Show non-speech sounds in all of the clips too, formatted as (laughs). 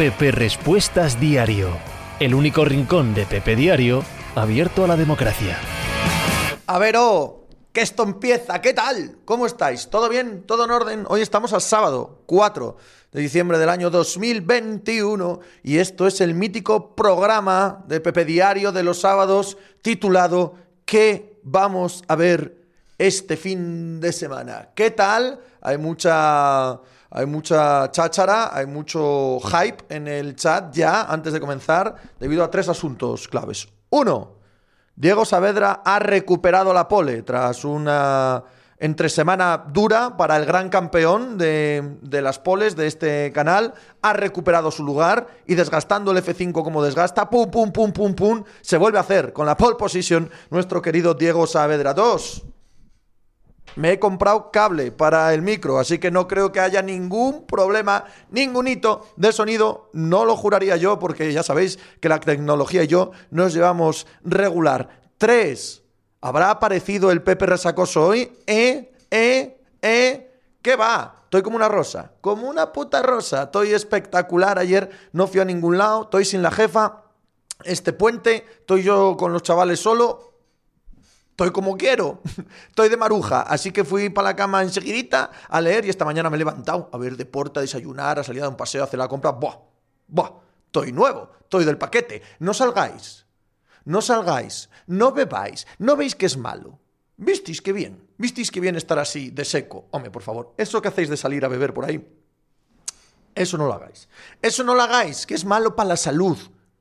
Pepe Respuestas Diario, el único rincón de Pepe Diario abierto a la democracia. A ver, oh, que esto empieza, ¿qué tal? ¿Cómo estáis? ¿Todo bien? ¿Todo en orden? Hoy estamos al sábado 4 de diciembre del año 2021 y esto es el mítico programa de Pepe Diario de los sábados titulado ¿Qué vamos a ver este fin de semana? ¿Qué tal? Hay mucha hay mucha cháchara, hay mucho hype en el chat ya antes de comenzar, debido a tres asuntos claves. Uno, Diego Saavedra ha recuperado la pole tras una entre semana dura para el gran campeón de, las poles de este canal. Ha recuperado su lugar y desgastando el F5 como desgasta, pum, pum, pum, pum, pum, se vuelve a hacer con la pole position nuestro querido Diego Saavedra. Dos, me he comprado cable para el micro, así que no creo que haya ningún problema, ningún hito de sonido. No lo juraría yo, porque ya sabéis que la tecnología y yo nos llevamos regular. Tres. ¿Habrá aparecido el Pepe Resacoso hoy? ¿Eh? ¿Eh? ¿Eh? ¿Qué va? Estoy como una rosa, como una puta rosa. Estoy espectacular. Ayer no fui a ningún lado, estoy sin la jefa. Este puente, estoy yo con los chavales solo estoy como quiero, estoy de maruja, así que fui para la cama enseguidita a leer y esta mañana me he levantado a ver deporte, a desayunar, a salir a un paseo, a hacer la compra, ¡buah! ¡buah! Estoy nuevo, estoy del paquete, no salgáis, no salgáis, no bebáis, no veis que es malo. ¿Visteis qué bien? ¿Visteis qué bien estar así, de seco? Hombre, por favor, eso que hacéis de salir a beber por ahí, eso no lo hagáis. Eso no lo hagáis, que es malo para la salud.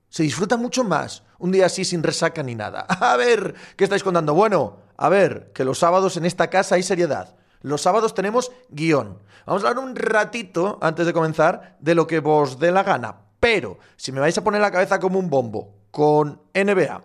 Se disfruta mucho más un día así sin resaca ni nada. (laughs) A ver, ¿qué estáis contando? Bueno, a ver, que los sábados en esta casa hay seriedad. Los sábados tenemos guion. Vamos a hablar un ratito, antes de comenzar, de lo que vos dé la gana. Pero, si me vais a poner la cabeza como un bombo, con NBA,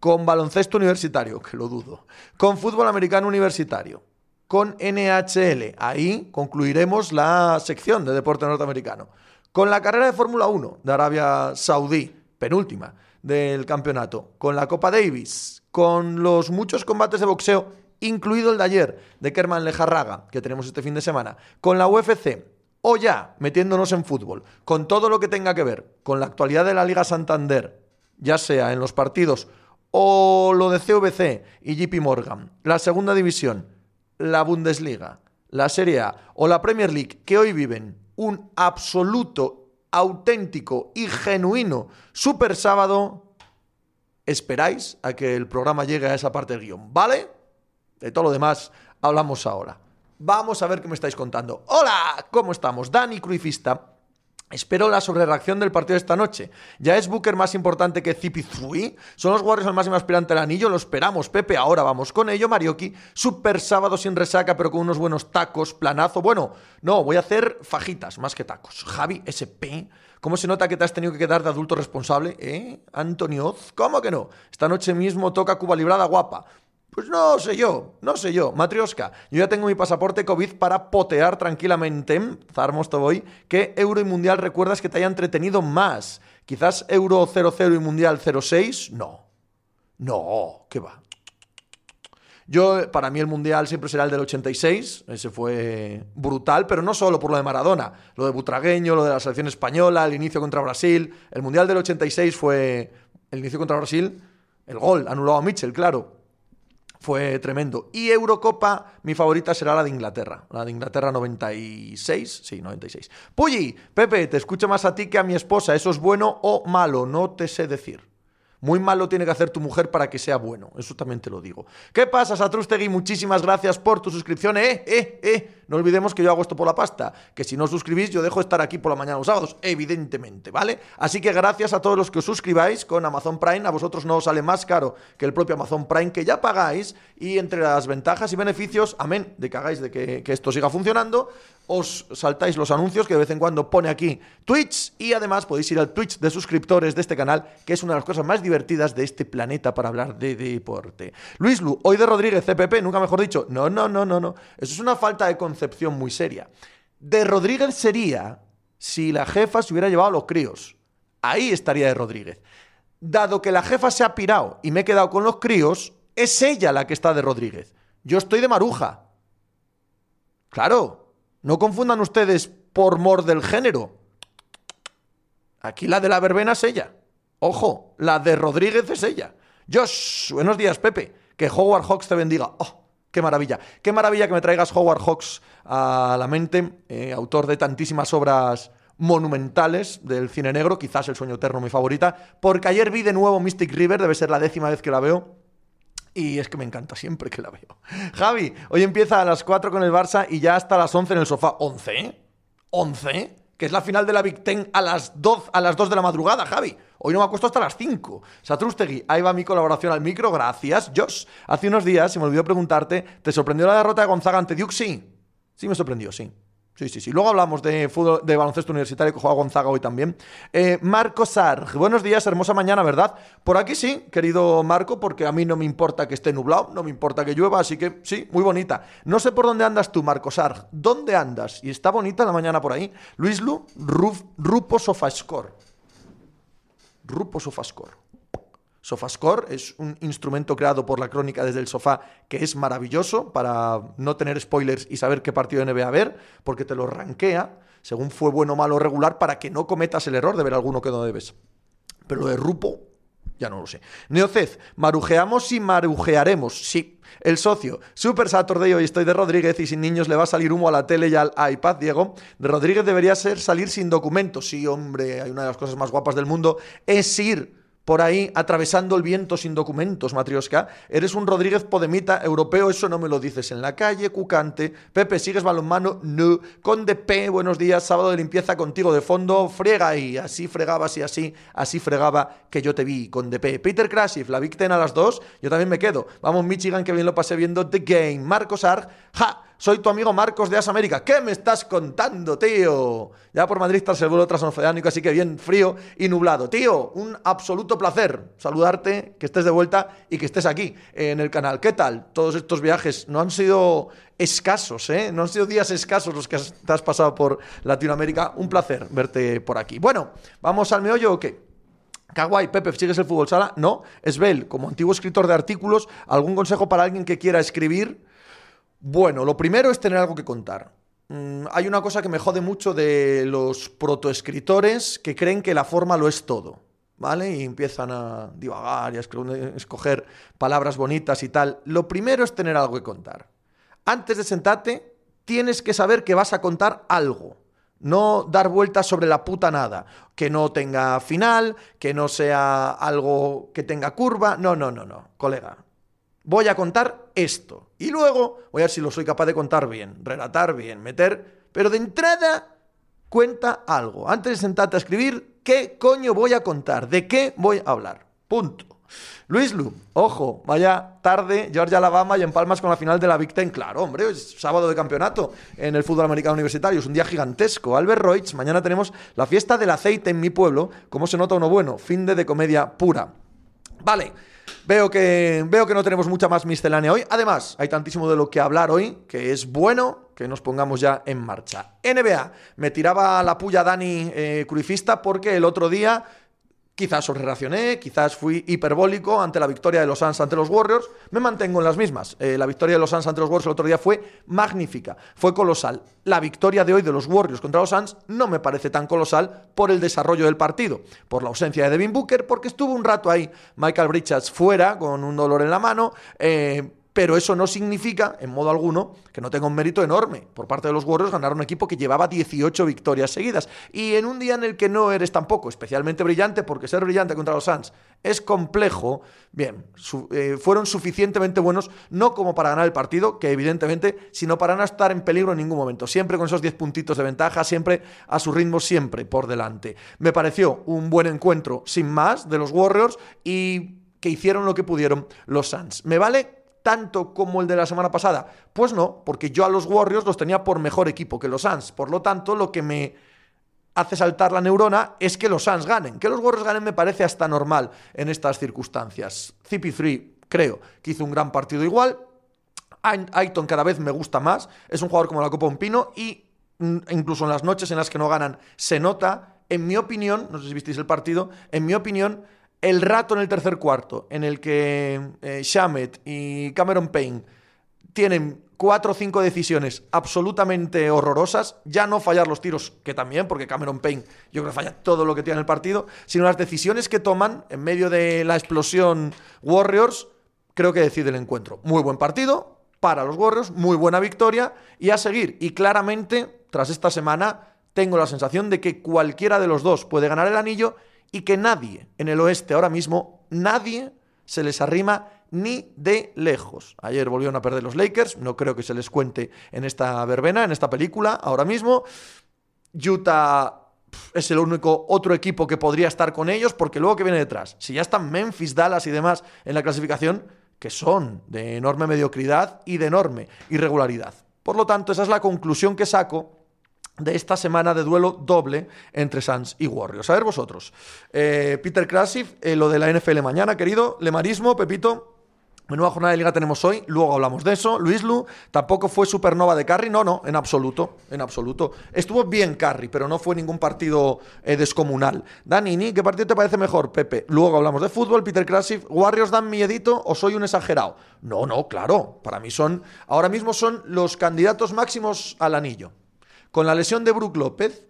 con baloncesto universitario, (laughs) que lo dudo, con fútbol americano universitario, con NHL, ahí concluiremos la sección de deporte norteamericano con la carrera de Fórmula 1 de Arabia Saudí, penúltima del campeonato, con la Copa Davis, con los muchos combates de boxeo, incluido el de ayer de Kerman Lejarraga, que tenemos este fin de semana, con la UFC, o ya metiéndonos en fútbol, con todo lo que tenga que ver con la actualidad de la Liga Santander, ya sea en los partidos o lo de CVC y JP Morgan, la segunda división, la Bundesliga, la Serie A o la Premier League, que hoy viven un absoluto, auténtico y genuino super sábado, esperáis a que el programa llegue a esa parte del guion, ¿vale? De todo lo demás hablamos ahora. Vamos a ver qué me estáis contando. Hola, ¿cómo estamos? Dani Cruifista Espero la sobrereacción del partido de esta noche. ¿Ya es Booker más importante que Zipi ¿Son los Warriors el máximo aspirante al anillo? Lo esperamos, Pepe. Ahora vamos con ello, Marioki. Super sábado sin resaca, pero con unos buenos tacos, planazo. Bueno, no, voy a hacer fajitas más que tacos. Javi SP. ¿Cómo se nota que te has tenido que quedar de adulto responsable? ¿Eh? Antonio ¿Cómo que no? Esta noche mismo toca Cuba Librada guapa. Pues no sé yo, no sé yo. Matrioska, yo ya tengo mi pasaporte COVID para potear tranquilamente, voy. ¿Qué Euro y Mundial recuerdas que te haya entretenido más? ¿Quizás Euro 00 y Mundial 06? No. No, ¿qué va? Yo, para mí el Mundial siempre será el del 86, ese fue brutal, pero no solo por lo de Maradona, lo de Butragueño, lo de la selección española, el inicio contra Brasil. El Mundial del 86 fue el inicio contra Brasil, el gol anulado a Mitchell, claro, fue tremendo. Y Eurocopa, mi favorita será la de Inglaterra. La de Inglaterra 96. Sí, 96. Pulli, Pepe, te escucho más a ti que a mi esposa. ¿Eso es bueno o malo? No te sé decir. Muy malo tiene que hacer tu mujer para que sea bueno. Eso también te lo digo. ¿Qué pasa, Satrustegui? Muchísimas gracias por tu suscripción. Eh, eh, eh. No olvidemos que yo hago esto por la pasta. Que si no os suscribís, yo dejo de estar aquí por la mañana los sábados, evidentemente, ¿vale? Así que gracias a todos los que os suscribáis con Amazon Prime. A vosotros no os sale más caro que el propio Amazon Prime que ya pagáis. Y entre las ventajas y beneficios, amén, de que hagáis de que, que esto siga funcionando, os saltáis los anuncios que de vez en cuando pone aquí Twitch y además podéis ir al Twitch de suscriptores de este canal, que es una de las cosas más divertidas de este planeta para hablar de deporte. Luis Lu, hoy de Rodríguez, CPP, nunca mejor dicho. No, no, no, no, no. Eso es una falta de concepción muy seria. De Rodríguez sería si la jefa se hubiera llevado a los críos. Ahí estaría de Rodríguez. Dado que la jefa se ha pirado y me he quedado con los críos, es ella la que está de Rodríguez. Yo estoy de Maruja. Claro, no confundan ustedes por mor del género. Aquí la de la verbena es ella. Ojo, la de Rodríguez es ella. Josh, buenos días, Pepe. Que Howard Hawks te bendiga. Oh, qué maravilla. Qué maravilla que me traigas Howard Hawks a la mente, eh, autor de tantísimas obras monumentales del cine negro, quizás El sueño eterno mi favorita, porque ayer vi de nuevo Mystic River, debe ser la décima vez que la veo. Y es que me encanta siempre que la veo. (laughs) Javi, hoy empieza a las 4 con el Barça y ya hasta las 11 en el sofá. ¿11? ¿11? Que es la final de la Big Ten a las 2, a las 2 de la madrugada, Javi. Hoy no me acuesto hasta las 5. Satrustegui, ahí va mi colaboración al micro. Gracias, Josh. Hace unos días se me olvidó preguntarte, ¿te sorprendió la derrota de Gonzaga ante Duke? Sí. Sí me sorprendió, sí. Sí, sí, sí. Luego hablamos de fútbol, de baloncesto universitario que juega Gonzaga hoy también. Eh, Marco Sarg, buenos días, hermosa mañana, ¿verdad? Por aquí sí, querido Marco, porque a mí no me importa que esté nublado, no me importa que llueva, así que sí, muy bonita. No sé por dónde andas tú, Marco Sarg. ¿Dónde andas? Y está bonita la mañana por ahí. Luis Lu, Ruf, Rupo Sofascore. Rupo Sofascore. Sofascore es un instrumento creado por la crónica desde el sofá que es maravilloso para no tener spoilers y saber qué partido de NBA ver, porque te lo ranquea según fue bueno, malo o regular para que no cometas el error de ver alguno que no debes. Pero lo de Rupo, ya no lo sé. Neocez, marujeamos y marujearemos. Sí, el socio. Super Saturday, hoy estoy de Rodríguez y sin niños le va a salir humo a la tele y al iPad, Diego. De Rodríguez debería ser salir sin documentos. Sí, hombre, hay una de las cosas más guapas del mundo. Es ir por ahí atravesando el viento sin documentos, Matrioska. Eres un Rodríguez Podemita europeo, eso no me lo dices en la calle, Cucante. Pepe, ¿sigues balonmano? No. Conde P, buenos días, sábado de limpieza contigo de fondo, friega y así fregabas y así, así fregaba que yo te vi, Conde P. Peter Krasif, la Big a las dos, yo también me quedo. Vamos, Michigan, que bien lo pasé viendo The Game. Marcos Arg, ja, soy tu amigo Marcos de As América. ¿Qué me estás contando, tío? Ya por Madrid tras el vuelo transoceánico, así que bien frío y nublado. Tío, un absoluto placer saludarte, que estés de vuelta y que estés aquí en el canal. ¿Qué tal? Todos estos viajes no han sido escasos, ¿eh? No han sido días escasos los que te has pasado por Latinoamérica. Un placer verte por aquí. Bueno, ¿vamos al meollo o qué? Pepe, ¿sigues el fútbol sala? No. Esbel, como antiguo escritor de artículos, ¿algún consejo para alguien que quiera escribir? Bueno, lo primero es tener algo que contar. Mm, hay una cosa que me jode mucho de los protoescritores que creen que la forma lo es todo, ¿vale? Y empiezan a divagar y a escoger palabras bonitas y tal. Lo primero es tener algo que contar. Antes de sentarte, tienes que saber que vas a contar algo. No dar vueltas sobre la puta nada. Que no tenga final, que no sea algo que tenga curva. No, no, no, no. Colega, voy a contar esto. Y luego voy a ver si lo soy capaz de contar bien, relatar bien, meter... Pero de entrada, cuenta algo. Antes de sentarte a escribir, ¿qué coño voy a contar? ¿De qué voy a hablar? Punto. Luis Lu, ojo, vaya tarde, Georgia Alabama y en Palmas con la final de la Big Ten. Claro, hombre, es sábado de campeonato en el fútbol americano universitario, es un día gigantesco. Albert Reutz, mañana tenemos la fiesta del aceite en mi pueblo. ¿Cómo se nota uno bueno? Fin de, de comedia pura. Vale, Veo que, veo que no tenemos mucha más miscelánea hoy. Además, hay tantísimo de lo que hablar hoy que es bueno que nos pongamos ya en marcha. NBA, me tiraba la puya Dani eh, porque el otro día Quizás sobrereaccioné, quizás fui hiperbólico ante la victoria de los Suns ante los Warriors. Me mantengo en las mismas. Eh, la victoria de los Suns ante los Warriors el otro día fue magnífica, fue colosal. La victoria de hoy de los Warriors contra los Suns no me parece tan colosal por el desarrollo del partido, por la ausencia de Devin Booker, porque estuvo un rato ahí Michael Bridges fuera con un dolor en la mano. Eh, pero eso no significa, en modo alguno, que no tenga un mérito enorme por parte de los Warriors ganar un equipo que llevaba 18 victorias seguidas. Y en un día en el que no eres tampoco especialmente brillante, porque ser brillante contra los Suns es complejo, bien, eh, fueron suficientemente buenos, no como para ganar el partido, que evidentemente, sino para no estar en peligro en ningún momento. Siempre con esos 10 puntitos de ventaja, siempre a su ritmo, siempre por delante. Me pareció un buen encuentro, sin más, de los Warriors y que hicieron lo que pudieron los Suns. Me vale tanto como el de la semana pasada? Pues no, porque yo a los Warriors los tenía por mejor equipo que los Suns. Por lo tanto, lo que me hace saltar la neurona es que los Suns ganen. Que los Warriors ganen me parece hasta normal en estas circunstancias. CP3 creo que hizo un gran partido igual. Aiton cada vez me gusta más. Es un jugador como la Copa Un Pino y mm, incluso en las noches en las que no ganan se nota. En mi opinión, no sé si visteis el partido, en mi opinión el rato en el tercer cuarto en el que eh, Shamet y Cameron Payne tienen cuatro o cinco decisiones absolutamente horrorosas, ya no fallar los tiros, que también, porque Cameron Payne yo creo que falla todo lo que tiene en el partido, sino las decisiones que toman en medio de la explosión Warriors, creo que decide el encuentro. Muy buen partido para los Warriors, muy buena victoria y a seguir. Y claramente, tras esta semana, tengo la sensación de que cualquiera de los dos puede ganar el anillo y que nadie en el oeste ahora mismo, nadie se les arrima ni de lejos. Ayer volvieron a perder los Lakers, no creo que se les cuente en esta verbena, en esta película, ahora mismo. Utah es el único otro equipo que podría estar con ellos, porque luego que viene detrás, si ya están Memphis, Dallas y demás en la clasificación, que son de enorme mediocridad y de enorme irregularidad. Por lo tanto, esa es la conclusión que saco de esta semana de duelo doble entre Suns y Warriors. A ver vosotros. Eh, Peter Krasif, eh, lo de la NFL mañana, querido. Lemarismo, Pepito. Menuda jornada de liga tenemos hoy, luego hablamos de eso. Luis Lu tampoco fue supernova de Carry, no, no, en absoluto, en absoluto. Estuvo bien Carry, pero no fue ningún partido eh, descomunal. Danini, ¿qué partido te parece mejor, Pepe? Luego hablamos de fútbol, Peter Krasif, ¿Warriors dan miedito o soy un exagerado? No, no, claro, para mí son, ahora mismo son los candidatos máximos al anillo. Con la lesión de Brook López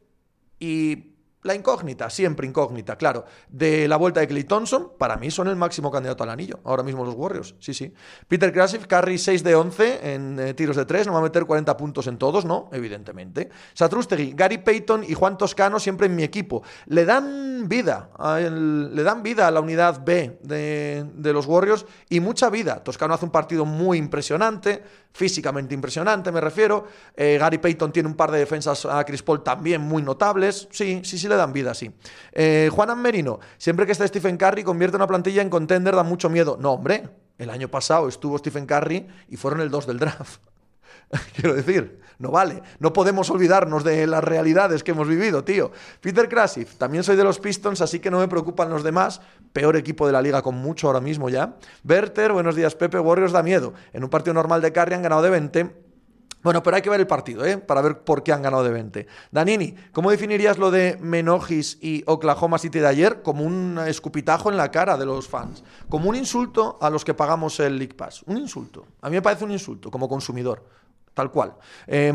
y la incógnita, siempre incógnita, claro, de la vuelta de Clay Thompson, para mí son el máximo candidato al anillo, ahora mismo los Warriors, sí, sí. Peter Krasif, carry 6 de 11 en eh, tiros de 3, no va a meter 40 puntos en todos, ¿no? Evidentemente. Satrustegui, Gary Payton y Juan Toscano siempre en mi equipo. Le dan vida, le dan vida a la unidad B de, de los Warriors y mucha vida. Toscano hace un partido muy impresionante, físicamente impresionante, me refiero. Eh, Gary Payton tiene un par de defensas a Chris Paul también muy notables. Sí, sí, sí le dan vida, sí. Eh, Juan Merino, siempre que está Stephen Curry, convierte una plantilla en contender, da mucho miedo. No, hombre, el año pasado estuvo Stephen Curry y fueron el 2 del draft. (laughs) Quiero decir, no vale. No podemos olvidarnos de las realidades que hemos vivido, tío. Peter Krasif, también soy de los Pistons, así que no me preocupan los demás. Peor equipo de la liga con mucho ahora mismo ya. Werther, buenos días, Pepe. Warriors da miedo. En un partido normal de carry han ganado de 20. Bueno, pero hay que ver el partido, ¿eh? Para ver por qué han ganado de 20. Danini, ¿cómo definirías lo de Menojis y Oklahoma City de ayer? Como un escupitajo en la cara de los fans. Como un insulto a los que pagamos el League Pass. Un insulto. A mí me parece un insulto como consumidor. Tal cual. Eh,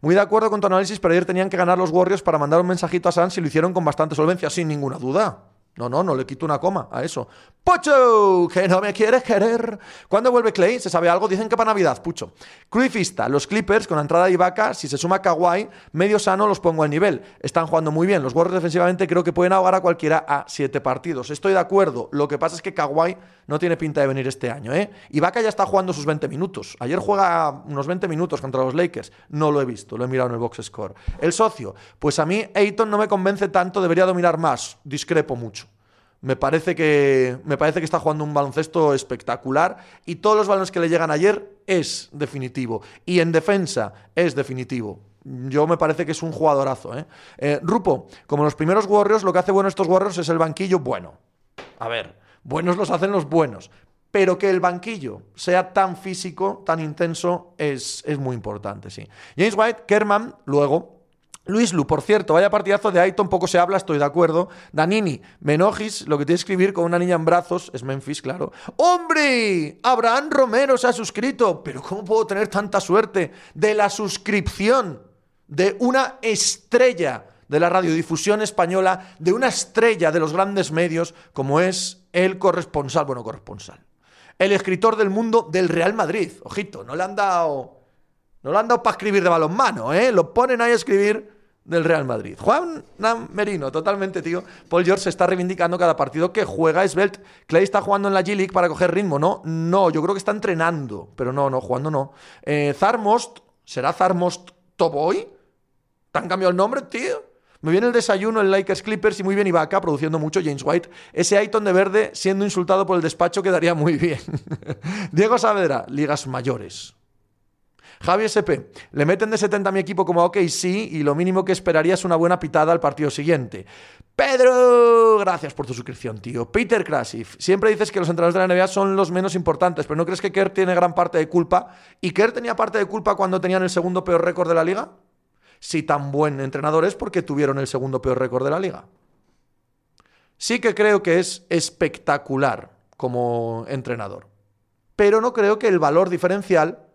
muy de acuerdo con tu análisis, pero ayer tenían que ganar los Warriors para mandar un mensajito a Sans y lo hicieron con bastante solvencia, sin ninguna duda. No, no, no le quito una coma a eso. Pucho, que no me quieres querer. ¿Cuándo vuelve Clay? ¿Se sabe algo? Dicen que para Navidad, Pucho. Cruifista, los Clippers con la entrada de Ibaka, si se suma Kawhi, medio sano los pongo al nivel. Están jugando muy bien. Los Warriors defensivamente creo que pueden ahogar a cualquiera a siete partidos. Estoy de acuerdo. Lo que pasa es que Kawhi no tiene pinta de venir este año, ¿eh? Ibaka ya está jugando sus 20 minutos. Ayer juega unos 20 minutos contra los Lakers. No lo he visto, lo he mirado en el box score. El socio, pues a mí Ayton no me convence tanto, debería dominar más. Discrepo mucho. Me parece, que, me parece que está jugando un baloncesto espectacular y todos los balones que le llegan ayer es definitivo. Y en defensa es definitivo. Yo me parece que es un jugadorazo. ¿eh? ¿eh? Rupo, como los primeros Warriors, lo que hace bueno estos Warriors es el banquillo bueno. A ver, buenos los hacen los buenos. Pero que el banquillo sea tan físico, tan intenso, es, es muy importante, sí. James White, Kerman, luego, Luis Lu, por cierto, vaya partidazo de Aiton, poco se habla, estoy de acuerdo. Danini, Menojis, lo que tiene que escribir con una niña en brazos, es Memphis, claro. ¡Hombre! Abraham Romero se ha suscrito. Pero ¿cómo puedo tener tanta suerte de la suscripción de una estrella de la radiodifusión española, de una estrella de los grandes medios, como es el corresponsal, bueno, corresponsal, el escritor del mundo del Real Madrid. Ojito, no le han dado... No le han dado para escribir de balonmano, ¿eh? Lo ponen ahí a escribir del Real Madrid. Juan Merino, totalmente, tío. Paul George se está reivindicando cada partido que juega. Svelte, Clay está jugando en la G-League para coger ritmo, ¿no? No, yo creo que está entrenando, pero no, no, jugando no. Eh, Zarmost, ¿será Zarmost Toboy? ¿Te han cambiado el nombre, tío? Me viene el desayuno en Lakers Clippers y muy bien Ibaka, produciendo mucho James White. Ese Aiton de verde siendo insultado por el despacho quedaría muy bien. (laughs) Diego Saavedra, ligas mayores. Javi SP, le meten de 70 a mi equipo como ok, sí, y lo mínimo que esperaría es una buena pitada al partido siguiente. Pedro, gracias por tu suscripción, tío. Peter Krasif, siempre dices que los entrenadores de la NBA son los menos importantes, pero ¿no crees que Kerr tiene gran parte de culpa? ¿Y Kerr tenía parte de culpa cuando tenían el segundo peor récord de la liga? Si tan buen entrenador es porque tuvieron el segundo peor récord de la liga. Sí que creo que es espectacular como entrenador, pero no creo que el valor diferencial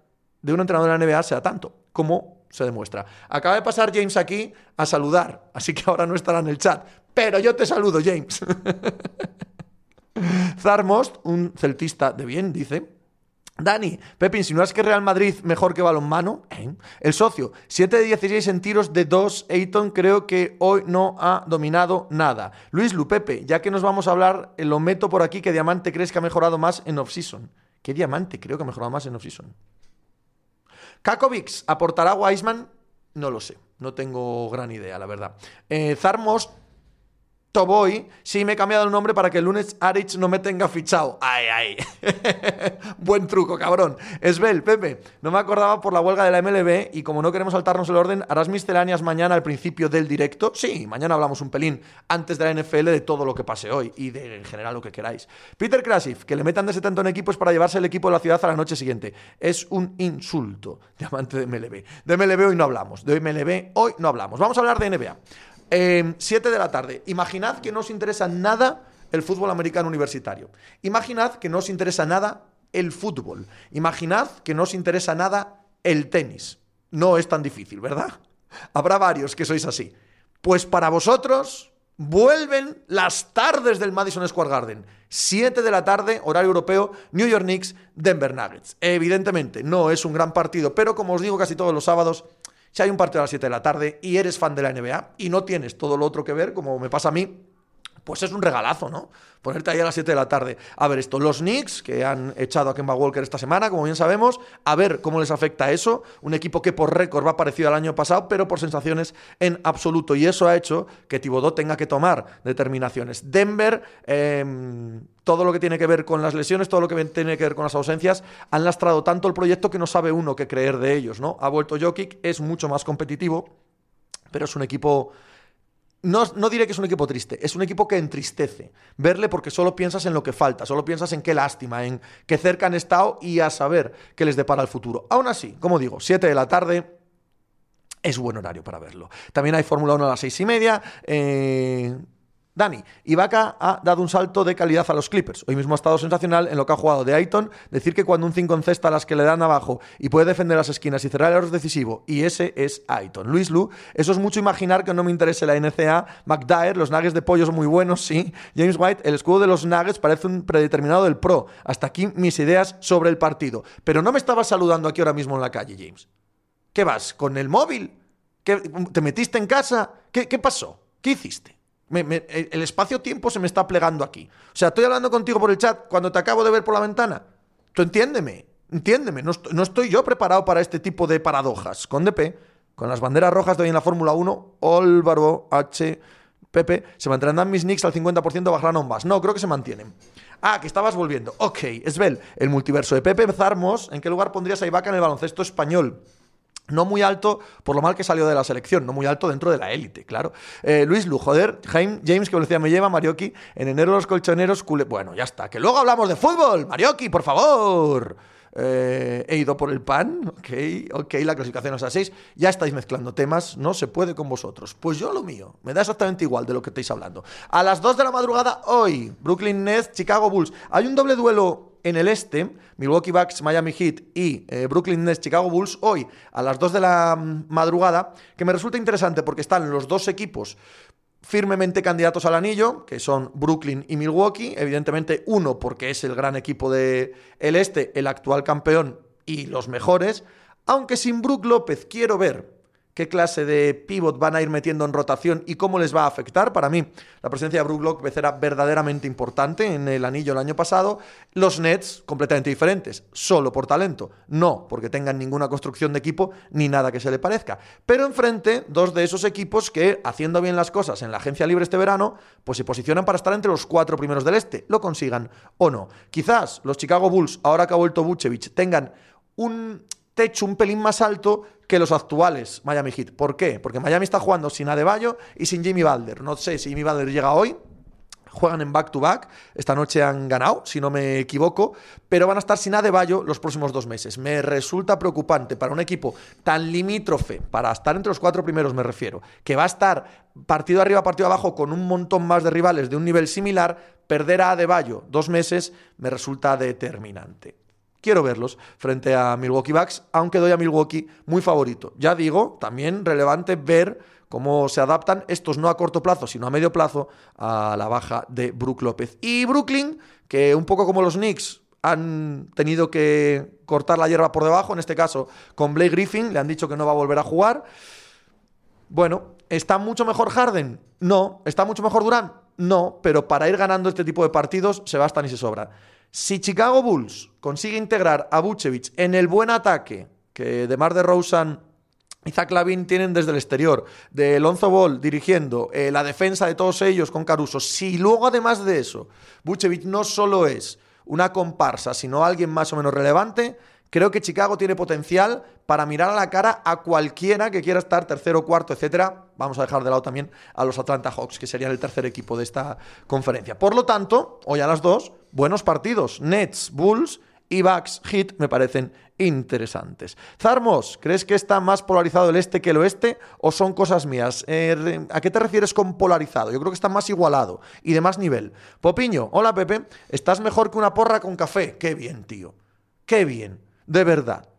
de un entrenador de la NBA sea tanto, como se demuestra. Acaba de pasar James aquí a saludar, así que ahora no estará en el chat, pero yo te saludo, James. (laughs) Zarmost, un celtista de bien, dice, Dani, Pepe, es que Real Madrid mejor que balonmano. ¿Eh? El socio, 7 de 16 en tiros de 2. Ayton creo que hoy no ha dominado nada. Luis Lu, Pepe, ya que nos vamos a hablar, eh, lo meto por aquí, ¿qué diamante crees que ha mejorado más en off-season? ¿Qué diamante creo que ha mejorado más en off-season? Kakovics, ¿aportará Wiseman? No lo sé, no tengo gran idea, la verdad. Eh, Toboy, sí me he cambiado el nombre para que el lunes Arich no me tenga fichado. Ay, ay. (laughs) Buen truco, cabrón. Esbel, Pepe, no me acordaba por la huelga de la MLB y como no queremos saltarnos el orden, ¿harás misceláneas mañana al principio del directo? Sí, mañana hablamos un pelín antes de la NFL de todo lo que pase hoy y de en general lo que queráis. Peter Krasif, que le metan de 70 en equipos para llevarse el equipo de la ciudad a la noche siguiente. Es un insulto, (laughs) diamante de MLB. De MLB hoy no hablamos, de MLB hoy no hablamos. Vamos a hablar de NBA. 7 em, de la tarde. Imaginad que no os interesa nada el fútbol americano universitario. Imaginad que no os interesa nada el fútbol. Imaginad que no os interesa nada el tenis. No es tan difícil, ¿verdad? (laughs) Habrá varios que sois así. Pues para vosotros vuelven las tardes del Madison Square Garden. 7 de la tarde, horario europeo, New York Knicks, Denver Nuggets. Evidentemente, no es un gran partido, pero como os digo casi todos los sábados, si hay un partido a las 7 de la tarde y eres fan de la NBA y no tienes todo lo otro que ver, como me pasa a mí, pues es un regalazo, ¿no? Ponerte ahí a las 7 de la tarde a ver esto. Los Knicks, que han echado a Kemba Walker esta semana, como bien sabemos, a ver cómo les afecta eso. Un equipo que por récord va parecido al año pasado, pero por sensaciones en absoluto. Y eso ha hecho que Thibodeau tenga que tomar determinaciones. Denver, em, todo lo que tiene que ver con las lesiones, todo lo que tiene que ver con las ausencias, han lastrado tanto el proyecto que no sabe uno qué creer de ellos, ¿no? Ha vuelto Jokic, es mucho más competitivo, pero es un equipo no, diré que es un equipo triste, es un equipo que entristece. Verle porque solo piensas en lo que falta, solo piensas en qué lástima, en qué cerca han estado y a saber qué les depara el futuro. Aún así, como digo, 7 de la tarde, es buen horario para verlo. También hay Fórmula 1 a las seis y media. Eh, Dani, Ibaka ha dado un salto de calidad a los Clippers. Hoy mismo ha estado sensacional en lo que ha jugado de Ayton. Decir que cuando un 5 encesta a las que le dan abajo y puede defender las esquinas y cerrar el decisivo, y ese es Ayton. Luis Lu, eso es mucho imaginar que no me interese la NCA. McDyer, los nuggets de pollo son muy buenos, sí. James White, el escudo de los nuggets parece un predeterminado del pro. Hasta aquí mis ideas sobre el partido. Pero no me estabas saludando aquí ahora mismo en la calle, James. ¿Qué vas? ¿Con el móvil? ¿Qué, ¿Te metiste en casa? ¿Qué, qué pasó? ¿Qué hiciste? El espacio-tiempo se me está plegando aquí. O sea, estoy hablando contigo por el chat cuando te acabo de ver por la ventana. Tú entiéndeme, entiéndeme. No, estoy yo preparado para este tipo de paradojas. Con DP, con las banderas rojas de hoy en la Fórmula 1, Álvaro H. Pepe, ¿se mantendrán mis nicks al 50% o bajarán aún? No, creo que se mantienen. Ah, que estabas volviendo. Ok, Esbel, el multiverso de Pepe Zarmos, ¿en qué lugar pondrías a Ibaka en el baloncesto español? No muy alto por lo mal que salió de la selección, no muy alto dentro de la élite, claro. Eh, Luis Lu, joder, James, que velocidad me lleva, Marioki, en enero los colchoneros, cule... Bueno, ya está, que luego hablamos de fútbol, Marioki, por favor. Eh, he ido por el pan, ok, ok, la clasificación es a 6, ya estáis mezclando temas, no se puede con vosotros. Pues yo lo mío, me da exactamente igual de lo que estáis hablando. A las 2 de la madrugada hoy, Brooklyn Nets, Chicago Bulls. Hay un doble duelo en el este, Milwaukee Bucks, Miami Heat y eh, Brooklyn Nets, Chicago Bulls, hoy a las 2 de la mm, madrugada, que me resulta interesante porque están los dos equipos firmemente candidatos al anillo, que son Brooklyn y Milwaukee, evidentemente uno porque es el gran equipo del el este, el actual campeón y los mejores, aunque sin Brook López quiero ver qué clase de pivot van a ir metiendo en rotación y cómo les va a afectar. Para mí, la presencia de Brook Lopez era verdaderamente importante en el anillo el año pasado. Los Nets, completamente diferentes, solo por talento, no porque tengan ninguna construcción de equipo ni nada que se le parezca. Pero enfrente, dos de esos equipos que, haciendo bien las cosas en la agencia libre este verano, pues se posicionan para estar entre los cuatro primeros del este, lo consigan o no. Quizás los Chicago Bulls, ahora que ha vuelto Vucevic, tengan un techo un pelín más alto que los actuales Miami Heat. ¿Por qué? Porque Miami está jugando sin Adebayo y sin Jimmy Butler. No sé si Jimmy Butler llega hoy. Juegan en back-to-back. Esta noche han ganado, si no me equivoco. Pero van a estar sin Adebayo los próximos dos meses. Me resulta preocupante para un equipo tan limítrofe, para estar entre los cuatro primeros me refiero, que va a estar partido arriba, partido abajo, con un montón más de rivales de un nivel similar. Perder a Adebayo dos meses me resulta determinante. Quiero verlos frente a Milwaukee Bucks, aunque doy a Milwaukee muy favorito. Ya digo, también relevante ver cómo se adaptan estos no a corto plazo, sino a medio plazo a la baja de Brook López. Y Brooklyn, que un poco como los Knicks han tenido que cortar la hierba por debajo, en este caso con Blake Griffin, le han dicho que no va a volver a jugar. Bueno, ¿está mucho mejor Harden? No. ¿Está mucho mejor Durant? No, pero para ir ganando este tipo de partidos se bastan y se sobran. Si Chicago Bulls consigue integrar a Vucevic en el buen ataque que DeMar DeRozan y Zach Lavin tienen desde el exterior, de Lonzo Ball dirigiendo, eh, la defensa de todos ellos con Caruso, si luego además de eso, Vucevic no solo es una comparsa, sino alguien más o menos relevante, creo que Chicago tiene potencial para mirar a la cara a cualquiera que quiera estar tercero, cuarto, etcétera. Vamos a dejar de lado también a los Atlanta Hawks, que serían el tercer equipo de esta conferencia. Por lo tanto, hoy a las dos, buenos partidos. Nets, Bulls y Bucks, Heat me parecen interesantes. Zarmos, ¿crees que está más polarizado el este que el oeste o son cosas mías? Eh, ¿A qué te refieres con polarizado? Yo creo que está más igualado y de más nivel. Popiño, hola Pepe, estás mejor que una porra con café. Qué bien, tío. Qué bien. De verdad.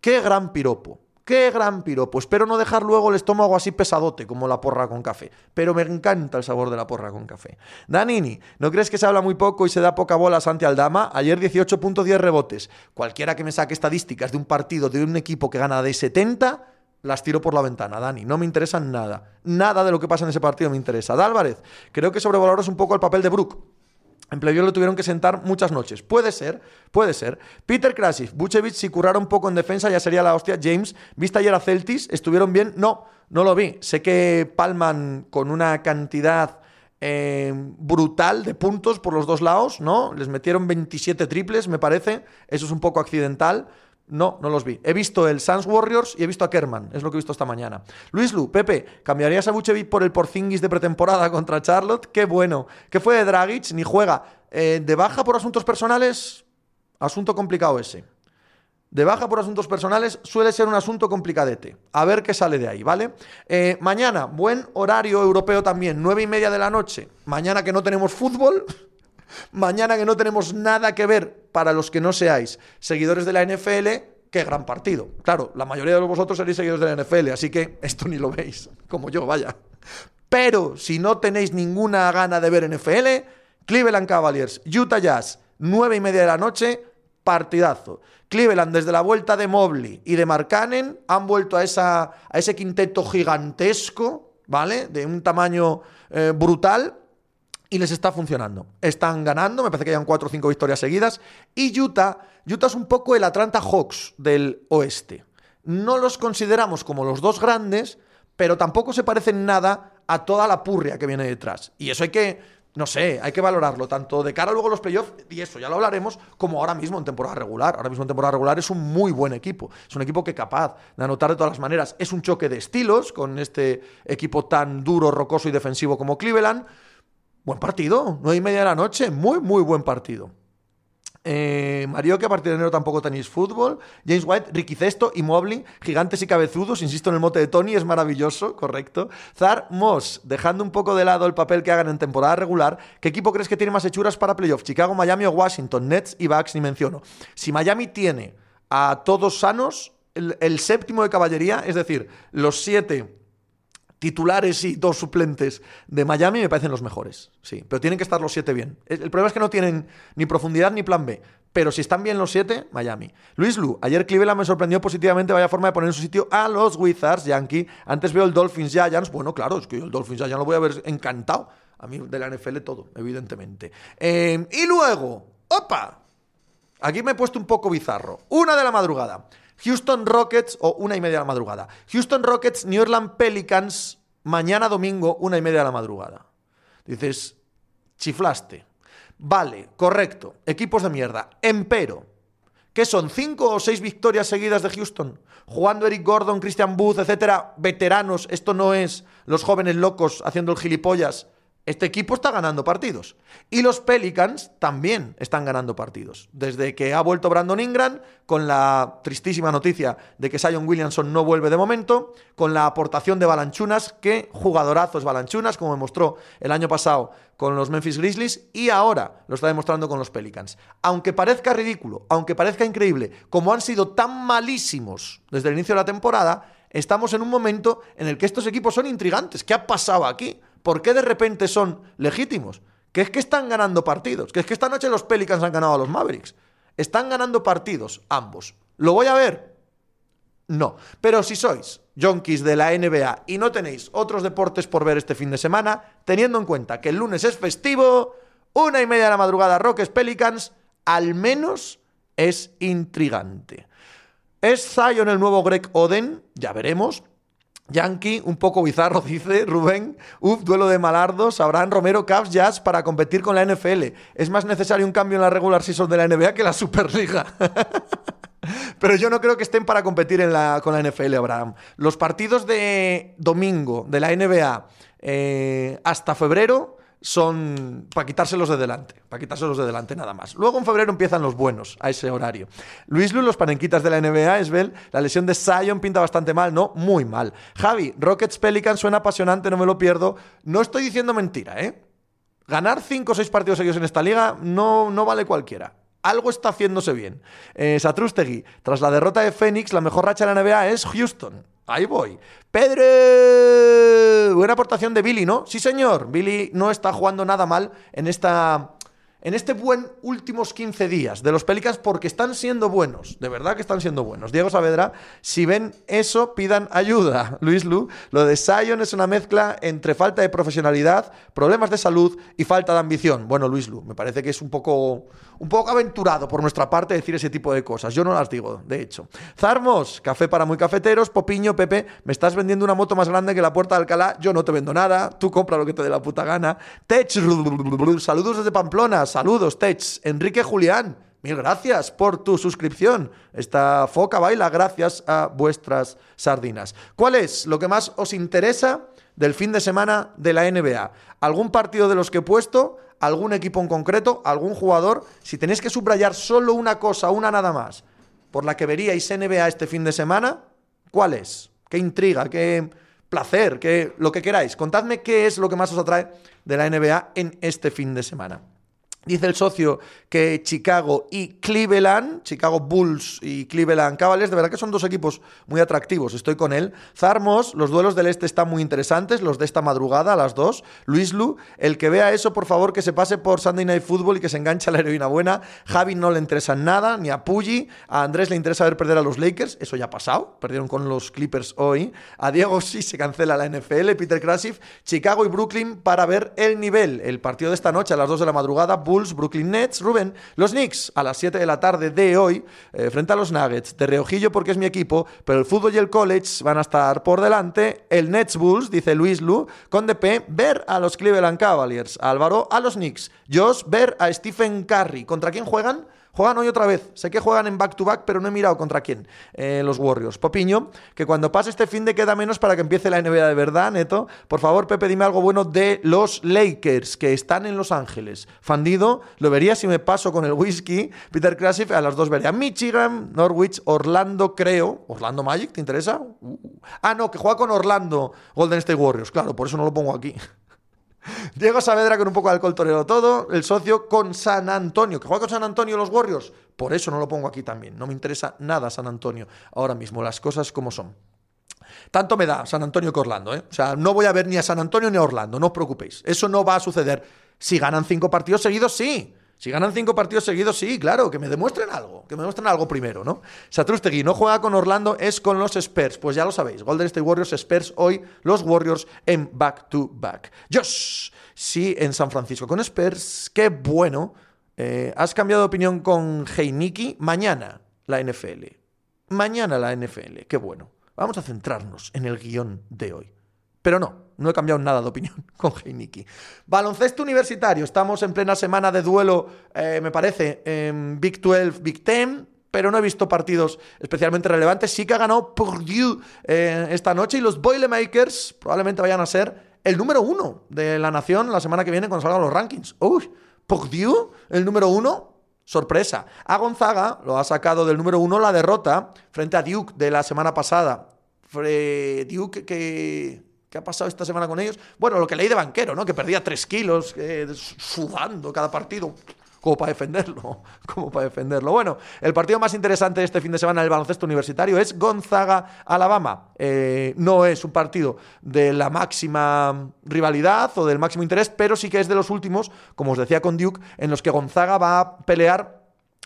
Qué gran piropo. Qué gran piropo. Espero no dejar luego el estómago así pesadote como la porra con café. Pero me encanta el sabor de la porra con café. Danini, ¿no crees que se habla muy poco y se da poca bola a Santi Aldama? Ayer 18.10 rebotes. Cualquiera que me saque estadísticas de un partido de un equipo que gana de 70 las tiro por la ventana, Dani. No me interesa nada. Nada de lo que pasa en ese partido me interesa. Dálvarez, creo que sobrevaloras un poco el papel de Brook. En playoff lo tuvieron que sentar muchas noches. Puede ser, puede ser. Peter Krasif, Bucevic, si currara un poco en defensa ya sería la hostia. James, ¿viste ayer a Celtis? ¿Estuvieron bien? No, no lo vi. Sé que palman con una cantidad eh, brutal de puntos por los dos lados, ¿no? Les metieron 27 triples, me parece. Eso es un poco accidental. No, no los vi. He visto el Suns Warriors y he visto a Kerman. Es lo que he visto esta mañana. Luis Lu, Pepe, ¿cambiarías a Buchevic por el Porzingis de pretemporada (laughs) contra Charlotte? Qué bueno. ¿Qué fue de Dragic? Ni juega. Eh, ¿De baja por asuntos personales? Asunto complicado ese. De baja por asuntos personales suele ser un asunto complicadete. A ver qué sale de ahí, ¿vale? Eh, mañana, buen horario europeo también, nueve y media de la noche. Mañana que no tenemos fútbol. (laughs) Mañana que no tenemos nada que ver para los que no seáis seguidores de la NFL, qué gran partido. Claro, la mayoría de vosotros seréis seguidores de la NFL, así que esto ni lo veis, como yo, vaya. Pero si no tenéis ninguna gana de ver NFL, Cleveland Cavaliers, Utah Jazz, nueve y media de la noche, partidazo. Cleveland, desde la vuelta de Mobley y de Markkanen, han vuelto a, esa, a ese quinteto gigantesco, ¿vale? De un tamaño eh, brutal y les está funcionando. Están ganando, me parece que hayan cuatro o cinco victorias seguidas. Y Utah, Utah es un poco el Atlanta Hawks del oeste. No los consideramos como los dos grandes, pero tampoco se parecen nada a toda la purria que viene detrás. Y eso hay que, no sé, hay que valorarlo, tanto de cara luego a los playoffs, y eso ya lo hablaremos, como ahora mismo en temporada regular. Ahora mismo en temporada regular es un muy buen equipo. Es un equipo que capaz de anotar de todas las maneras. Es un choque de estilos con este equipo tan duro, rocoso y defensivo como Cleveland Buen partido, nueve y media de la noche, muy, muy buen partido. Eh, Mario, que a partir de enero tampoco tenéis fútbol. James White, Ricky Cesto y Mobley, gigantes y cabezudos. Insisto en el mote de Tony, es maravilloso, correcto. Zar Moss, dejando un poco de lado el papel que hagan en temporada regular, ¿qué equipo crees que tiene más hechuras para playoff? Chicago, Miami o Washington, Nets y Bucks, ni menciono. Si Miami tiene a todos sanos, el séptimo de caballería, es decir, los siete titulares y dos suplentes de Miami me parecen los mejores. Sí, pero tienen que estar los siete bien. El problema es que no tienen ni profundidad ni plan B. Pero si están bien los siete, Miami. Luis Lu, ayer Cleveland me sorprendió positivamente, vaya forma de poner en su sitio a los Wizards, Yankee. Antes veo el Dolphins Giants. Bueno, claro, es que yo el Dolphins Giants lo voy a ver encantado. A mí de la NFL todo, evidentemente. Eh, y luego, ¡opa! Aquí me he puesto un poco bizarro. Una de la madrugada. Houston Rockets, o una y media de la madrugada. Houston Rockets, New Orleans Pelicans, mañana domingo, una y media de la madrugada. Dices, chiflaste. Vale, correcto. Equipos de mierda. Empero. ¿Qué son? ¿Cinco o seis victorias seguidas de Houston? Jugando Eric Gordon, Christian Booth, etcétera, veteranos. Esto no es los jóvenes locos haciendo el gilipollas Este equipo está ganando partidos. Y los Pelicans también están ganando partidos. Desde que ha vuelto Brandon Ingram, con la tristísima noticia de que Zion Williamson no vuelve de momento, con la aportación de Balanchunas, que jugadorazo es Balanchunas, como demostró el año pasado con los Memphis Grizzlies, y ahora lo está demostrando con los Pelicans. Aunque parezca ridículo, aunque parezca increíble, como han sido tan malísimos desde el inicio de la temporada, estamos en un momento en el que estos equipos son intrigantes. ¿Qué ha pasado aquí? ¿Por qué de repente son legítimos? Que es que están ganando partidos. Que es que esta noche los Pelicans han ganado a los Mavericks. Están ganando partidos, ambos. ¿Lo voy a ver? No. Pero si sois junkies de la NBA y no tenéis otros deportes por ver este fin de semana, teniendo en cuenta que el lunes es festivo, una y media de la madrugada Rockets Pelicans, al menos es intrigante. ¿Es Zion el nuevo Greg Oden? Ya veremos. Yankee, un poco bizarro, (laughs) dice Rubén. Uf, duelo de malardos. Abraham Romero, Cavs, Jazz para competir con la NFL. Es más necesario un cambio en la regular season de la NBA que la Superliga. (laughs) Pero yo no creo que estén para competir con la NFL, Abraham. Los partidos de domingo de la NBA eh, hasta febrero son para quitárselos de delante, para quitárselos de delante nada más. Luego en febrero empiezan los buenos a ese horario. Luis Lu, los panenquitas de la NBA, Esbel, la lesión de Zion pinta bastante mal, ¿no? Muy mal. Javi, Rockets Pelican suena apasionante, no me lo pierdo. No estoy diciendo mentira, ¿eh? Ganar 5 o 6 partidos seguidos en esta liga no, no vale cualquiera. Algo está haciéndose bien. Eh, Satrustegui, tras la derrota de Phoenix, la mejor racha de la NBA es Houston. Ahí voy. Pedro. Buena aportación de Billy, ¿no? Sí, señor. Billy no está jugando nada mal en esta en este buen últimos 15 días de los Pelicans porque están siendo buenos, de verdad que están siendo buenos. Diego Saavedra, si ven eso, pidan ayuda. (laughs) Luis Lu, lo de Sion es una mezcla entre falta de profesionalidad, problemas de salud y falta de ambición. Bueno, Luis Lu, me parece que es un poco, un poco aventurado por nuestra parte decir ese tipo de cosas. Yo no las digo, de hecho. Zarmos, café para muy cafeteros. Popiño, Pepe, me estás vendiendo una moto más grande que la puerta de Alcalá. Yo no te vendo nada. Tú compra lo que te dé la puta gana. Tech, (laughs) saludos desde Pamplona. Saludos, Tech. Enrique Julián, mil gracias por tu suscripción. Esta foca baila gracias a vuestras sardinas. ¿Cuál es lo que más os interesa del fin de semana de la NBA? ¿Algún partido de los que he puesto? ¿Algún equipo en concreto? ¿Algún jugador? Si tenéis que subrayar solo una cosa, una nada más, por la que veríais NBA este fin de semana, ¿cuál es? ¿Qué intriga? ¿Qué placer? ¿Qué, lo que queráis? Contadme qué es lo que más os atrae de la NBA en este fin de semana. Dice el socio que Chicago y Cleveland, Chicago Bulls y Cleveland Cavaliers, de verdad que son dos equipos muy atractivos, estoy con él. Zarmos, los duelos del este están muy interesantes, los de esta madrugada a las dos. Luis Lu, el que vea eso, por favor, que se pase por Sunday Night Football y que se enganche a la heroína buena. Javi no le interesa nada, ni a Puggy. A Andrés le interesa ver perder a los Lakers, eso ya ha pasado, perdieron con los Clippers hoy. A Diego sí se cancela la NFL, Peter Krasif, Chicago y Brooklyn para ver el nivel. El partido de esta noche a las dos de la madrugada, Bulls, Brooklyn Nets, Rubén, los Knicks a las 7 de la tarde de hoy eh, frente a los Nuggets, de reojillo porque es mi equipo, pero el fútbol y el college van a estar por delante, el Nets Bulls, dice Luis Lu, con DP, ver a los Cleveland Cavaliers, Álvaro a los Knicks, Josh, ver a Stephen Curry, ¿contra quién juegan? Juegan hoy otra vez. Sé que juegan en back-to-back, pero no he mirado contra quién. Eh, los Warriors. Popiño, que cuando pase este fin de queda menos para que empiece la NBA de verdad, neto. Por favor, Pepe, dime algo bueno de los Lakers, que están en Los Ángeles. Fandido, lo vería si me paso con el whisky. Peter Krasif, a las dos vería Michigan, Norwich, Orlando, creo. ¿Orlando Magic? ¿Te interesa? Uh. Ah, no, que juega con Orlando Golden State Warriors. Claro, por eso no lo pongo aquí. Diego Saavedra con un poco de alcohol torero todo. El socio con San Antonio. ¿Que juega con San Antonio los Warriors? Por eso no lo pongo aquí también. No me interesa nada San Antonio ahora mismo. Las cosas como son. Tanto me da San Antonio que Orlando. ¿eh? O sea, no voy a ver ni a San Antonio ni a Orlando. No os preocupéis. Eso no va a suceder. Si ganan cinco partidos seguidos, sí. Si ganan cinco partidos seguidos, sí, claro, que me demuestren algo, que me demuestren algo primero, ¿no? Satrustegui no juega con Orlando, es con los Spurs. Pues ya lo sabéis, Golden State Warriors, Spurs hoy, los Warriors en back to back. Josh, sí, en San Francisco con Spurs, qué bueno. Eh, ¿Has cambiado de opinión con Heiniki? Mañana la NFL. Mañana la NFL, qué bueno. Vamos a centrarnos en el guion de hoy. Pero no, no he cambiado nada de opinión (laughs) con Heiniki. Baloncesto universitario, estamos en plena semana de duelo, eh, me parece, en Big 12, Big 10, pero no he visto partidos especialmente relevantes. Sí que ha ganado Purdue eh, esta noche y los Boilermakers probablemente vayan a ser el número uno de la nación la semana que viene cuando salgan los rankings. ¡Uy! ¿Por Dios? El número uno. Sorpresa. A Gonzaga lo ha sacado del número uno la derrota frente a Duke de la semana pasada. Duke que ¿Qué ha pasado esta semana con ellos? Bueno, lo que leí de banquero, ¿no? Que perdía tres kilos, sudando cada partido. Como para defenderlo, (laughs) como para defenderlo. Bueno, el partido más interesante de este fin de semana del baloncesto universitario es Gonzaga-Alabama. Eh, no es un partido de la máxima rivalidad o del máximo interés, pero sí que es de los últimos, como os decía con Duke, en los que Gonzaga va a pelear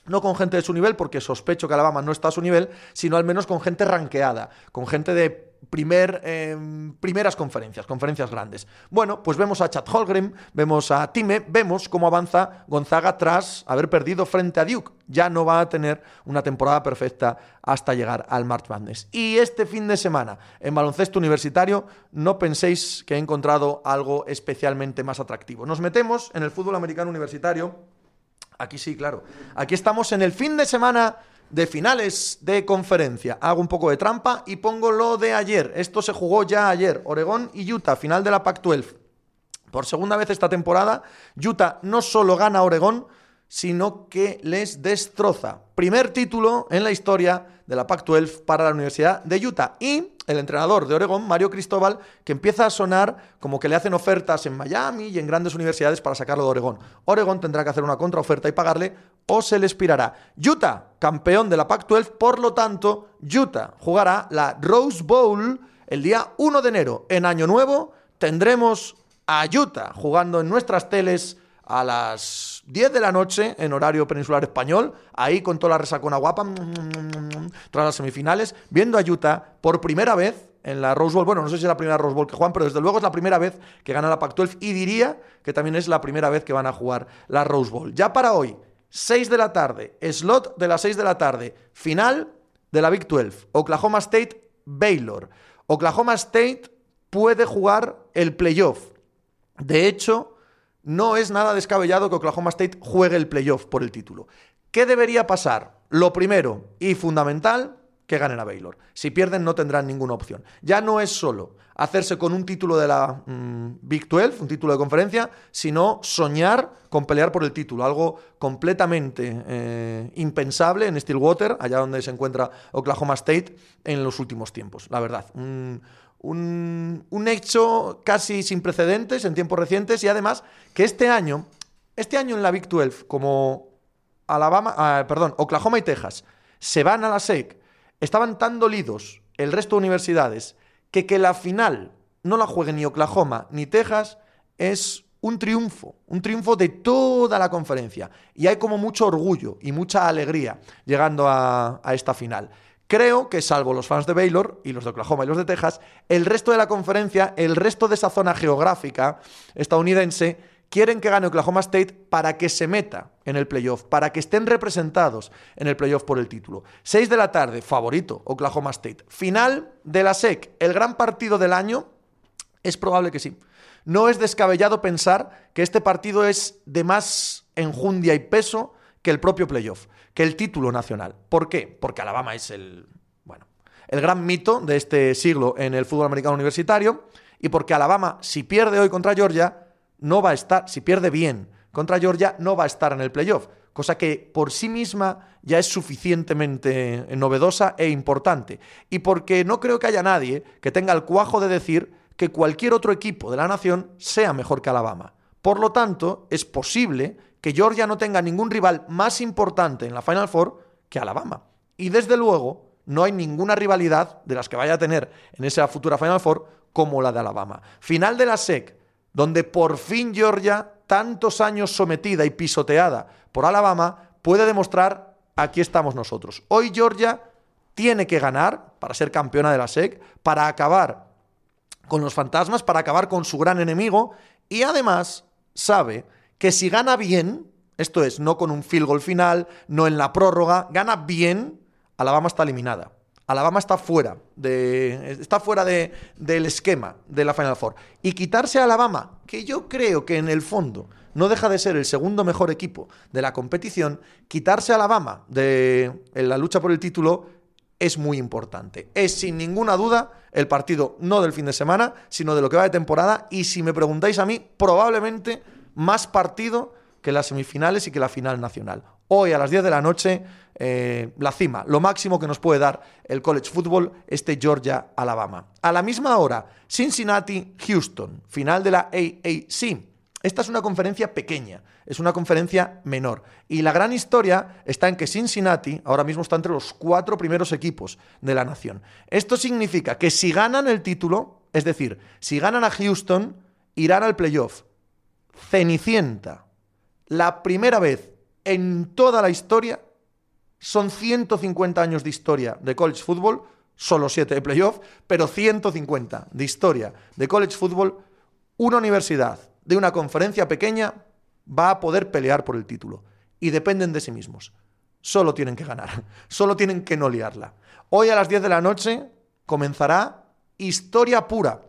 no con gente de su nivel, porque sospecho que Alabama no está a su nivel, sino al menos con gente ranqueada, con gente de primer, em, primeras conferencias, conferencias grandes. Bueno, pues vemos a Chad Holgrim, vemos a Time, vemos cómo avanza Gonzaga tras haber perdido frente a Duke. Ya no va a tener una temporada perfecta hasta llegar al March Madness. Y este fin de semana, en baloncesto universitario, no penséis que he encontrado algo especialmente más atractivo. Nos metemos en el fútbol americano universitario Aquí sí, claro. Aquí estamos en el fin de semana de finales de conferencia. Hago un poco de trampa y pongo lo de ayer. Esto se jugó ya ayer. Oregón y Utah, final de la Pac-12. Por segunda vez esta temporada, Utah no solo gana a Oregón, sino que les destroza. Primer título en la historia de la Pac-12 para la Universidad de Utah. Y el entrenador de Oregón, Mario Cristóbal, que empieza a sonar como que le hacen ofertas en Miami y en grandes universidades para sacarlo de Oregón. Oregón tendrá que hacer una contraoferta y pagarle o se le expirará. Utah, campeón de la Pac-12, por lo tanto, Utah jugará la Rose Bowl el día 1 de enero. En Año Nuevo tendremos a Utah jugando en nuestras teles a las 10 de la noche en horario peninsular español, ahí con toda la resacona guapa, tras las semifinales, viendo a Utah por primera vez en la Rose Bowl. Bueno, no sé si es la primera Rose Bowl que juegan, pero desde luego es la primera vez que gana la Pac-12 y diría que también es la primera vez que van a jugar la Rose Bowl. Ya para hoy, 6 de la tarde, slot de las 6 de la tarde, final de la Big 12, Oklahoma State, Baylor. Oklahoma State puede jugar el playoff. De hecho, no es nada descabellado que Oklahoma State juegue el playoff por el título. ¿Qué debería pasar? Lo primero y fundamental, que ganen a Baylor. Si pierden no tendrán ninguna opción. Ya no es solo hacerse con un título de la mm, Big 12, un título de conferencia, sino soñar con pelear por el título, algo completamente eh, impensable en Stillwater, allá donde se encuentra Oklahoma State en los últimos tiempos, la verdad hecho casi sin precedentes en tiempos recientes y además que este año, este año en la Big 12, como Alabama, ah, perdón, Oklahoma y Texas se van a la SEC, estaban tan dolidos el resto de universidades que que la final no la juegue ni Oklahoma ni Texas es un triunfo, un triunfo de toda la conferencia. Y hay como mucho orgullo y mucha alegría llegando a esta final. Creo que salvo los fans de Baylor y los de Oklahoma y los de Texas, el resto de la conferencia, el resto de esa zona geográfica estadounidense, quieren que gane Oklahoma State para que se meta en el playoff, para que estén representados en el playoff por el título. 6 de la tarde, favorito, Oklahoma State. Final de la SEC, el gran partido del año, es probable que sí. No es descabellado pensar que este partido es de más enjundia y peso que el propio playoff que el título nacional. ¿Por qué? Porque Alabama es el, bueno, el gran mito de este siglo en el fútbol americano universitario y porque Alabama, si pierde hoy contra Georgia, no va a estar, si pierde bien contra Georgia, no va a estar en el playoff, cosa que por sí misma ya es suficientemente novedosa e importante. Y porque no creo que haya nadie que tenga el cuajo de decir que cualquier otro equipo de la nación sea mejor que Alabama. Por lo tanto, es posible que Georgia no tenga ningún rival más importante en la Final Four que Alabama. Y desde luego, no hay ninguna rivalidad de las que vaya a tener en esa futura Final Four como la de Alabama. Final de la SEC, donde por fin Georgia, tantos años sometida y pisoteada por Alabama, puede demostrar aquí estamos nosotros. Hoy Georgia tiene que ganar para ser campeona de la SEC, para acabar con los fantasmas, para acabar con su gran enemigo y además sabe que si gana bien, esto es, no con un field goal final, no en la prórroga, gana bien, Alabama está eliminada. Alabama está fuera, de, está fuera de, del esquema de la Final Four. Y quitarse a Alabama, que yo creo que en el fondo no deja de ser el segundo mejor equipo de la competición, quitarse a Alabama de, en la lucha por el título es muy importante. Es sin ninguna duda el partido no del fin de semana, sino de lo que va de temporada y si me preguntáis a mí, probablemente más partido que las semifinales y que la final nacional. Hoy a las 10 de la noche, eh, la cima, lo máximo que nos puede dar el college football, este Georgia-Alabama. A la misma hora, Cincinnati-Houston, final de la AAC. Esta es una conferencia pequeña, es una conferencia menor. Y la gran historia está en que Cincinnati ahora mismo está entre los cuatro primeros equipos de la nación. Esto significa que si ganan el título, es decir, si ganan a Houston, irán al playoff. Cenicienta. La primera vez en toda la historia, son 150 años de historia de college football, solo 7 de playoff, pero 150 de historia de college football, una universidad de una conferencia pequeña va a poder pelear por el título. Y dependen de sí mismos. Solo tienen que ganar. (laughs) Solo tienen que no liarla. Hoy a las 10 de la noche comenzará historia pura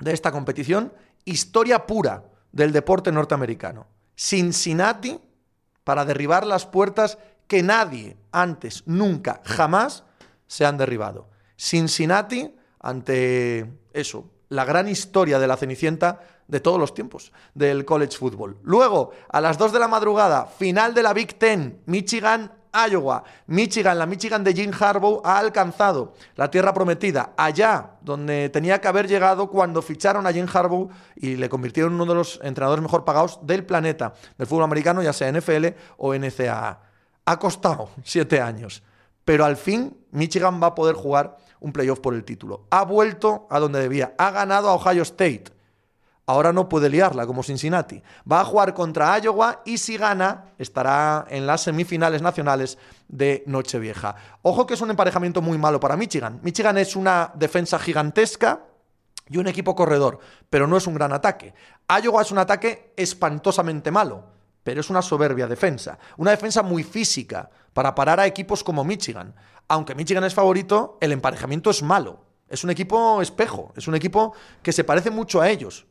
de esta competición, historia pura del deporte norteamericano. Cincinnati para derribar las puertas que nadie antes, nunca, jamás se han derribado. Cincinnati ante eso, la gran historia de la Cenicienta de todos los tiempos del college football. Luego, a las 2 de la madrugada, final de la Big Ten, Michigan Iowa. Michigan, la Michigan de Jim Harbaugh ha alcanzado la tierra prometida, allá donde tenía que haber llegado cuando ficharon a Jim Harbaugh y le convirtieron en uno de los entrenadores mejor pagados del planeta del fútbol americano, ya sea NFL o NCAA. Ha costado (laughs) siete años, pero al fin Michigan va a poder jugar un playoff por el título. Ha vuelto a donde debía, ha ganado a Ohio State ahora no puede liarla como Cincinnati. Va a jugar contra Iowa y si gana estará en las semifinales nacionales de Nochevieja. Ojo que es un emparejamiento muy malo para Michigan. Michigan es una defensa gigantesca y un equipo corredor, pero no es un gran ataque. Iowa es un ataque espantosamente malo, pero es una soberbia defensa. Una defensa muy física para parar a equipos como Michigan. Aunque Michigan es favorito, el emparejamiento es malo. Es un equipo espejo, es un equipo que se parece mucho a ellos.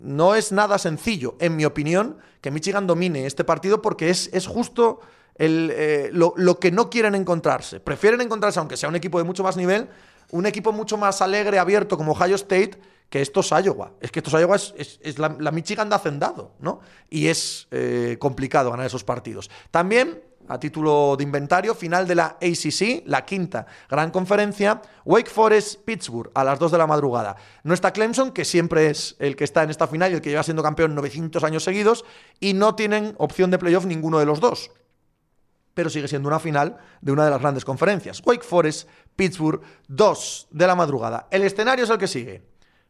No es nada sencillo, en mi opinión, que Michigan domine este partido porque es, es justo eh, lo, lo, que no quieren encontrarse. Prefieren encontrarse, aunque sea un equipo de mucho más nivel, un equipo mucho más alegre, abierto como Ohio State, que estos Iowa. Es que estos Iowa es, es, la, Michigan de hacendado, ¿no? Y es eh, complicado ganar esos partidos. También a título de inventario, final de la ACC, la quinta gran conferencia, Wake Forest, Pittsburgh, a las 2 de la madrugada. No está Clemson, que siempre es el que está en esta final y el que lleva siendo campeón 900 años seguidos, y no tienen opción de playoff ninguno de los dos. Pero sigue siendo una final de una de las grandes conferencias. Wake Forest, Pittsburgh, 2 de la madrugada. El escenario es el que sigue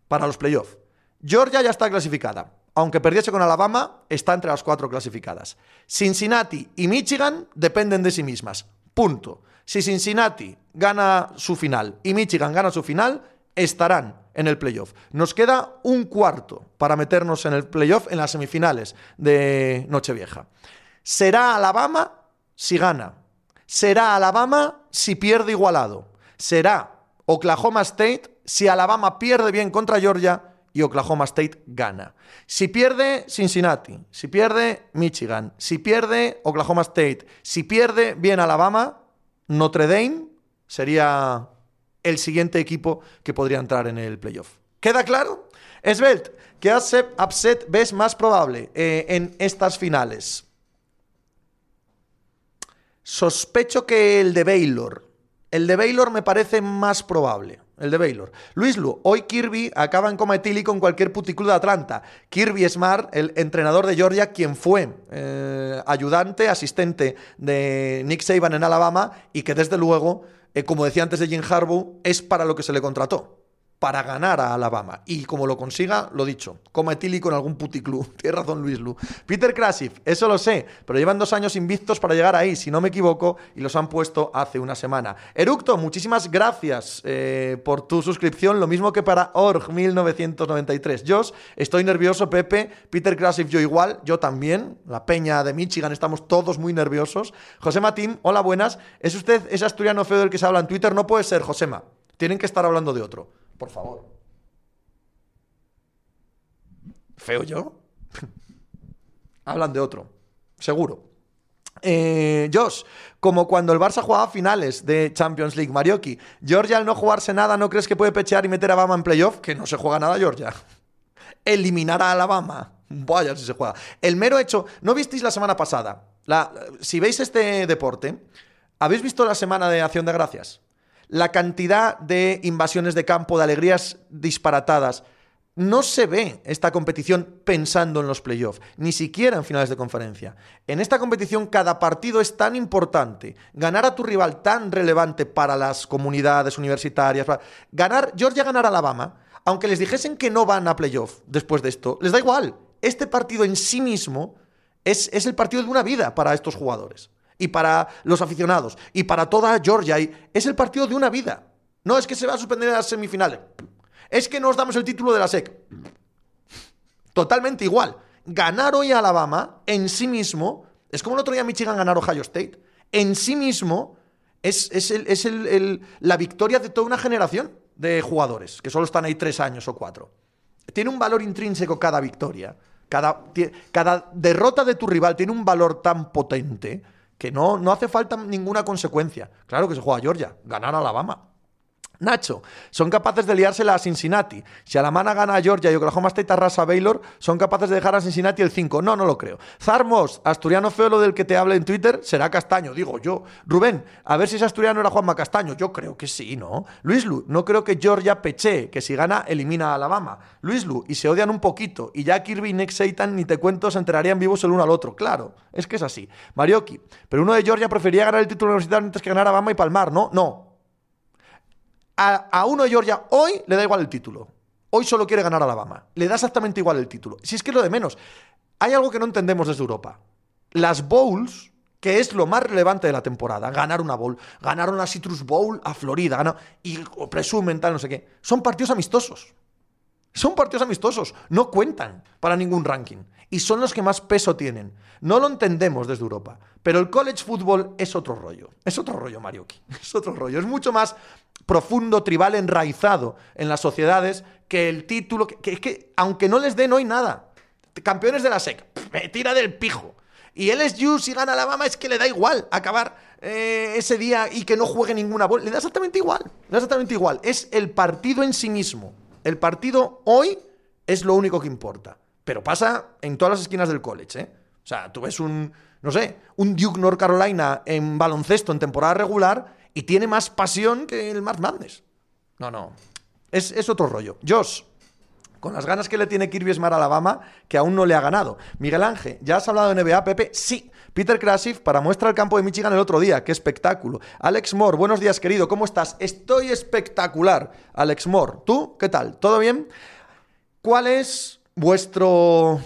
para los playoffs. Georgia ya está clasificada aunque perdiese con Alabama, está entre las cuatro clasificadas. Cincinnati y Michigan dependen de sí mismas. Punto. Si Cincinnati gana su final y Michigan gana su final, estarán en el playoff. Nos queda un cuarto para meternos en el playoff en las semifinales de Nochevieja. Será Alabama si gana. Será Alabama si pierde igualado. Será Oklahoma State si Alabama pierde bien contra Georgia y Oklahoma State gana. Si pierde Cincinnati, si pierde Michigan, si pierde Oklahoma State, si pierde bien Alabama, Notre Dame sería el siguiente equipo que podría entrar en el playoff. ¿Queda claro? Svelte, ¿qué upset ves más probable eh, en estas finales? Sospecho que el de Baylor. El de Baylor me parece más probable el de Baylor. Luis Lu, hoy Kirby acaba en coma etílico con cualquier puticlub de Atlanta. Kirby Smart, el entrenador de Georgia, quien fue eh, ayudante, asistente de Nick Saban en Alabama y que desde luego, eh, como decía antes de Jim Harbaugh, es para lo que se le contrató para ganar a Alabama. Y como lo consiga, lo dicho, coma etílico en algún puticlub. (laughs) Tiene razón Luis Lu. Peter Krasif, eso lo sé, pero llevan dos años invictos para llegar ahí, si no me equivoco, y los han puesto hace una semana. Eructo, muchísimas gracias eh, por tu suscripción, lo mismo que para Org 1993. Josh, estoy nervioso, Pepe. Peter Krasif, yo igual, yo también. La peña de Michigan, estamos todos muy nerviosos. José Matín, hola, buenas. ¿Es usted ese asturiano feo del que se habla en Twitter? No puede ser, Josema. Tienen que estar hablando de otro. Por favor. ¿Feo yo? (laughs) Hablan de otro. Seguro. Eh, Josh, como cuando el Barça jugaba finales de Champions League, Marioki, Georgia al no jugarse nada, ¿no crees que puede pechear y meter a Alabama en playoff? Que no se juega nada Georgia. (laughs) Eliminar a Alabama. Vaya si se juega. El mero hecho, ¿no visteis la semana pasada? Si veis este deporte, ¿habéis visto la semana de Acción de Gracias? La cantidad de invasiones de campo, de alegrías disparatadas no se ve esta competición pensando en los playoffs, ni siquiera en finales de conferencia. En esta competición cada partido es tan importante, ganar a tu rival tan relevante para las comunidades universitarias, ganar Georgia ganar Alabama, aunque les dijesen que no van a playoff después de esto, les da igual. Este partido en sí mismo es, es el partido de una vida para estos jugadores y para los aficionados y para toda Georgia. es el partido de una vida. No es que se va a suspender en las semifinales es que nos damos el título de la SEC. Totalmente igual. Ganar hoy a Alabama en sí mismo, es como el otro día Michigan ganar Ohio State, en sí mismo es, la victoria de toda una generación de jugadores, que solo están ahí tres años o cuatro. Tiene un valor intrínseco cada victoria. Cada, cada derrota de tu rival tiene un valor tan potente que no, no hace falta ninguna consecuencia. Claro que se juega Georgia, ganar a Alabama. Nacho, son capaces de liársela a Cincinnati. Si Alamana gana a Georgia y Oklahoma State arrasa a Baylor, son capaces de dejar a Cincinnati el 5. No, no lo creo. Zarmos, asturiano feo lo del que te hable en Twitter, será Castaño, digo yo. Rubén, a ver si ese asturiano era Juanma Castaño. Yo creo que sí, ¿no? Luis Lu, no creo que Georgia peche, que si gana elimina a Alabama. Luis Lu, y se odian un poquito. Y ya Kirby y Nick Satan, ni te cuento, se enterarían vivos el uno al otro. Claro, es que es así. Marioki, pero uno de Georgia prefería ganar el título universitario antes que ganar a Alabama y Palmar, ¿no? No, a, uno de Georgia hoy le da igual el título. Hoy solo quiere ganar Alabama. Le da exactamente igual el título. Si es que es lo de menos. Hay algo que no entendemos desde Europa. Las bowls, que es lo más relevante de la temporada, ganar una bowl, ganar una Citrus Bowl a Florida, y presumen tal, no sé qué, son partidos amistosos. Son partidos amistosos, no cuentan para ningún ranking y son los que más peso tienen. No lo entendemos desde Europa, pero el college football es otro rollo. Es otro rollo, Marioki. (laughs) Es otro rollo. Es mucho más profundo, tribal, enraizado en las sociedades que el título. Que es que, aunque no les den hoy nada, campeones de la SEC, me tira del pijo. Y es si gana Alabama, es que le da igual acabar eh, ese día y que no juegue ninguna bola. Le da exactamente igual. Le da exactamente igual. Es el partido en sí mismo. El partido hoy es lo único que importa. Pero pasa en todas las esquinas del college, ¿eh? O sea, tú ves un, no sé, un Duke North Carolina en baloncesto en temporada regular y tiene más pasión que el Mark Madness. No, no. Es, es otro rollo. Josh, con las ganas que le tiene Kirby Smart a Alabama, que aún no le ha ganado. Miguel Ángel, ¿ya has hablado de NBA, Pepe? Sí. Peter Krasif para muestra el campo de Michigan el otro día. ¡Qué espectáculo! Alex Moore, buenos días, querido. ¿Cómo estás? Estoy espectacular. Alex Moore, ¿tú qué tal? ¿Todo bien? ¿Cuál es vuestro,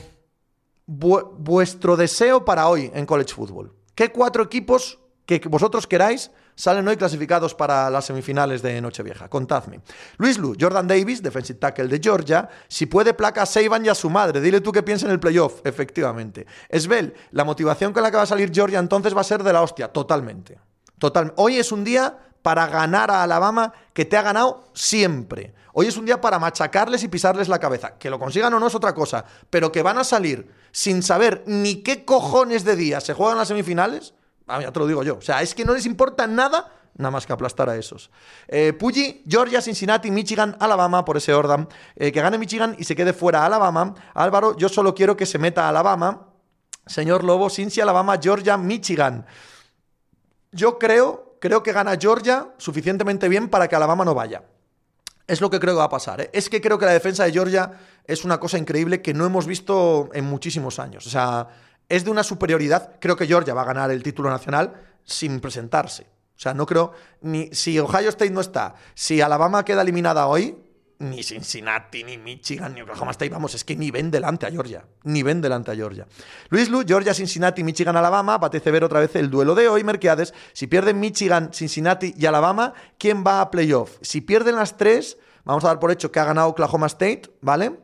vuestro deseo para hoy en College Football? ¿Qué cuatro equipos que vosotros queráis salen hoy clasificados para las semifinales de Nochevieja. Contadme. Luis Lu, Jordan Davis, defensive tackle de Georgia. Si puede, placa a Seiban y a su madre. Dile tú qué piensas en el playoff. Efectivamente. Esbel, la motivación con la que va a salir Georgia entonces va a ser de la hostia. Totalmente. Total. Hoy es un día para ganar a Alabama que te ha ganado siempre. Hoy es un día para machacarles y pisarles la cabeza. Que lo consigan o no es otra cosa, pero que van a salir sin saber ni qué cojones de día se juegan las semifinales, Ah, ya te lo digo yo. O sea, es que no les importa nada nada más que aplastar a esos. Eh, Georgia, Cincinnati, Michigan, Alabama, por ese orden. Eh, que gane Michigan y se quede fuera Alabama. Álvaro, yo solo quiero que se meta Alabama. Señor Lobo, Cincy, Alabama, Georgia, Michigan. Yo creo, creo que gana Georgia suficientemente bien para que Alabama no vaya. Es lo que creo que va a pasar. ¿eh? Es que creo que la defensa de Georgia es una cosa increíble que no hemos visto en muchísimos años. O sea, es de una superioridad. Creo que Georgia va a ganar el título nacional sin presentarse. O sea, no creo ni si Ohio State no está, si Alabama queda eliminada hoy, ni Cincinnati, ni Michigan, ni Oklahoma State, vamos, es que ni ven delante a Georgia, ni ven delante a Georgia. Luis Lu, Georgia, Cincinnati, Michigan, Alabama, apetece ver otra vez el duelo de hoy, Merquiades. Si pierden Michigan, Cincinnati y Alabama, ¿quién va a playoff? Si pierden las tres, vamos a dar por hecho que ha ganado Oklahoma State, ¿vale?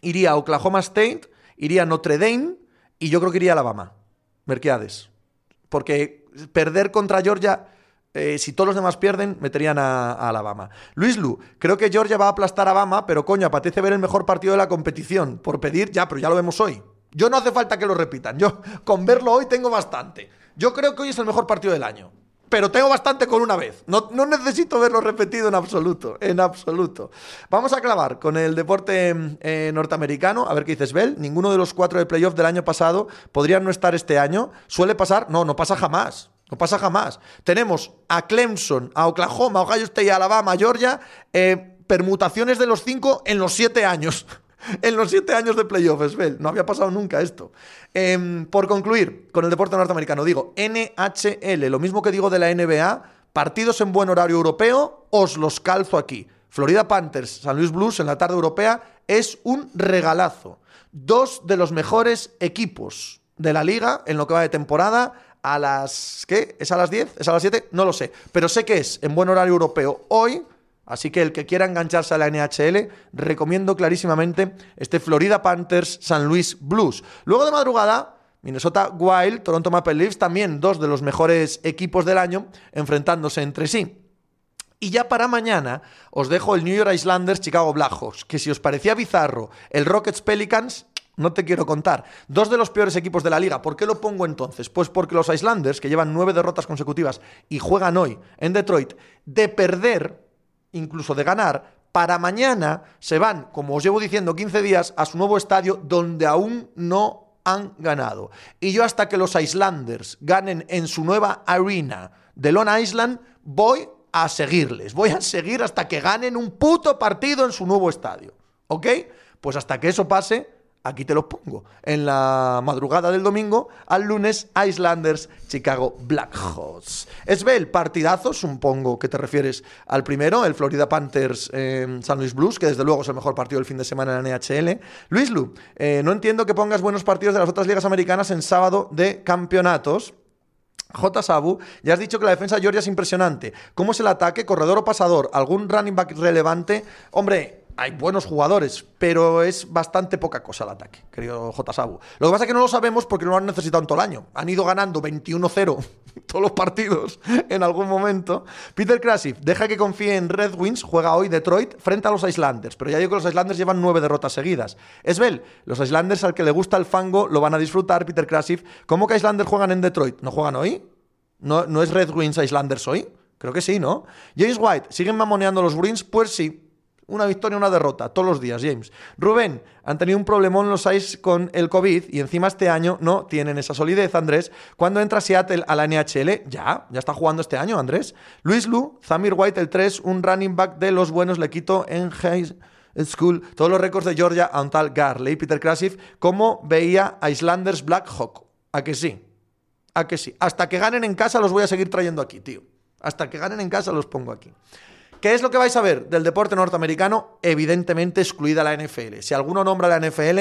Iría Oklahoma State, iría Notre Dame, y yo creo que iría a Alabama, Merqueades. Porque perder contra Georgia, eh, si todos los demás pierden, meterían a, Alabama. Luis Lu, creo que Georgia va a aplastar a Alabama, pero coño, apetece ver el mejor partido de la competición. Por pedir, ya, pero ya lo vemos hoy. Yo no hace falta que lo repitan. Yo con verlo hoy tengo bastante. Yo creo que hoy es el mejor partido del año pero tengo bastante con una vez. No, necesito verlo repetido en absoluto, en absoluto. Vamos a clavar con el deporte eh, norteamericano, a ver qué dices, Bell. Ninguno de los cuatro de playoff del año pasado podrían no estar este año. ¿Suele pasar? No, no pasa jamás. No pasa jamás. Tenemos a Clemson, a Oklahoma, a Ohio State, Alabama, Georgia, eh, permutaciones de los cinco en los siete años. (laughs) en los siete años de playoffs, Bell. No había pasado nunca esto. Em, por concluir, con el deporte norteamericano, digo NHL, lo mismo que digo de la NBA, partidos en buen horario europeo, os los calzo aquí. Florida Panthers, San Luis Blues en la tarde europea es un regalazo. Dos de los mejores equipos de la liga en lo que va de temporada a las... ¿Qué? ¿Es a las 10? ¿Es a las 7? No lo sé. Pero sé que es en buen horario europeo hoy Así que el que quiera engancharse a la NHL, recomiendo clarísimamente este Florida Panthers San Luis Blues. Luego de madrugada, Minnesota Wild, Toronto Maple Leafs, también dos de los mejores equipos del año, enfrentándose entre sí. Y ya para mañana os dejo el New York Islanders Chicago Blackhawks, que si os parecía bizarro el Rockets Pelicans, no te quiero contar. Dos de los peores equipos de la liga. ¿Por qué lo pongo entonces? Pues porque los Islanders, que llevan nueve derrotas consecutivas y juegan hoy en Detroit, de perder incluso de ganar, para mañana se van, como os llevo diciendo, 15 días a su nuevo estadio donde aún no han ganado. Y yo hasta que los Islanders ganen en su nueva arena de Long Island, voy a seguirles. Voy a seguir hasta que ganen un puto partido en su nuevo estadio. ¿Ok? Pues hasta que eso pase, aquí te los pongo. En la madrugada del domingo al lunes, Islanders, Chicago Blackhawks. Esbel, partidazo, supongo que te refieres al primero, el Florida Panthers eh, San Luis Blues, que desde luego es el mejor partido del fin de semana en la NHL. Luis Lu, eh, no entiendo que pongas buenos partidos de las otras ligas americanas en sábado de campeonatos. J. Sabu, ya has dicho que la defensa de Georgia es impresionante. ¿Cómo es el ataque? ¿Corredor o pasador? ¿Algún running back relevante? Hombre, hay buenos jugadores, pero es bastante poca cosa el ataque, querido J. Sabu. Lo que pasa es que no lo sabemos porque no lo han necesitado en todo el año. Han ido ganando 21-0 (laughs) todos los partidos (laughs) en algún momento. Peter Krasif, deja que confíe en Red Wings, juega hoy Detroit frente a los Islanders, pero ya digo que los Islanders llevan nueve derrotas seguidas. Esbel, los Islanders al que le gusta el fango lo van a disfrutar, Peter Krasif. ¿Cómo que Islanders juegan en Detroit? ¿No juegan hoy? ¿No, ¿No es Red Wings Islanders hoy? Creo que sí, ¿no? James White, ¿siguen mamoneando los Bruins? Pues sí, una victoria, una derrota, todos los días, James. Rubén, han tenido un problemón los seis con el COVID y encima este año no tienen esa solidez, Andrés. ¿Cuándo entra Seattle a la NHL? Ya, ya está jugando este año, Andrés. Luis Lu, Zamir White, el 3, un running back de los buenos, le quito en High School todos los récords de Georgia a un tal Garley. Peter Krasif, ¿cómo veía Islanders Blackhawk? ¿A que sí? ¿A que sí? Hasta que ganen en casa los voy a seguir trayendo aquí, tío. Hasta que ganen en casa los pongo aquí. ¿Qué es lo que vais a ver del deporte norteamericano? Evidentemente excluida la NFL. Si alguno nombra la NFL,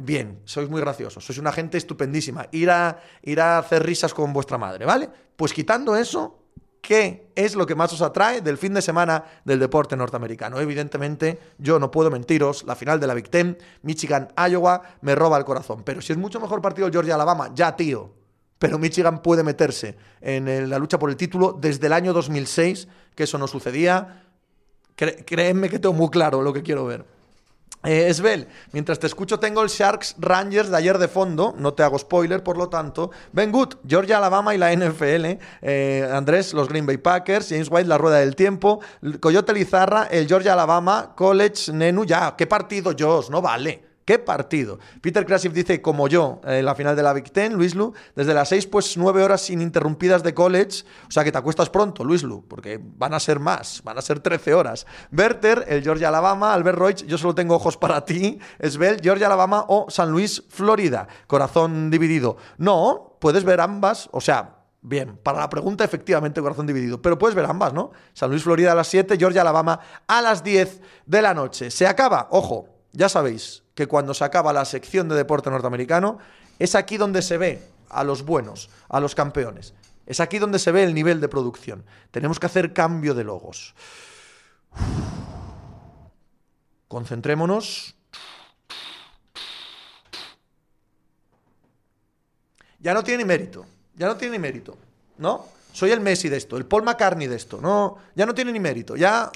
bien, sois muy graciosos, sois una gente estupendísima. Ir a, a hacer risas con vuestra madre, ¿vale? Pues quitando eso, ¿qué es lo que más os atrae del fin de semana del deporte norteamericano? Evidentemente, yo no puedo mentiros, la final de la Big Ten, Michigan, Iowa, me roba el corazón. Pero si es mucho mejor partido Georgia-Alabama, ya, tío pero Michigan puede meterse en la lucha por el título desde el año 2006, que eso no sucedía. créeme que tengo muy claro lo que quiero ver. Eh, Esbel, mientras te escucho tengo el Sharks Rangers de ayer de fondo, no te hago spoiler, por lo tanto. Ben Good, Georgia, Alabama y la NFL. Eh, Andrés, los Green Bay Packers. James White, la rueda del tiempo. Coyote Lizarra, el Georgia, Alabama. College, Nenu, ya. ¿Qué partido, Josh? No vale. ¿Qué partido? Peter Krasif dice, como yo, en la final de la Big Ten, Luis Lu, desde las 6, pues 9 horas ininterrumpidas de college. O sea que te acuestas pronto, Luis Lu, porque van a ser más, van a ser 13 horas. Werther, el Georgia Alabama, Albert Roach, yo solo tengo ojos para ti, Esbel, Georgia Alabama o San Luis, Florida. Corazón dividido. No, puedes ver ambas, o sea, Bien, para la pregunta, efectivamente, corazón dividido. Pero puedes ver ambas, ¿no? San Luis, Florida a las 7, Georgia, Alabama a las 10 de la noche. Se acaba, ojo, ya sabéis, que cuando se acaba la sección de deporte norteamericano, es aquí donde se ve a los buenos, a los campeones. Es aquí donde se ve el nivel de producción. Tenemos que hacer cambio de logos. Concentrémonos. Ya no tiene ni mérito. Ya no tiene ni mérito. ¿No? Soy el Messi de esto, el Paul McCartney de esto. No, ya no tiene ni mérito. Ya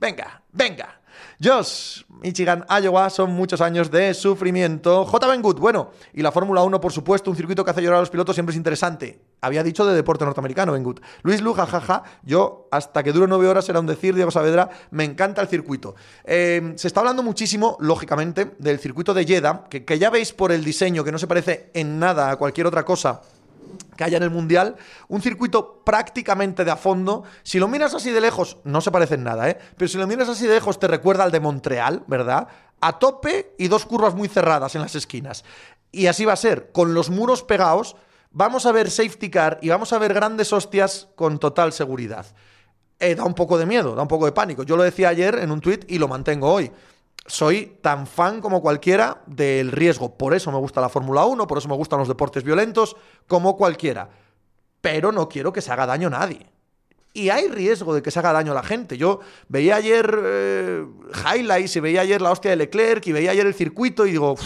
Venga, venga. Josh, Michigan, Iowa, son muchos años de sufrimiento. J. Ben Good, bueno, y la Fórmula 1, por supuesto, un circuito que hace llorar a los pilotos siempre es interesante. Había dicho de deporte norteamericano, Ben Good. Luis Luja, jaja, yo hasta que dure nueve horas era un decir, Diego Saavedra, me encanta el circuito. Eh, se está hablando muchísimo, lógicamente, del circuito de Jeddah, que, que ya veis por el diseño que no se parece en nada a cualquier otra cosa que haya en el Mundial, un circuito prácticamente de a fondo. Si lo miras así de lejos, no se parece en nada, ¿eh? Pero si lo miras así de lejos, te recuerda al de Montreal, ¿verdad? A tope y dos curvas muy cerradas en las esquinas. Y así va a ser, con los muros pegados, vamos a ver safety car y vamos a ver grandes hostias con total seguridad. Eh, da un poco de miedo, da un poco de pánico. Yo lo decía ayer en un tuit y lo mantengo hoy soy tan fan como cualquiera del riesgo. Por eso me gusta la Fórmula 1, por eso me gustan los deportes violentos, como cualquiera. Pero no quiero que se haga daño a nadie. Y hay riesgo de que se haga daño a la gente. Yo veía ayer eh, highlights y veía ayer la hostia de Leclerc y veía ayer el circuito y digo,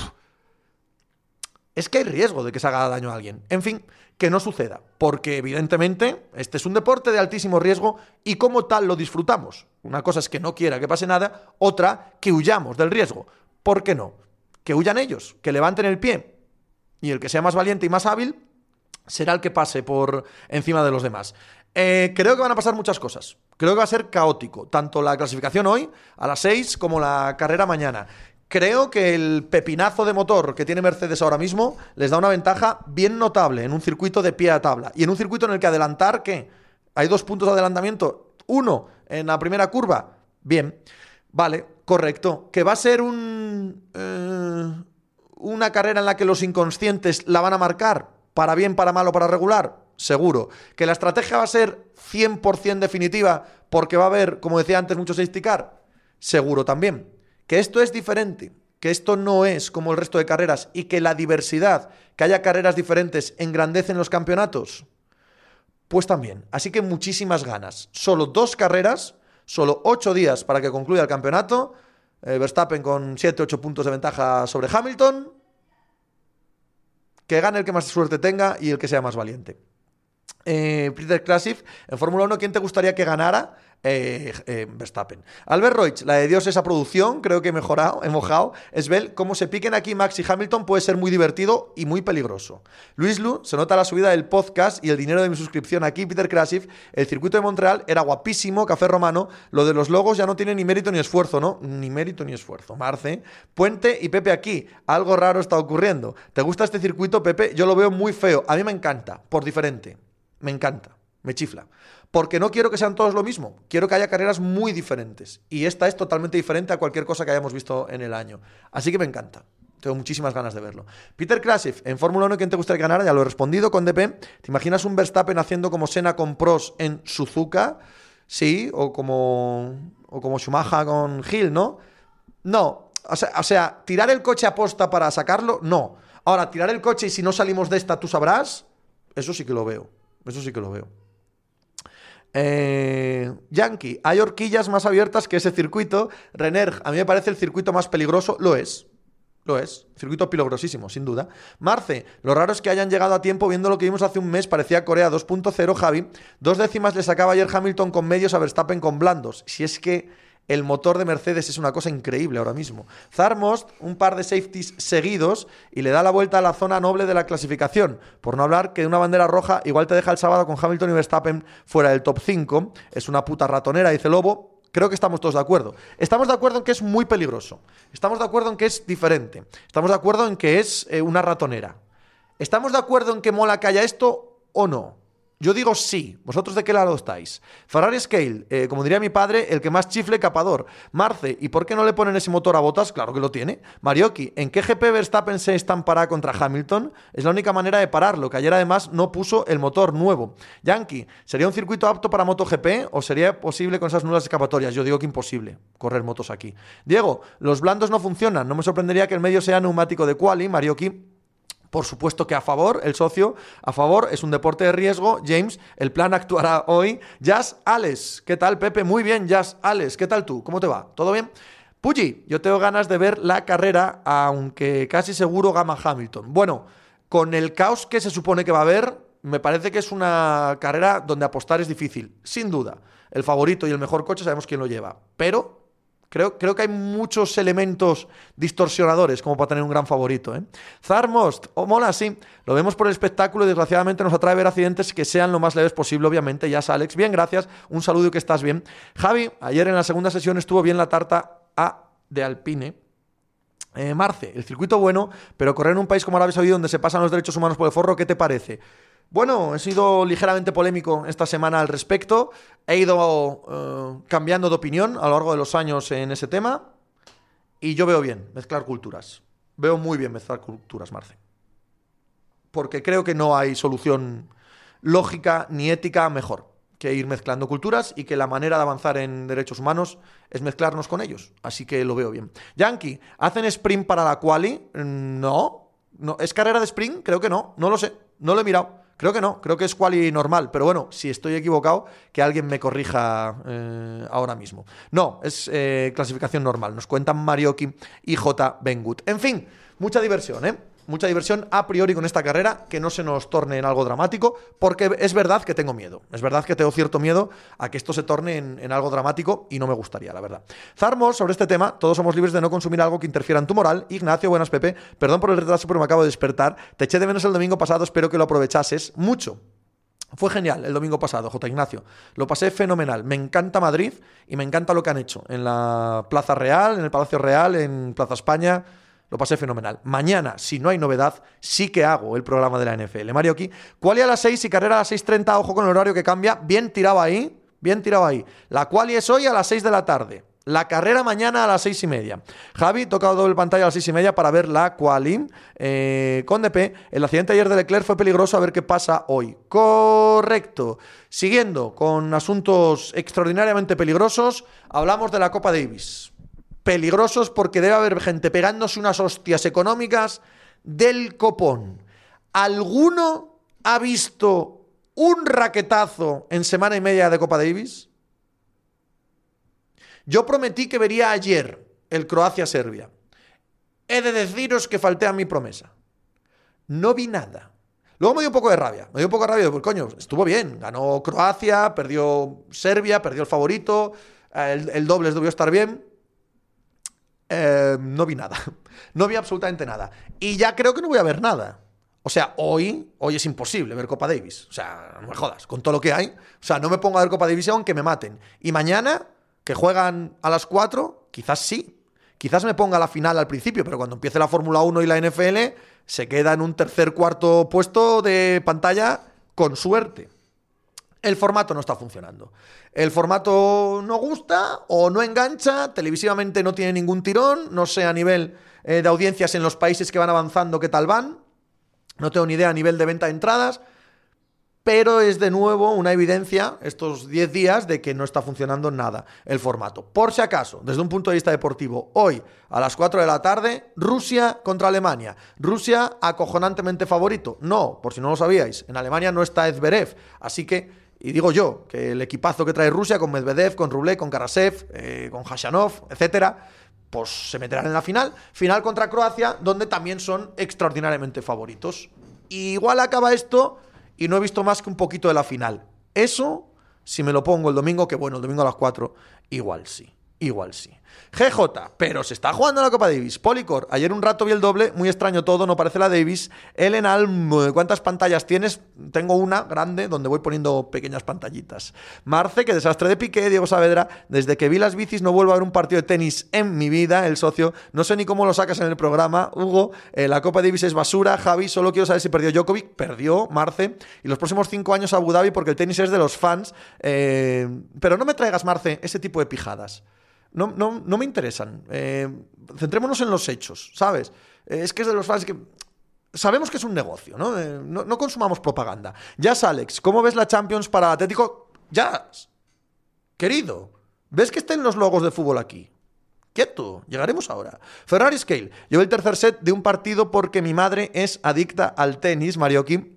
es que hay riesgo de que se haga daño a alguien. En fin, que no suceda, porque evidentemente este es un deporte de altísimo riesgo y como tal lo disfrutamos. Una cosa es que no quiera que pase nada, otra que huyamos del riesgo. ¿Por qué no? Que huyan ellos, que levanten el pie y el que sea más valiente y más hábil será el que pase por encima de los demás. Eh, creo que van a pasar muchas cosas. Creo que va a ser caótico, tanto la clasificación hoy a las 6 como la carrera mañana. Creo que el pepinazo de motor que tiene Mercedes ahora mismo les da una ventaja bien notable en un circuito de pie a tabla. Y en un circuito en el que adelantar, ¿qué? Hay dos puntos de adelantamiento. Uno en la primera curva. Bien. Vale, correcto. Que va a ser un, eh, una carrera en la que los inconscientes la van a marcar. Para bien, para mal o para regular. Seguro. Que la estrategia va a ser 100% definitiva porque va a haber, como decía antes, muchos safety car. Seguro también que esto es diferente, que esto no es como el resto de carreras y que la diversidad, que haya carreras diferentes, engrandecen los campeonatos. Pues también. Así que muchísimas ganas. Solo dos carreras, solo ocho días para que concluya el campeonato. Eh, Verstappen con 7-8 puntos de ventaja sobre Hamilton. Que gane el que más suerte tenga y el que sea más valiente. Eh, Peter Classic, en Fórmula 1, ¿quién te gustaría que ganara? Eh, eh, Verstappen. Albert Reutz, la de Dios esa producción, creo que he mejorado, he mojado. Esbel, cómo se piquen aquí Max y Hamilton puede ser muy divertido y muy peligroso. Luis Lu, se nota la subida del podcast y el dinero de mi suscripción aquí, Peter Krasif. El circuito de Montreal era guapísimo, café romano. Lo de los logos ya no tiene ni mérito ni esfuerzo, ¿no? Ni mérito ni esfuerzo. Marce, Puente y Pepe aquí. Algo raro está ocurriendo. ¿Te gusta este circuito, Pepe? Yo lo veo muy feo. A mí me encanta, por diferente. Me encanta, me chifla porque no quiero que sean todos lo mismo, quiero que haya carreras muy diferentes. Y esta es totalmente diferente a cualquier cosa que hayamos visto en el año. Así que me encanta. Tengo muchísimas ganas de verlo. Peter Krasif, en Fórmula 1, ¿quién te gustaría ganar? Ya lo he respondido con DP. ¿Te imaginas un Verstappen haciendo como Senna con Pros en Suzuka? Sí, o como, o como Schumacher con Hill, ¿no? No. O sea, o sea, tirar el coche a posta para sacarlo, no. Ahora, tirar el coche y si no salimos de esta, tú sabrás, eso sí que lo veo. Eso sí que lo veo. Eh, Yankee, hay horquillas más abiertas que ese circuito. Renner, a mí me parece el circuito más peligroso. Lo es. Lo es. Circuito peligrosísimo, sin duda. Marce, lo raro es que hayan llegado a tiempo viendo lo que vimos hace un mes. Parecía Corea 2.0, Javi. Dos décimas le sacaba ayer Hamilton con medios a Verstappen con blandos. Si es que el motor de Mercedes es una cosa increíble ahora mismo. Zarmost, un par de safeties seguidos y le da la vuelta a la zona noble de la clasificación. Por no hablar que una bandera roja igual te deja el sábado con Hamilton y Verstappen fuera del top 5. Es una puta ratonera, dice Lobo. Creo que estamos todos de acuerdo. Estamos de acuerdo en que es muy peligroso. Estamos de acuerdo en que es diferente. Estamos de acuerdo en que es eh, una ratonera. ¿Estamos de acuerdo en que mola que haya esto o no? Yo digo sí. ¿Vosotros de qué lado estáis? Ferrari Scale, eh, como diría mi padre, el que más chifle capador. Marce, ¿y por qué no le ponen ese motor a botas? Claro que lo tiene. Marioki, ¿en qué GP Verstappen se estampará contra Hamilton? Es la única manera de pararlo, que ayer además no puso el motor nuevo. Yankee, ¿sería un circuito apto para MotoGP o sería posible con esas nulas escapatorias? Yo digo que imposible correr motos aquí. Diego, los blandos no funcionan. No me sorprendería que el medio sea neumático de quali. Marioki, por supuesto que a favor, el socio, a favor, es un deporte de riesgo. James, el plan actuará hoy. Jazz Alex, ¿qué tal, Pepe? Muy bien, Jazz Alex, ¿qué tal tú? ¿Cómo te va? ¿Todo bien? Puyi, yo tengo ganas de ver la carrera, aunque casi seguro gama Hamilton. Bueno, con el caos que se supone que va a haber, Me parece que es una carrera donde apostar es difícil, sin duda. El favorito y el mejor coche sabemos quién lo lleva, pero Creo, creo, que hay muchos elementos distorsionadores como para tener un gran favorito. ¿eh? Zarmost, o oh, mola, sí. Lo vemos por el espectáculo y desgraciadamente nos atrae ver accidentes que sean lo más leves posible, obviamente. Ya Alex. Bien, gracias. Un saludo que estás bien. Javi, ayer en la segunda sesión estuvo bien la tarta A de Alpine. Eh, Marce, el circuito bueno, pero correr en un país como Arabia Saudí donde se pasan los derechos humanos por el forro, ¿qué te parece? Bueno, he sido ligeramente polémico esta semana al respecto. He ido eh, cambiando de opinión a lo largo de los años en ese tema. Y yo veo bien mezclar culturas. Veo muy bien mezclar culturas, Marce. Porque creo que no hay solución lógica ni ética mejor que ir mezclando culturas y que la manera de avanzar en derechos humanos es mezclarnos con ellos. Así que lo veo bien. Yankee, ¿hacen sprint para la quali? No. no. ¿Es carrera de sprint? Creo que no. No lo sé. No lo he mirado. Creo que no, creo que es quali normal, pero bueno, si estoy equivocado, que alguien me corrija eh, ahora mismo. No, es eh, clasificación normal, nos cuentan Marioki y J. Bengut. En fin, mucha diversión, ¿eh? Mucha diversión a priori con esta carrera, que no se nos torne en algo dramático, porque es verdad que tengo miedo. Es verdad que tengo cierto miedo a que esto se torne en, algo dramático y no me gustaría, la verdad. Zarmos, sobre este tema, todos somos libres de no consumir algo que interfiera en tu moral. Ignacio, buenas Pepe, perdón por el retraso, pero me acabo de despertar. Te eché de menos el domingo pasado, espero que lo aprovechases mucho. Fue genial el domingo pasado, J. Ignacio. Lo pasé fenomenal. Me encanta Madrid y me encanta lo que han hecho en la Plaza Real, en el Palacio Real, en Plaza España. Lo pasé fenomenal. Mañana, si no hay novedad, sí que hago el programa de la NFL. Mario aquí. Quali a las 6 y carrera a las 6.30. Ojo con el horario que cambia. Bien tirado ahí. Bien tirado ahí. La quali es hoy a las 6 de la tarde. La carrera mañana a las seis y media. Javi, tocado doble pantalla a las seis y media para ver la quali eh, con DP. El accidente ayer de Leclerc fue peligroso, a ver qué pasa hoy. Correcto. Siguiendo con asuntos extraordinariamente peligrosos, hablamos de la Copa Davis peligrosos porque debe haber gente pegándose unas hostias económicas del copón. ¿Alguno ha visto un raquetazo en semana y media de Copa Davis? Yo prometí que vería ayer el Croacia-Serbia. He de deciros que falté a mi promesa. No vi nada. Luego me dio un poco de rabia. Me dio un poco de rabia porque, coño, estuvo bien. Ganó Croacia, perdió Serbia, perdió el favorito. El, el doble debió estar bien. Eh, no vi nada. (laughs) No vi absolutamente nada. Y ya creo que no voy a ver nada. O sea, hoy, hoy es imposible ver Copa Davis. O sea, no me jodas, con todo lo que hay. O sea, no me pongo a ver Copa Davis aunque me maten. Y mañana, que juegan a las 4, quizás sí. Quizás me ponga la final al principio, pero cuando empiece la Fórmula 1 y la NFL, se queda en un tercer, cuarto puesto de pantalla con suerte el formato no está funcionando. El formato no gusta o no engancha, televisivamente no tiene ningún tirón, no sé a nivel eh, de audiencias en los países que van avanzando qué tal van, no tengo ni idea a nivel de venta de entradas, pero es de nuevo una evidencia estos 10 días de que no está funcionando nada el formato. Por si acaso, desde un punto de vista deportivo, hoy a las 4 de la tarde, Rusia contra Alemania. Rusia acojonantemente favorito. No, por si no lo sabíais, en Alemania no está Ezberev, así que y digo yo, que el equipazo que trae Rusia con Medvedev, con Rublev, con Karasev, eh, con Hashanov, etcétera, pues se meterán en la final. Final contra Croacia, donde también son extraordinariamente favoritos. igual acaba esto y no he visto más que un poquito de la final. Eso, si me lo pongo el domingo, que bueno, el domingo a las 4, igual sí, igual sí. GJ, pero se está jugando la Copa Davis. Policor, ayer un rato vi el doble, muy extraño todo, no parece la Davis. Ellen Alm, ¿cuántas pantallas tienes? Tengo una grande donde voy poniendo pequeñas pantallitas. Marce, que desastre de Piqué, Diego Saavedra, desde que vi las bicis no vuelvo a ver un partido de tenis en mi vida, el socio. No sé ni cómo lo sacas en el programa, Hugo. Eh, la Copa Davis es basura, Javi, solo quiero saber si perdió Djokovic. Perdió, Marce. Y los próximos cinco años Abu Dhabi porque el tenis es de los fans. Eh, pero no me traigas, Marce, ese tipo de pijadas no, no, no me interesan. Eh, centrémonos en los hechos, ¿sabes? Eh, es que es de los fans que... Sabemos que es un negocio, ¿no? Eh, no, no, consumamos propaganda. Ya, Alex, ¿cómo ves la Champions para Atlético? Ya, querido, ¿ves que estén los logos de fútbol aquí? Quieto, llegaremos ahora. Ferrari Scale. Llevo el tercer set de un partido porque mi madre es adicta al tenis, Marioki.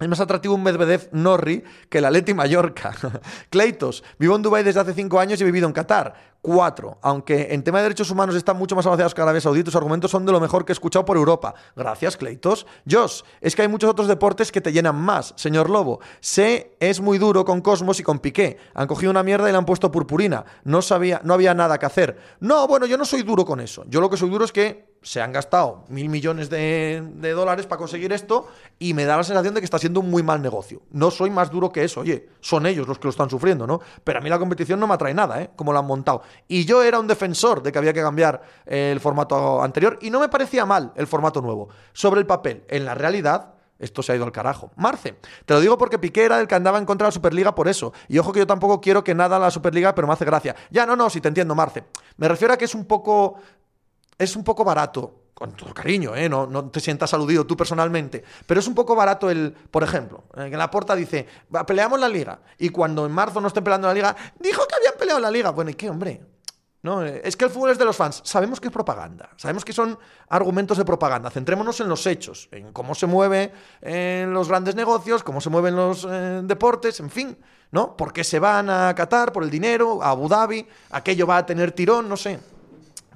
Es más atractivo un Medvedev Norri que la Leti Mallorca. (laughs) Kleitos, vivo en Dubái desde hace cinco años y he vivido en Qatar. Cuatro, aunque en tema de derechos humanos están mucho más avanzados que Arabia Saudí, tus argumentos son de lo mejor que he escuchado por Europa. Gracias, Kleitos. Josh, es que hay muchos otros deportes que te llenan más. Señor Lobo, sé es muy duro con Cosmos y con Piqué. Han cogido una mierda y le han puesto purpurina. No sabía, no había nada que hacer. No, bueno, yo no soy duro con eso. Yo lo que soy duro es que se han gastado mil millones de, dólares para conseguir esto y me da la sensación de que está siendo un muy mal negocio. No soy más duro que eso, oye, son ellos los que lo están sufriendo, ¿no? Pero a mí la competición no me atrae nada, ¿eh? Como lo han montado. Y yo era un defensor de que había que cambiar el formato anterior y no me parecía mal el formato nuevo. Sobre el papel, en la realidad, esto se ha ido al carajo. Marce, te lo digo porque Piqué era el que andaba en contra de la Superliga por eso. Y ojo que yo tampoco quiero que nada la Superliga, pero me hace gracia. Ya, no, no, si te entiendo, Marce. Me refiero a que es un poco es un poco barato, con todo cariño, ¿eh? no, no, te sientas aludido tú personalmente, pero es un poco barato el, por ejemplo, en la porta dice, peleamos la liga, y cuando en marzo no estén peleando la liga, dijo que habían peleado la liga. Bueno, ¿y qué, hombre? No, eh, es que el fútbol es de los fans. Sabemos que es propaganda. Sabemos que son argumentos de propaganda. Centrémonos en los hechos, en cómo se mueve en los grandes negocios, cómo se mueven los eh, deportes, en fin, ¿no? ¿Por qué se van a Qatar? Por el dinero, a Abu Dhabi, aquello va a tener tirón, no sé.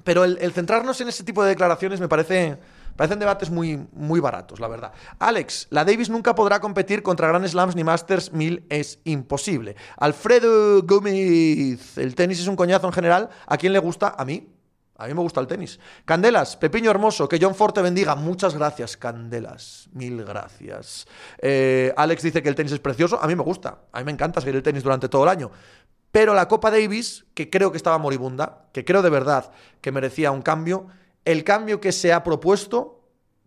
Pero el, centrarnos en ese tipo de declaraciones me parece... Parecen debates muy, muy baratos, la verdad. Alex, la Davis nunca podrá competir contra Grand Slams ni Masters 1000, es imposible. Alfredo Gómez, el tenis es un coñazo en general. ¿A quién le gusta? A mí. A mí me gusta el tenis. Candelas, Pepiño Hermoso, que John Ford te bendiga. Muchas gracias, Candelas. Mil gracias. Eh, Alex dice que el tenis es precioso. A mí me gusta. A mí me encanta seguir el tenis durante todo el año. Pero la Copa Davis, que creo que estaba moribunda, que creo de verdad que merecía un cambio, el cambio que se ha propuesto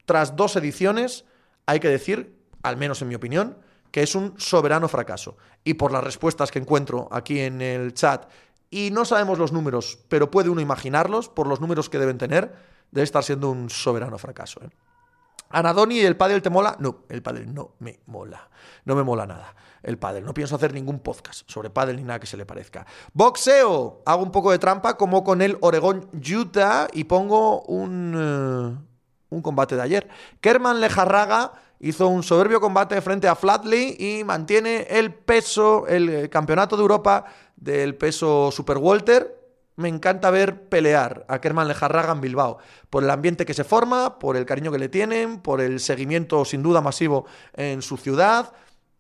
tras dos ediciones, hay que decir, al menos en mi opinión, que es un soberano fracaso. Y por las respuestas que encuentro aquí en el chat, y no sabemos los números, pero puede uno imaginarlos por los números que deben tener, debe estar siendo un soberano fracaso. ¿eh? Anadoni, ¿el pádel te mola? No, el pádel no me mola. No me mola nada el pádel. No pienso hacer ningún podcast sobre pádel ni nada que se le parezca. Boxeo. Hago un poco de trampa como con el Oregón Utah y pongo un, eh, un combate de ayer. Kerman Lejarraga hizo un soberbio combate frente a Flatley y mantiene el peso, el eh, campeonato de Europa del peso Super Walter me encanta ver pelear a Kerman Lejarraga en Bilbao, por el ambiente que se forma, por el cariño que le tienen, por el seguimiento sin duda masivo en su ciudad,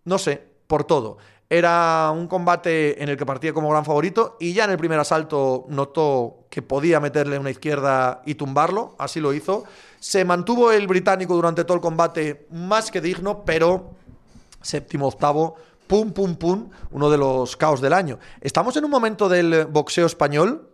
no sé, por todo. Era un combate en el que partía como gran favorito y ya en el primer asalto notó que podía meterle una izquierda y tumbarlo, así lo hizo. Se mantuvo el británico durante todo el combate más que digno, pero séptimo, octavo, pum, pum, pum, uno de los caos del año. Estamos en un momento del boxeo español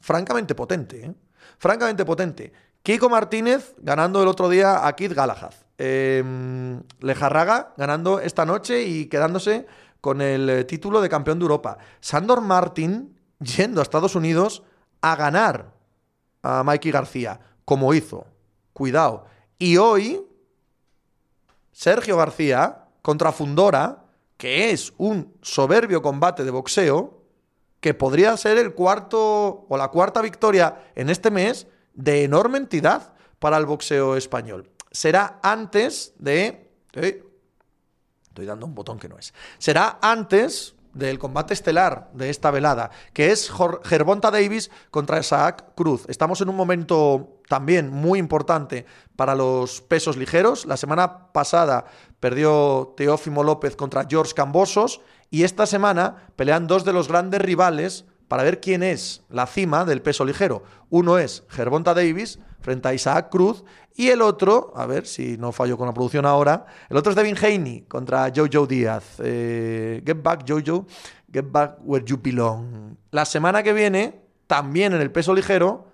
francamente potente, ¿eh? francamente potente. Kiko Martínez ganando el otro día a Kid Galahad. Em, Lejarraga ganando esta noche y quedándose con el eh, título de campeón de Europa. Sandor Martin (laughs) yendo a Estados Unidos a ganar a Mikey García, como hizo. Cuidado. Y hoy, Sergio García contra Fundora, que es un soberbio combate de boxeo, que podría ser el cuarto o la cuarta victoria en este mes de enorme entidad para el boxeo español. Será antes de... estoy dando un botón que no es. Será antes del combate estelar de esta velada, que es Gervonta Davis contra Isaac Cruz. Estamos en un momento también muy importante para los pesos ligeros. La semana pasada perdió Teófimo López contra George Cambosos y esta semana pelean dos de los grandes rivales para ver quién es la cima del peso ligero. Uno es Gervonta Davis frente a Isaac Cruz y el otro, a ver si no fallo con la producción ahora, el otro es Devin Haney contra Jojo Díaz. Eh, get back Jojo, get back where you belong. La semana que viene, también en el peso ligero,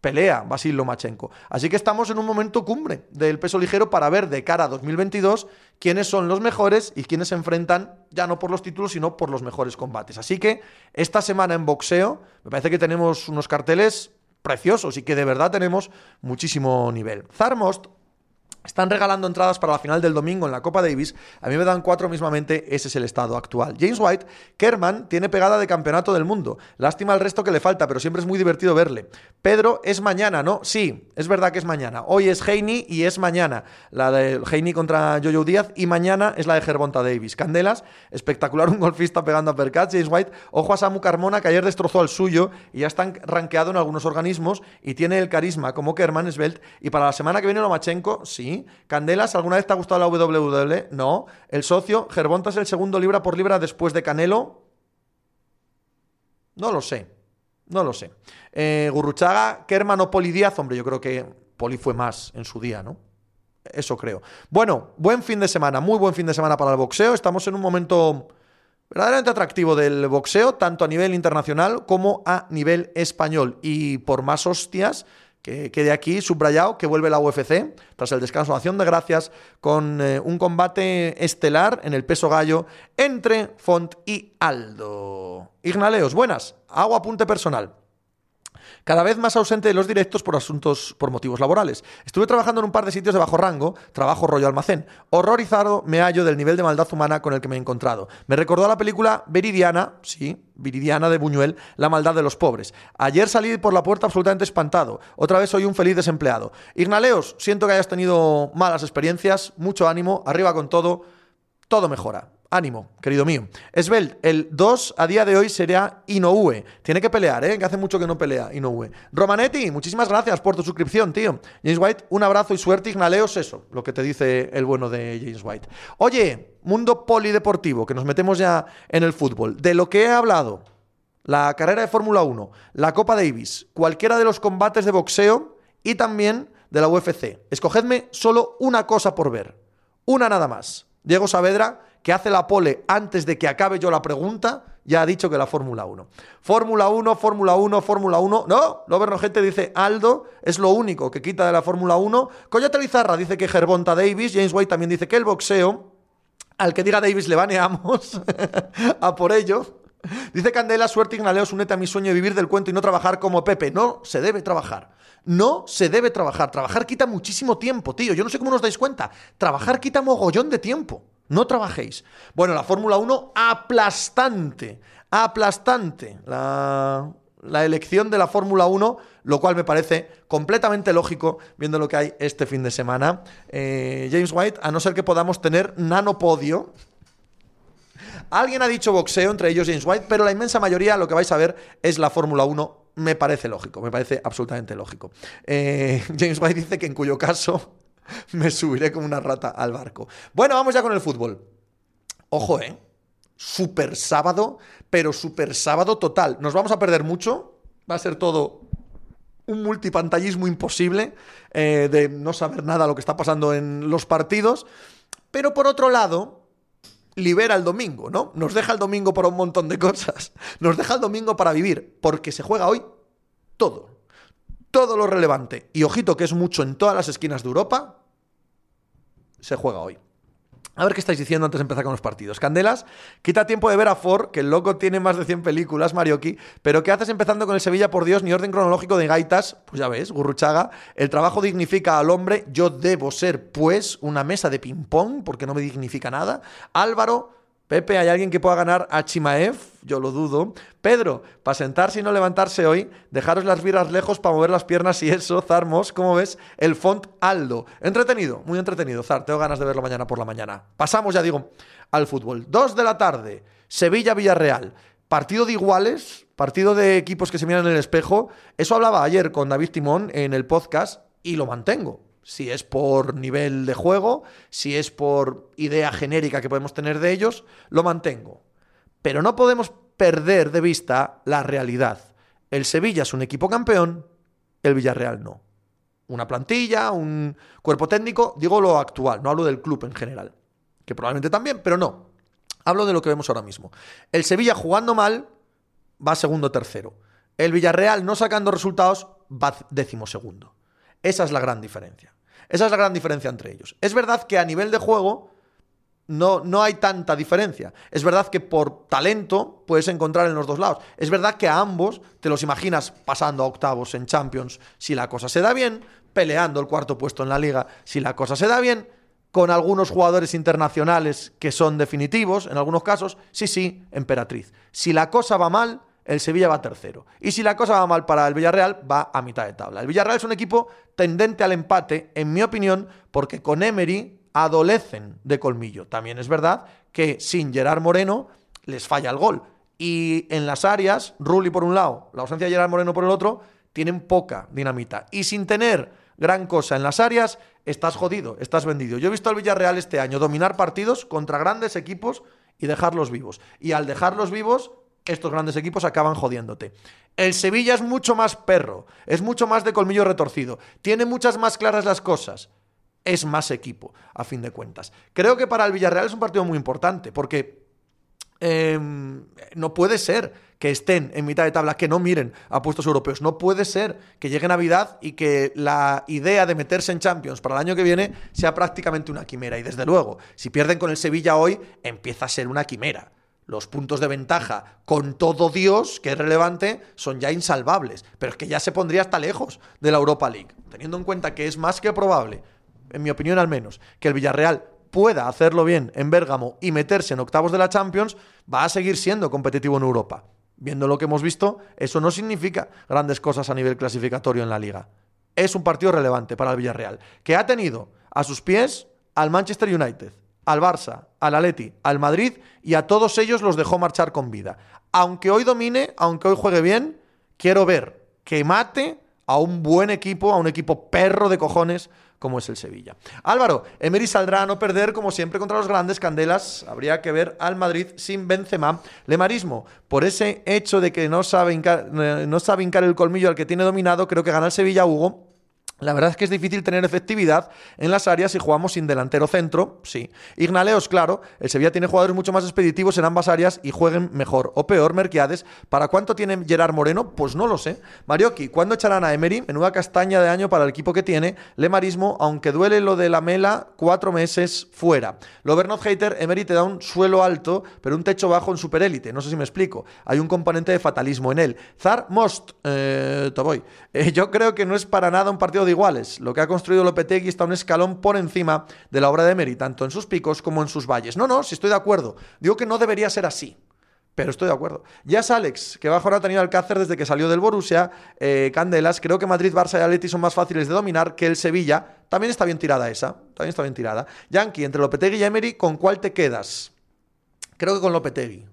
pelea Basil Lomachenko. Así que estamos en un momento cumbre del peso ligero para ver de cara a 2022 quiénes son los mejores y quiénes se enfrentan ya no por los títulos, sino por los mejores combates. Así que esta semana en boxeo me parece que tenemos unos carteles preciosos y que de verdad tenemos muchísimo nivel. Zarmost Están regalando entradas para la final del domingo en la Copa Davis. A mí me dan cuatro mismamente. Ese es el estado actual. James White, Kerman tiene pegada de campeonato del mundo. Lástima el resto que le falta, pero siempre es muy divertido verle. Pedro, es mañana, ¿no? Sí, es verdad que es mañana. Hoy es Heini y es mañana. La de Heini contra Jojo Díaz y mañana es la de Gervonta Davis. Candelas, espectacular un golfista pegando a Percat. James White, ojo a Samu Carmona que ayer destrozó al suyo y ya está rankeado en algunos organismos y tiene el carisma como Kerman, Svelte. Y para la semana que viene Lomachenko, sí Candelas, ¿alguna vez te ha gustado la WWE? No. El socio, Gervonta es el segundo libra por libra después de Canelo. No lo sé. No lo sé. Eh, Gurruchaga, Kerman o Poli Díaz, hombre, yo creo que Poli fue más en su día, ¿no? Eso creo. Bueno, buen fin de semana, muy buen fin de semana para el boxeo. Estamos en un momento verdaderamente atractivo del boxeo, tanto a nivel internacional como a nivel español. Y por más hostias, que quede aquí subrayado que vuelve la UFC tras el descanso de acción de gracias con eh, un combate estelar en el peso gallo entre Font y Aldo. Ignaleos, buenas. Hago apunte personal cada vez más ausente de los directos por asuntos, por motivos laborales. Estuve trabajando en un par de sitios de bajo rango, trabajo rollo almacén. Horrorizado me hallo del nivel de maldad humana con el que me he encontrado. Me recordó a la película Veridiana, sí, Viridiana de Buñuel, La maldad de los pobres. Ayer salí por la puerta absolutamente espantado. Otra vez soy un feliz desempleado. Ignaleos, siento que hayas tenido malas experiencias, mucho ánimo, arriba con todo, todo mejora. Ánimo, querido mío. Esbel, el 2 a día de hoy sería Inoue. Tiene que pelear, ¿eh? Que hace mucho que no pelea Inoue. Romanetti, muchísimas gracias por tu suscripción, tío. James White, un abrazo y suerte. Ignaleos, eso, lo que te dice el bueno de James White. Oye, mundo polideportivo, que nos metemos ya en el fútbol. De lo que he hablado, la carrera de Fórmula 1, la Copa Davis, cualquiera de los combates de boxeo y también de la UFC. Escogedme solo una cosa por ver. Una nada más. Diego Saavedra que hace la pole antes de que acabe yo la pregunta, ya ha dicho que la Fórmula 1. Fórmula 1, Fórmula 1, Fórmula 1. No, Loberno Gente dice Aldo es lo único que quita de la Fórmula 1. Coyote Lizarra dice que Gervonta Davis. James White también dice que el baneamos Al que diga Davis le baneamos (laughs) a por ello. Dice Candela, suerte Ignaleos, únete a mi sueño de vivir del cuento y no trabajar como Pepe. No se debe trabajar. No se debe trabajar. Trabajar quita muchísimo tiempo, tío. Yo no sé cómo nos dais cuenta. Trabajar quita mogollón de tiempo. No trabajéis. Bueno, la Fórmula 1 aplastante, aplastante. La, elección de la Fórmula 1, lo cual me parece completamente lógico viendo lo que hay este fin de semana. Eh, James White, a no ser que podamos tener nanopodio. Alguien ha dicho boxeo, entre ellos James White, pero la inmensa mayoría lo que vais a ver es la Fórmula 1. Me parece lógico, me parece absolutamente lógico. Eh, (laughs) James White dice que en cuyo caso (laughs) me subiré como una rata al barco. Bueno, vamos ya con el fútbol. Ojo, ¿eh? Super sábado, pero super sábado total. Nos vamos a perder mucho. Va a ser todo un multipantallismo imposible eh, de no saber nada lo que está pasando en los partidos. Pero por otro lado, libera el domingo, ¿no? Nos deja el domingo para un montón de cosas. Nos deja el domingo para vivir, porque se juega hoy todo. Todo lo relevante. Y ojito que es mucho en todas las esquinas de Europa se juega hoy. A ver qué estáis diciendo antes de empezar con los partidos. Candelas, quita tiempo de ver a Ford, que el loco tiene más de 100 películas, Marioki, pero ¿qué haces empezando con el Sevilla, por Dios, ni orden cronológico de gaitas? Pues ya ves, Gurruchaga, el trabajo dignifica al hombre, yo debo ser, pues, una mesa de ping-pong, porque no me dignifica nada. Álvaro, Pepe, ¿hay alguien que pueda ganar a Chimaev? Yo lo dudo. Pedro, para sentarse y no levantarse hoy, dejaros las viras lejos para mover las piernas y eso, Zarmos, ¿cómo ves? El font Aldo. Entretenido, muy entretenido, Zar. Tengo ganas de verlo mañana por la mañana. Pasamos, ya digo, al fútbol. Dos de la tarde, Sevilla-Villarreal. Partido de iguales, partido de equipos que se miran en el espejo. Eso hablaba ayer con David Timón en el podcast y lo mantengo si es por nivel de juego, si es por idea genérica que podemos tener de ellos, lo mantengo. Pero no podemos perder de vista la realidad. El Sevilla es un equipo campeón, el Villarreal no. Una plantilla, un cuerpo técnico, digo lo actual, no hablo del club en general, que probablemente también, pero no. Hablo de lo que vemos ahora mismo. El Sevilla jugando mal va segundo tercero. El Villarreal no sacando resultados va décimo segundo. Esa es la gran diferencia. Esa es la gran diferencia entre ellos. Es verdad que a nivel de juego no, no hay tanta diferencia. Es verdad que por talento puedes encontrar en los dos lados. Es verdad que a ambos te los imaginas pasando a octavos en Champions si la cosa se da bien, peleando el cuarto puesto en la liga si la cosa se da bien, con algunos jugadores internacionales que son definitivos, en algunos casos, sí, sí, emperatriz. Si la cosa va mal, el Sevilla va tercero. Y si la cosa va mal para el Villarreal, va a mitad de tabla. El Villarreal es un equipo tendente al empate, en mi opinión, porque con Emery adolecen de colmillo. También es verdad que sin Gerard Moreno les falla el gol. Y en las áreas, Rulli por un lado, la ausencia de Gerard Moreno por el otro, tienen poca dinamita. Y sin tener gran cosa en las áreas, estás jodido, estás vendido. Yo he visto al Villarreal este año dominar partidos contra grandes equipos y dejarlos vivos. Y al dejarlos vivos, estos grandes equipos acaban jodiéndote. El Sevilla es mucho más perro, es mucho más de colmillo retorcido, tiene muchas más claras las cosas es más equipo, a fin de cuentas. Creo que para el Villarreal es un partido muy importante, porque em, no puede ser que estén en mitad de tabla, que no miren a puestos europeos. No puede ser que llegue Navidad y que la idea de meterse en Champions para el año que viene sea prácticamente una quimera. Y desde luego, si pierden con el Sevilla hoy, empieza a ser una quimera. Los puntos de ventaja con todo Dios, que es relevante, son ya insalvables. Pero es que ya se pondría hasta lejos de la Europa League. Teniendo en cuenta que es más que probable en mi opinión al menos, que el Villarreal pueda hacerlo bien en Bérgamo y meterse en octavos de la Champions, va a seguir siendo competitivo en Europa. Viendo lo que hemos visto, eso no significa grandes cosas a nivel clasificatorio en la liga. Es un partido relevante para el Villarreal, que ha tenido a sus pies al Manchester United, al Barça, al Atleti, al Madrid y a todos ellos los dejó marchar con vida. Aunque hoy domine, aunque hoy juegue bien, quiero ver que mate a un buen equipo, a un equipo perro de cojones como es el Sevilla. Álvaro, Emery saldrá a no perder como siempre contra los grandes candelas. Habría que ver al Madrid sin Benzema. Lemarismo, por ese hecho de que no sabe, eh, no sabe hincar el colmillo al que tiene dominado, creo que gana el Sevilla, Hugo. La verdad es que es difícil tener efectividad en las áreas si jugamos sin delantero centro, sí. Ignaleos, claro, el Sevilla tiene jugadores mucho más expeditivos en ambas áreas y jueguen mejor o peor. Merquiades, ¿para cuánto tiene Gerard Moreno? Pues no lo sé. Marioki, ¿cuándo echarán a Emery? Menuda castaña de año para el equipo que tiene. Lemarismo, aunque duele lo de la mela, cuatro meses fuera. Lovernot Hater, Emery te da un suelo alto, pero un techo bajo en superélite. No sé si me explico. Hay un componente de fatalismo en él. Zar Most, eh, te voy. Eh, yo creo que no es para nada un partido de iguales. Lo que ha construido Lopetegui está un escalón por encima de la obra de Emery, tanto en sus picos como en sus valles. No, no, si estoy de acuerdo. Digo que no debería ser así. Pero estoy de acuerdo. Ya es Alex, que bajo ahora ha tenido Alcácer desde que salió del Borussia. Eh, Candelas, creo que Madrid, Barça y Atleti son más fáciles de dominar que el Sevilla. También está bien tirada esa. También está bien tirada. Yankee, entre Lopetegui y Emery, ¿con cuál te quedas? Creo que con Lopetegui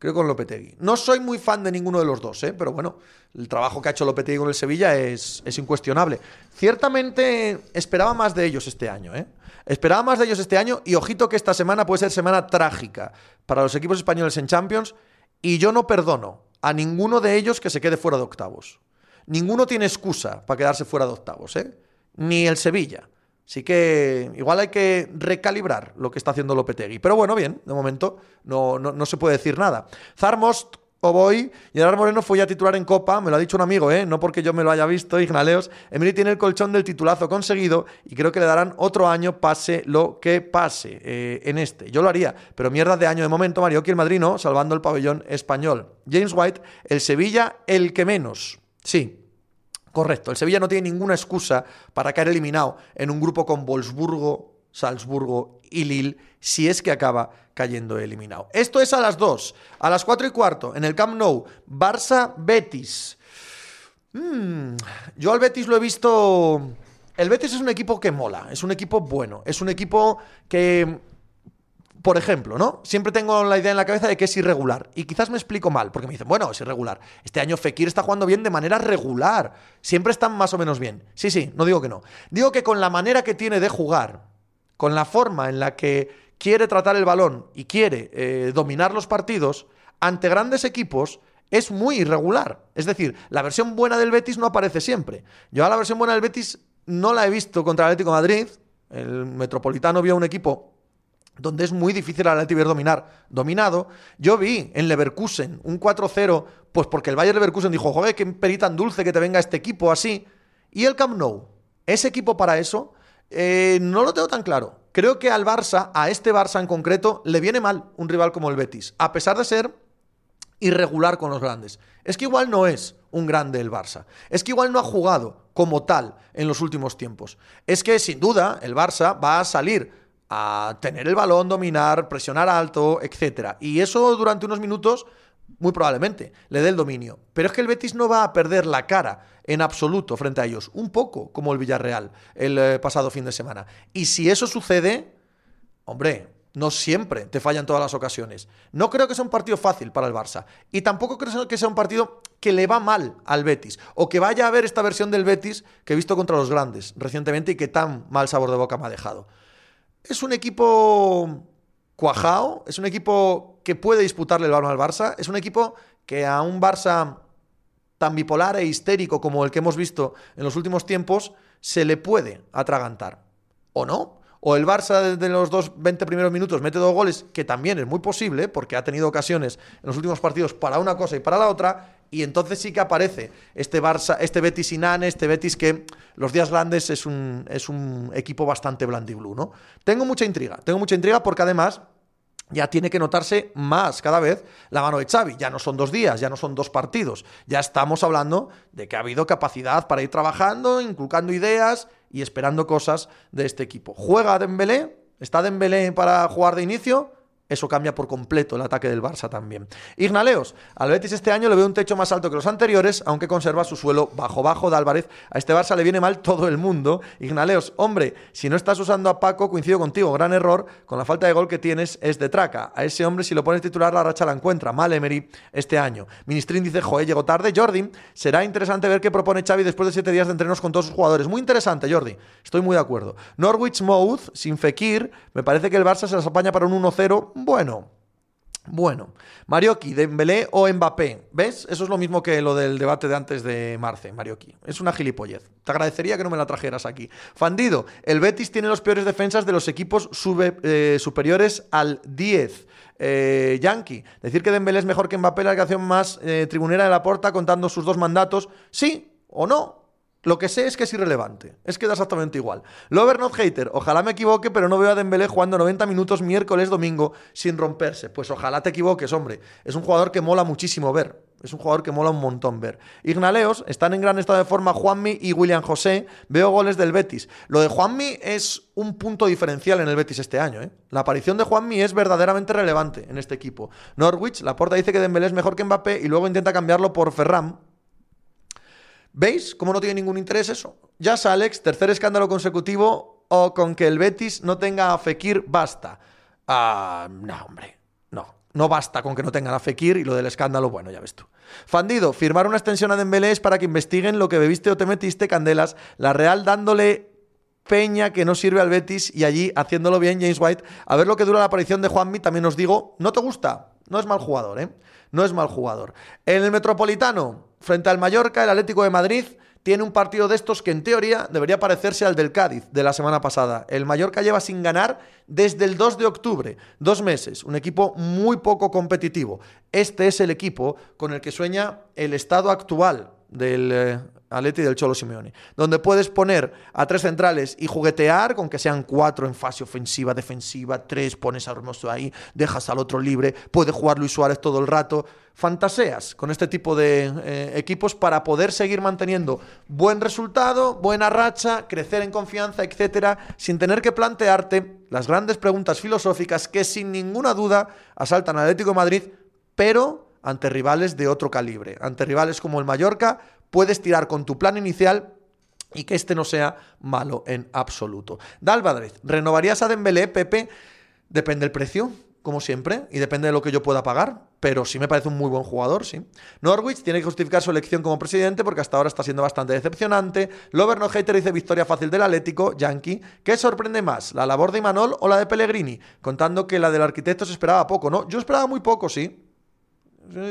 creo con Lopetegui. No soy muy fan de ninguno de los dos, ¿eh? pero bueno, el trabajo que ha hecho Lopetegui con el Sevilla es, es, incuestionable. Ciertamente esperaba más de ellos este año, ¿eh? Esperaba más de ellos este año y ojito que esta semana puede ser semana trágica para los equipos españoles en Champions y yo no perdono a ninguno de ellos que se quede fuera de octavos. Ninguno tiene excusa para quedarse fuera de octavos, ¿eh? Ni el Sevilla. Así que igual hay que recalibrar lo que está haciendo Lopetegui. Pero bueno, bien, de momento no, no, se puede decir nada. Zarmost Oboy, Gerard Moreno fue ya titular en Copa, me lo ha dicho un amigo, ¿eh? no porque yo me lo haya visto, Ignaleos. Emily tiene el colchón del titulazo conseguido y creo que le darán otro año, pase lo que pase eh, en este. Yo lo haría, pero mierda de año de momento, Mario el Madrid salvando el pabellón español. James White, el Sevilla, el que menos. Sí, Correcto, el Sevilla no tiene ninguna excusa para caer eliminado en un grupo con Wolfsburgo, Salzburgo y Lille si es que acaba cayendo eliminado. Esto es a las 2, a las 4 y cuarto, en el Camp Nou, Barça-Betis. Hmm, yo al Betis lo he visto... El Betis es un equipo que mola, es un equipo bueno, es un equipo que por ejemplo, ¿no? Siempre tengo la idea en la cabeza de que es irregular. Y quizás me explico mal, porque me dicen, bueno, es irregular. Este año Fekir está jugando bien de manera regular. Siempre están más o menos bien. Sí, sí, no digo que no. Digo que con la manera que tiene de jugar, con la forma en la que quiere tratar el balón y quiere eh, dominar los partidos, ante grandes equipos, es muy irregular. Es decir, la versión buena del Betis no aparece siempre. Yo a la versión buena del Betis no la he visto contra el Atlético de Madrid. El Metropolitano vio un equipo donde es muy difícil al Atleti dominar, dominado. Yo vi en Leverkusen un 4-0, pues porque el Bayern Leverkusen dijo, joder, qué peri tan dulce que te venga este equipo así. Y el Camp Nou, ese equipo para eso, eh, no lo tengo tan claro. creo que al Barça, a este Barça en concreto, le viene mal un rival como el Betis, a pesar de ser irregular con los grandes. Es que igual no es un grande el Barça. Es que igual no ha jugado como tal en los últimos tiempos. Es que sin duda el Barça va a salir a tener el balón, dominar, presionar alto, etc. Y eso durante unos minutos, muy probablemente, le dé el dominio. Pero es que el Betis no va a perder la cara en absoluto frente a ellos. Un poco como el Villarreal el eh, pasado fin de semana. Y si eso sucede, hombre, no siempre te fallan todas las ocasiones. No creo que sea un partido fácil para el Barça. Y tampoco creo que sea un partido que le va mal al Betis. O que vaya a ver esta versión del Betis que he visto contra los grandes recientemente y que tan mal sabor de boca me ha dejado. Es un equipo cuajado, es un equipo que puede disputarle el balón al Barça, es un equipo que a un Barça tan bipolar e histérico como el que hemos visto en los últimos tiempos, se le puede atragantar. ¿O no? o el Barça desde los dos 20 primeros minutos mete dos goles, que también es muy posible, porque ha tenido ocasiones en los últimos partidos para una cosa y para la otra, y entonces sí que aparece este Barça, este Betis Inane, este Betis que los días grandes es un, es un equipo bastante blandiblue, ¿no? Tengo mucha intriga, tengo mucha intriga porque además ya tiene que notarse más cada vez la mano de Xavi. Ya no son dos días, ya no son dos partidos. Ya estamos hablando de que ha habido capacidad para ir trabajando, inculcando ideas y esperando cosas de este equipo. ¿Juega Dembélé? ¿Está Dembélé para jugar de inicio? Eso cambia por completo el ataque del Barça también. Ignaleos, al Betis este año le veo un techo más alto que los anteriores, aunque conserva su suelo bajo-bajo de Álvarez. A este Barça le viene mal todo el mundo. Ignaleos, hombre, si no estás usando a Paco, coincido contigo, gran error, con la falta de gol que tienes es de traca. A ese hombre, si lo pones titular, la racha la encuentra. Mal Emery este año. Ministrín dice, joder, llegó tarde. Jordi, será interesante ver qué propone Xavi después de siete días de entrenos con todos sus jugadores. Muy interesante, Jordi. Estoy muy de acuerdo. Norwich Mouth, sin Fekir, me parece que el Barça se las apaña para un 1-0 bueno. Bueno, Marioki, Dembélé o Mbappé. ¿Ves? Eso es lo mismo que lo del debate de antes de Marce, Marioki. Es una gilipollez. Te agradecería que no me la trajeras aquí. Fandido, el Betis tiene los peores defensas de los equipos eh, superiores al 10. Eh, Yankee, decir que Dembélé es mejor que Mbappé, la canción más eh, tribunera de la porta contando sus dos mandatos. Sí o no, lo que sé es que es irrelevante. Es que da exactamente igual. Lover not hater. Ojalá me equivoque, pero no veo a Dembélé jugando 90 minutos miércoles, domingo, sin romperse. Pues ojalá te equivoques, hombre. Es un jugador que mola muchísimo ver. Es un jugador que mola un montón ver. Ignaleos, están en gran estado de forma Juanmi y William José. Veo goles del Betis. Lo de Juanmi es un punto diferencial en el Betis este año. ¿eh? La aparición de Juanmi es verdaderamente relevante en este equipo. Norwich, la porta dice que Dembélé es mejor que Mbappé y luego intenta cambiarlo por Ferran, ¿Veis cómo no tiene ningún interés eso? Ya Alex, tercer escándalo consecutivo o con que el Betis no tenga a Fekir, basta. Ah, no, hombre, no. No basta con que no tengan a Fekir y lo del escándalo, bueno, ya ves tú. Fandido, firmar una extensión a Dembélé es para que investiguen lo que bebiste o te metiste, Candelas. La Real dándole peña que no sirve al Betis y allí haciéndolo bien James White. A ver lo que dura la aparición de Juanmi, también os digo, no te gusta, no es mal jugador, ¿eh? No es mal jugador. En el Metropolitano, frente al Mallorca, el Atlético de Madrid tiene un partido de estos que en teoría debería parecerse al del Cádiz de la semana pasada. El Mallorca lleva sin ganar desde el 2 de octubre, dos meses, un equipo muy poco competitivo. Este es el equipo con el que sueña el estado actual del eh, Atleti del Cholo Simeone, donde puedes poner a tres centrales y juguetear con que sean cuatro en fase ofensiva, defensiva, tres, pones a Hermoso ahí, dejas al otro libre, puede jugar Luis Suárez todo el rato. Fantaseas con este tipo de eh, equipos para poder seguir manteniendo buen resultado, buena racha, crecer en confianza, etcétera, sin tener que plantearte las grandes preguntas filosóficas que sin ninguna duda asaltan al Atlético de Madrid, pero ante rivales de otro calibre, ante rivales como el Mallorca, puedes tirar con tu plan inicial y que este no sea malo en absoluto. Dalvadrez, ¿renovarías a Dembélé, Pepe? Depende del precio, como siempre, y depende de lo que yo pueda pagar, pero sí me parece un muy buen jugador, sí. Norwich tiene que justificar su elección como presidente porque hasta ahora está siendo bastante decepcionante. Lover no hater dice victoria fácil del Atlético, Yankee. ¿Qué sorprende más, la labor de Imanol o la de Pellegrini? Contando que la del arquitecto se esperaba poco, ¿no? Yo esperaba muy poco, sí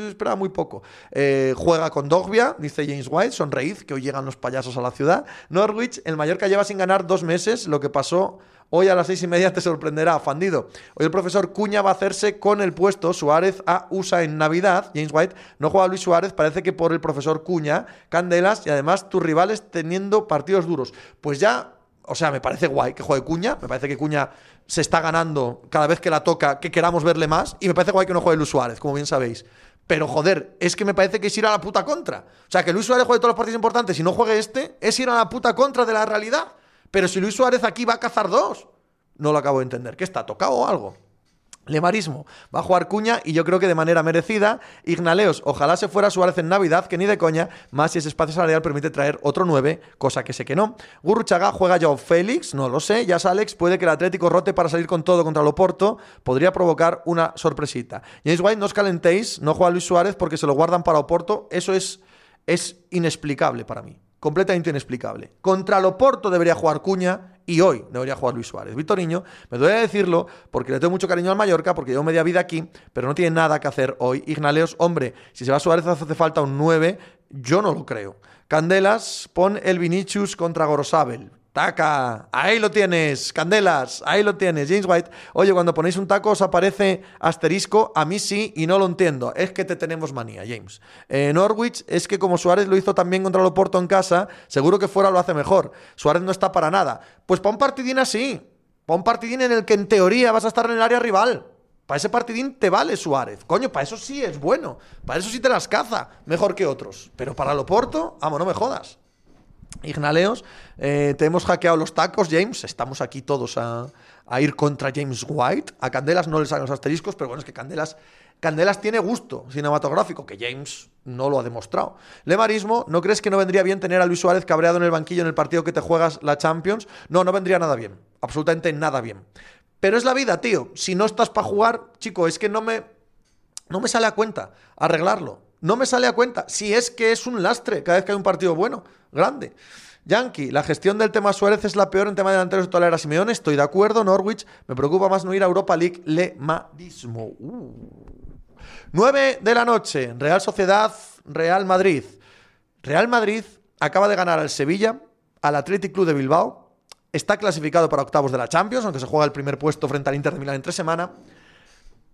esperaba muy poco. Eh, juega con Dogbia, dice James White, sonreíd, que hoy llegan los payasos a la ciudad. Norwich, el Mallorca lleva sin ganar dos meses, lo que pasó hoy a las seis y media te sorprenderá, Fandido. Hoy el profesor Cuña va a hacerse con el puesto Suárez a USA en Navidad. James White no juega Luis Suárez, parece que por el profesor Cuña, Candelas y además tus rivales teniendo partidos duros. Pues ya O sea, me parece guay que juegue Cuña. Me parece que Cuña se está ganando cada vez que la toca, que queramos verle más. Y me parece guay que no juegue Luis Suárez, como bien sabéis. Pero joder, es que me parece que es ir a la puta contra. O sea, que Luis Suárez juegue todos los partidos importantes y no juegue este, es ir a la puta contra de la realidad. Pero si Luis Suárez aquí va a cazar dos, no lo acabo de entender. ¿Qué está? ¿Tocado o algo? Lemarismo va a jugar Cuña y yo creo que de manera merecida. Ignaleos, ojalá se fuera Suárez en Navidad, que ni de coña, más si ese espacio salarial permite traer otro 9, cosa que sé que no. Gurruchaga juega ya Félix, no lo sé. Ya Alex, puede que el Atlético rote para salir con todo contra el Oporto, podría provocar una sorpresita. James White, no os calentéis, no juega Luis Suárez porque se lo guardan para Oporto, eso es, es inexplicable para mí completamente inexplicable. Contra Loporto debería jugar Cuña y hoy debería jugar Luis Suárez. Niño, me duele decirlo porque le tengo mucho cariño al Mallorca, porque llevo media vida aquí, pero no tiene nada que hacer hoy. Ignaleos, hombre, si se va Suárez hace falta un 9, yo no lo creo. Candelas, pon el Vinicius contra Gorosabel. Taca, ahí lo tienes, Candelas, ahí lo tienes, James White. Oye, cuando ponéis un taco os aparece asterisco, a mí sí y no lo entiendo. Es que te tenemos manía, James. Eh, Norwich es que como Suárez lo hizo también contra el Oporto en casa, seguro que fuera lo hace mejor. Suárez no está para nada. Pues pon partidín así. Pon partidín en el que en teoría vas a estar en el área rival. Para ese partidín te vale Suárez. Coño, para eso sí es bueno. Para eso sí te las caza. Mejor que otros. Pero para el Oporto, vamos, no me jodas. Ignaleos, eh, te hemos hackeado los tacos, James. Estamos aquí todos a, ir contra James White. A Candelas no le sacan los asteriscos, pero bueno, es que Candelas, Candelas tiene gusto cinematográfico, que James no lo ha demostrado. Lemarismo, ¿no crees que no vendría bien tener a Luis Suárez cabreado en el banquillo en el partido que te juegas la Champions? No, no vendría nada bien. Absolutamente nada bien. Pero es la vida, tío. Si no estás para jugar, chico, es que no me, no me sale a cuenta arreglarlo. No me sale a cuenta. Si es que es un lastre cada vez que hay un partido bueno, grande. Yankee, la gestión del tema Suárez es la peor en tema de delanteros de toda la era Simeone. Estoy de acuerdo. Norwich, me preocupa más no ir a Europa League. Le madismo. 9 uh. de la noche. Real Sociedad, Real Madrid. Real Madrid acaba de ganar al Sevilla, al Athletic Club de Bilbao. Está clasificado para octavos de la Champions, aunque se juega el primer puesto frente al Inter de Milán en tres semanas.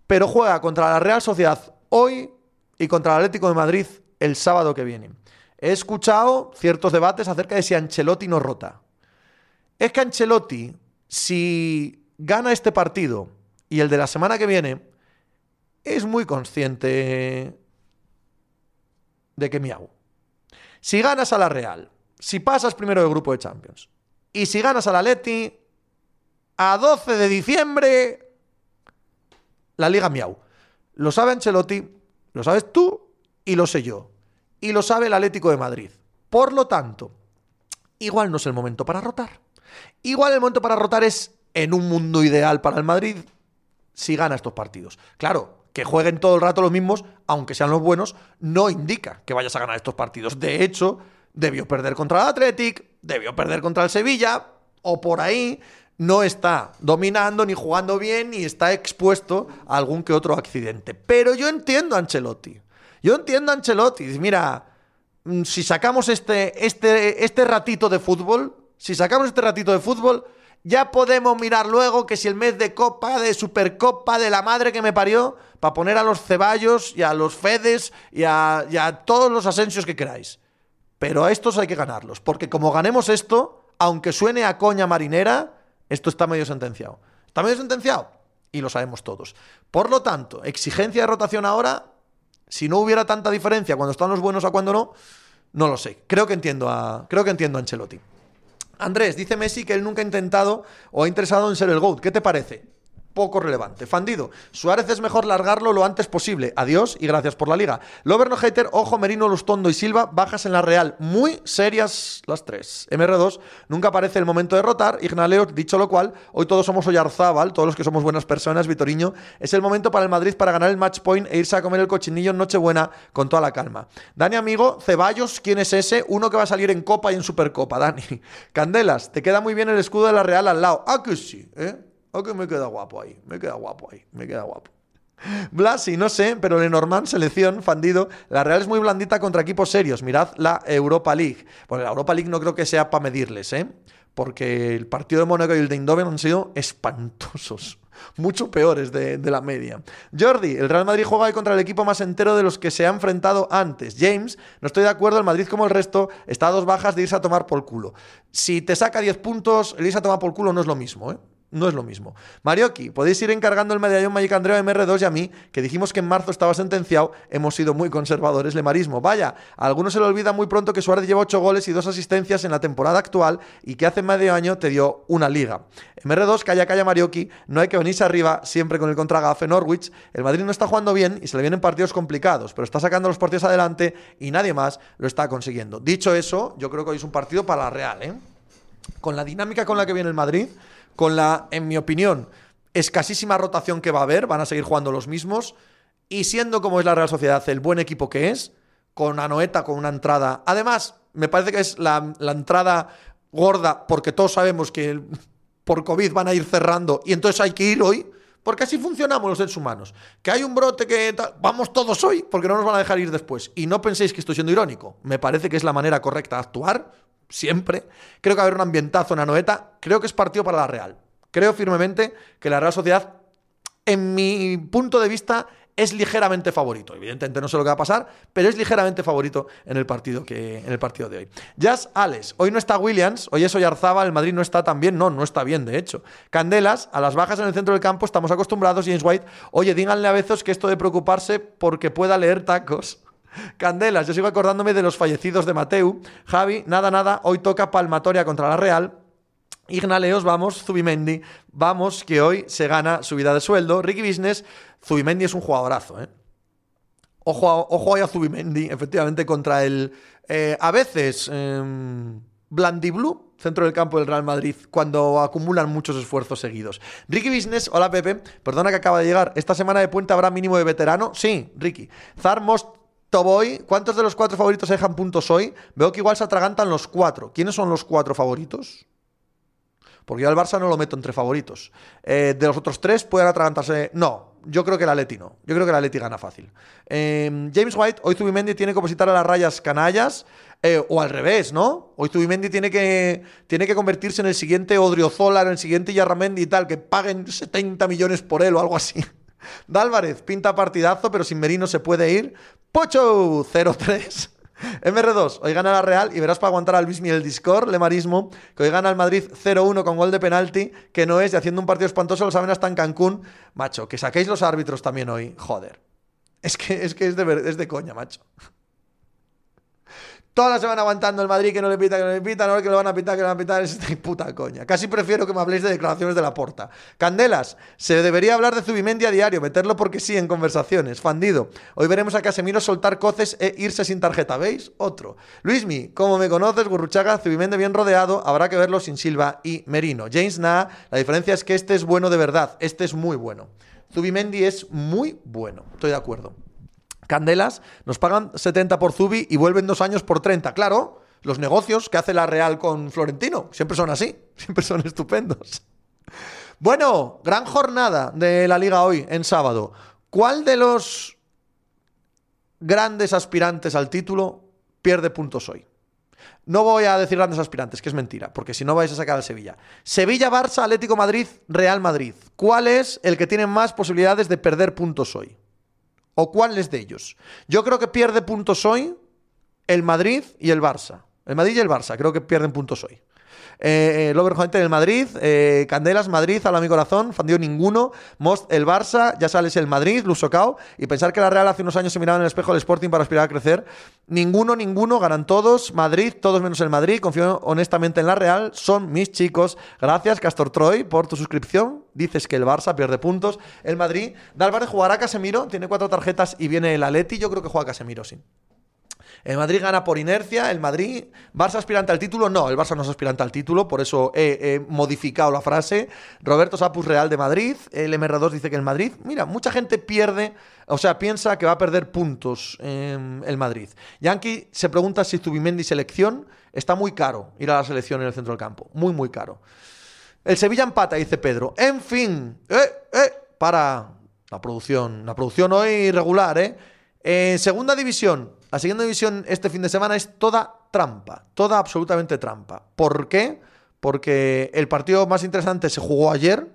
Pero juega contra la Real Sociedad hoy y contra el Atlético de Madrid el sábado que viene. He escuchado ciertos debates acerca de si Ancelotti no rota. Es que Ancelotti, si gana este partido y el de la semana que viene, es muy consciente de que miau. Si ganas a la Real, si pasas primero del grupo de Champions, y si ganas a la Leti, a 12 de diciembre, la Liga miau. Lo sabe Ancelotti, lo sabes tú y lo sé yo. Y lo sabe el Atlético de Madrid. Por lo tanto, igual no es el momento para rotar. Igual el momento para rotar es en un mundo ideal para el Madrid si gana estos partidos. Claro, que jueguen todo el rato los mismos, aunque sean los buenos, no indica que vayas a ganar estos partidos. De hecho, debió perder contra el Athletic, debió perder contra el Sevilla, o por ahí no está dominando ni jugando bien ni está expuesto a algún que otro accidente. Pero yo entiendo a Ancelotti. Yo entiendo a Ancelotti. Mira, mm, si sacamos este, este, este ratito de fútbol, si sacamos este ratito de fútbol, ya podemos mirar luego que si el mes de Copa, de Supercopa, de la madre que me parió, para poner a los Ceballos y a los Fedes y a, y a todos los Asensios que queráis. Pero a estos hay que ganarlos, porque como ganemos esto, aunque suene a coña marinera, esto está medio sentenciado. Está medio sentenciado y lo sabemos todos. Por lo tanto, exigencia de rotación ahora, si no hubiera tanta diferencia cuando están los buenos a cuando no, no lo sé. Creo que entiendo a, creo que entiendo a Ancelotti. Andrés, dice Messi que él nunca ha intentado o ha interesado en ser el GOAT. ¿Qué te parece? Poco relevante. Fandido, Suárez es mejor largarlo lo antes posible. Adiós y gracias por la liga. Loverno Hater, Ojo, Merino, Lustondo y Silva, bajas en la Real. Muy serias las tres. MR2, nunca parece el momento de rotar. Ignaleo, dicho lo cual, hoy todos somos Oyarzábal, todos los que somos buenas personas, Vitoriño. Es el momento para el Madrid para ganar el match point e irse a comer el cochinillo en Nochebuena con toda la calma. Dani, amigo, Ceballos, ¿quién es ese? Uno que va a salir en Copa y en Supercopa, Dani. (laughs) Candelas, te queda muy bien el escudo de la Real al lado. Ah, que sí, ¿eh? Ok, me queda guapo ahí, me queda guapo ahí, me queda guapo. Blasi, no sé, pero Lenormand, selección, fandido. La Real es muy blandita contra equipos serios. Mirad la Europa League. Bueno, la Europa League no creo que sea para medirles, ¿eh? Porque el partido de Mónaco y el de Eindhoven han sido espantosos. mucho peores de, de, la media. Jordi, el Real Madrid juega hoy contra el equipo más entero de los que se ha enfrentado antes. James, no estoy de acuerdo, el Madrid como el resto está a dos bajas de irse a tomar por culo. Si te saca 10 puntos, el irse a tomar por culo no es lo mismo, ¿eh? No es lo mismo. Marioki, podéis ir encargando el medallón Magic Andreu MR2 y a mí, que dijimos que en marzo estaba sentenciado, hemos sido muy conservadores, lemarismo. Vaya, a algunos se le olvida muy pronto que Suárez lleva 8 goles y 2 asistencias en la temporada actual y que hace medio año te dio una liga. MR2, calla, calla Marioki, no hay que venirse arriba siempre con el contragafe Norwich. El Madrid no está jugando bien y se le vienen partidos complicados, pero está sacando los partidos adelante y nadie más lo está consiguiendo. Dicho eso, yo creo que hoy es un partido para la Real, ¿eh? Con la dinámica con la que viene el Madrid con la, en mi opinión, escasísima rotación que va a haber, van a seguir jugando los mismos, y siendo como es la Real Sociedad el buen equipo que es, con Anoeta, con una entrada. Además, me parece que es la, entrada gorda, porque todos sabemos que por COVID van a ir cerrando, y entonces hay que ir hoy. Porque así funcionamos los seres humanos. Que hay un brote que vamos todos hoy porque no nos van a dejar ir después. Y no penséis que estoy siendo irónico. Me parece que es la manera correcta de actuar siempre. Creo que va a haber un ambientazo en Anoeta. Creo que es partido para la Real. Creo firmemente que la Real Sociedad, en mi punto de vista, es ligeramente favorito. Evidentemente no sé lo que va a pasar, pero es ligeramente favorito en el partido, que, en el partido de hoy. Jazz Alex, hoy no está Williams, hoy es Oyarzaba, el Madrid no está tan bien, no, no está bien de hecho. Candelas, a las bajas en el centro del campo estamos acostumbrados, James White, oye, díganle a veces que esto de preocuparse porque pueda leer tacos Candelas, yo sigo acordándome de los fallecidos de Mateu. Javi, nada, nada, hoy toca palmatoria contra la Real. Ignaleos, vamos, Zubimendi, vamos, que hoy se gana subida de sueldo. Ricky Business, Zubimendi es un jugadorazo, ¿eh? Ojo, ojo a Zubimendi, efectivamente, contra el. Eh, a veces. Eh, Blandiblu, centro del campo del Real Madrid, cuando acumulan muchos esfuerzos seguidos. Ricky Business, hola Pepe, perdona que acaba de llegar. ¿Esta semana de puente habrá mínimo de veterano? Sí, Ricky. Zarmos voy. ¿Cuántos de los cuatro favoritos dejan puntos hoy? Veo que igual se atragantan los cuatro. ¿Quiénes son los cuatro favoritos? Porque yo al Barça no lo meto entre favoritos. Eh, de los otros tres pueden atragantarse. No, yo creo que el Atleti no. Yo creo que el Atleti gana fácil. Eh, James White, hoy Zubimendi tiene que opositar a las rayas canallas. Eh, o al revés, ¿no? Hoy Zubimendi tiene que, tiene que convertirse en el siguiente Odriozola, en el siguiente Yarramendi y tal, que paguen 70 millones por él o algo así. Dálvarez pinta partidazo, pero sin Merino se puede ir. Pocho 0-3. (laughs) MR2, hoy gana la Real y verás para aguantar al Luismi el Discord, Lemarismo, que hoy gana el Madrid 0-1 con gol de penalti, que no es, y haciendo un partido espantoso, lo saben hasta en Cancún. Macho, que saquéis los árbitros también hoy, joder. Es que es, que es, de, es de coña, macho. Toda la semana aguantando el Madrid que no le pita, que no le pita, no que lo van a pitar, que lo van a pitar, es de puta coña. Casi prefiero que me habléis de declaraciones de la porta. Candelas, se debería hablar de Zubimendi a diario, meterlo porque sí en conversaciones. Fandido, hoy veremos a Casemiro soltar coces e irse sin tarjeta, ¿veis? Otro. Luismi, como me conoces, Gurruchaga, Zubimendi bien rodeado, habrá que verlo sin Silva y Merino. James Na, la diferencia es que este es bueno de verdad, este es muy bueno. Zubimendi es muy bueno, estoy de acuerdo. Candelas, nos pagan 70 por Zubi y vuelven dos años por 30. Claro, los negocios que hace la Real con Florentino siempre son así, (laughs) siempre son estupendos. Bueno, gran jornada de la liga hoy, en sábado. ¿Cuál de los grandes aspirantes al título pierde puntos hoy? No voy a decir grandes aspirantes, que es mentira, porque si no vais a sacar al Sevilla. Sevilla, Barça, Atlético Madrid, Real Madrid. ¿Cuál es el que tiene más posibilidades de perder puntos hoy? ¿O cuáles de ellos? Yo creo que pierde puntos hoy el Madrid y el Barça. El Madrid y el Barça creo que pierden puntos hoy. Eh, Lover en el Madrid, eh, Candelas, Madrid, a mi corazón, Fandio ninguno, Most el Barça, ya sales el Madrid, Lusocao, y pensar que la Real hace unos años se miraba en el espejo del Sporting para aspirar a crecer. Ninguno, ninguno, ganan todos, Madrid, todos menos el Madrid, confío honestamente en la Real, son mis chicos. Gracias, Castor Troy, por tu suscripción. Dices que el Barça pierde puntos. El Madrid, Dálvarez jugará Casemiro, tiene cuatro tarjetas y viene el Aleti, yo creo que juega Casemiro, sí. El Madrid gana por inercia, el Madrid, Barça aspirante al título, no, el Barça no es aspirante al título, por eso he, modificado la frase. Roberto Sapus Real de Madrid, el MR2 dice que el Madrid, mira, mucha gente pierde, o sea, piensa que va a perder puntos en el Madrid. Yankee se pregunta si Zubimendi selección, está muy caro ir a la selección en el centro del campo, muy, muy caro. El Sevilla empata, dice Pedro. En fin, eh, eh, para la producción, la producción hoy regular, ¿eh? En segunda división, la segunda división este fin de semana es toda trampa, toda absolutamente trampa. ¿Por qué? Porque el partido más interesante se jugó ayer.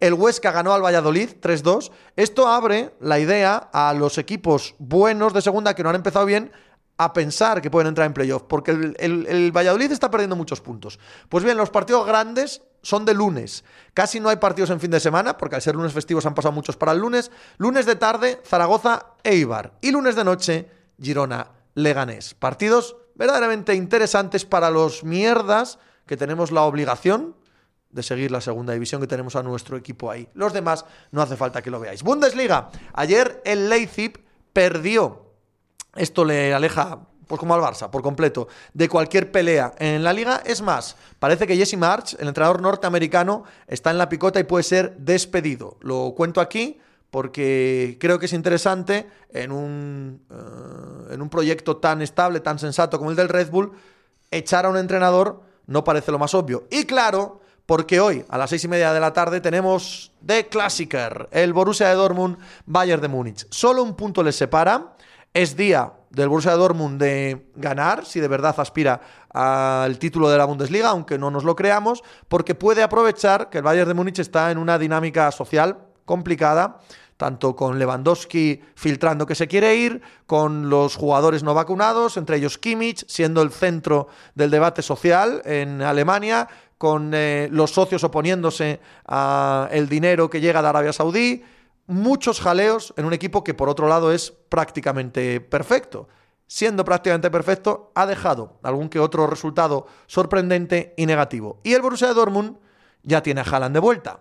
El Huesca ganó al Valladolid 3-2. Esto abre la idea a los equipos buenos de segunda que no han empezado bien a pensar que pueden entrar en playoff, porque el, Valladolid está perdiendo muchos puntos. Pues bien, los partidos grandes son de lunes. Casi no hay partidos en fin de semana, porque al ser lunes festivos han pasado muchos para el lunes. Lunes de tarde, Zaragoza, Eibar. Y lunes de noche, Girona, Leganés. Partidos verdaderamente interesantes para los mierdas que tenemos la obligación de seguir la segunda división que tenemos a nuestro equipo ahí. Los demás no hace falta que lo veáis. Bundesliga. Ayer el Leipzig perdió esto le aleja pues como al Barça, por completo, de cualquier pelea en la liga. Es más, parece que Jesse March, el entrenador norteamericano, está en la picota y puede ser despedido. Lo cuento aquí porque creo que es interesante en un, eh, en un proyecto tan estable, tan sensato como el del Red Bull, echar a un entrenador no parece lo más obvio. Y claro, porque hoy a las seis y media de la tarde tenemos The Klassiker, el Borussia de Dortmund, Bayern de Múnich. Solo un punto les separa. Es día del Borussia Dortmund de ganar, si de verdad aspira al título de la Bundesliga, aunque no nos lo creamos, porque puede aprovechar que el Bayern de Múnich está en una dinámica social complicada, tanto con Lewandowski filtrando que se quiere ir, con los jugadores no vacunados, entre ellos Kimmich, siendo el centro del debate social en Alemania, con eh, los socios oponiéndose al dinero que llega de Arabia Saudí, muchos jaleos en un equipo que por otro lado es prácticamente perfecto. Siendo prácticamente perfecto, ha dejado algún que otro resultado sorprendente y negativo. Y el Borussia Dortmund ya tiene a Haaland de vuelta.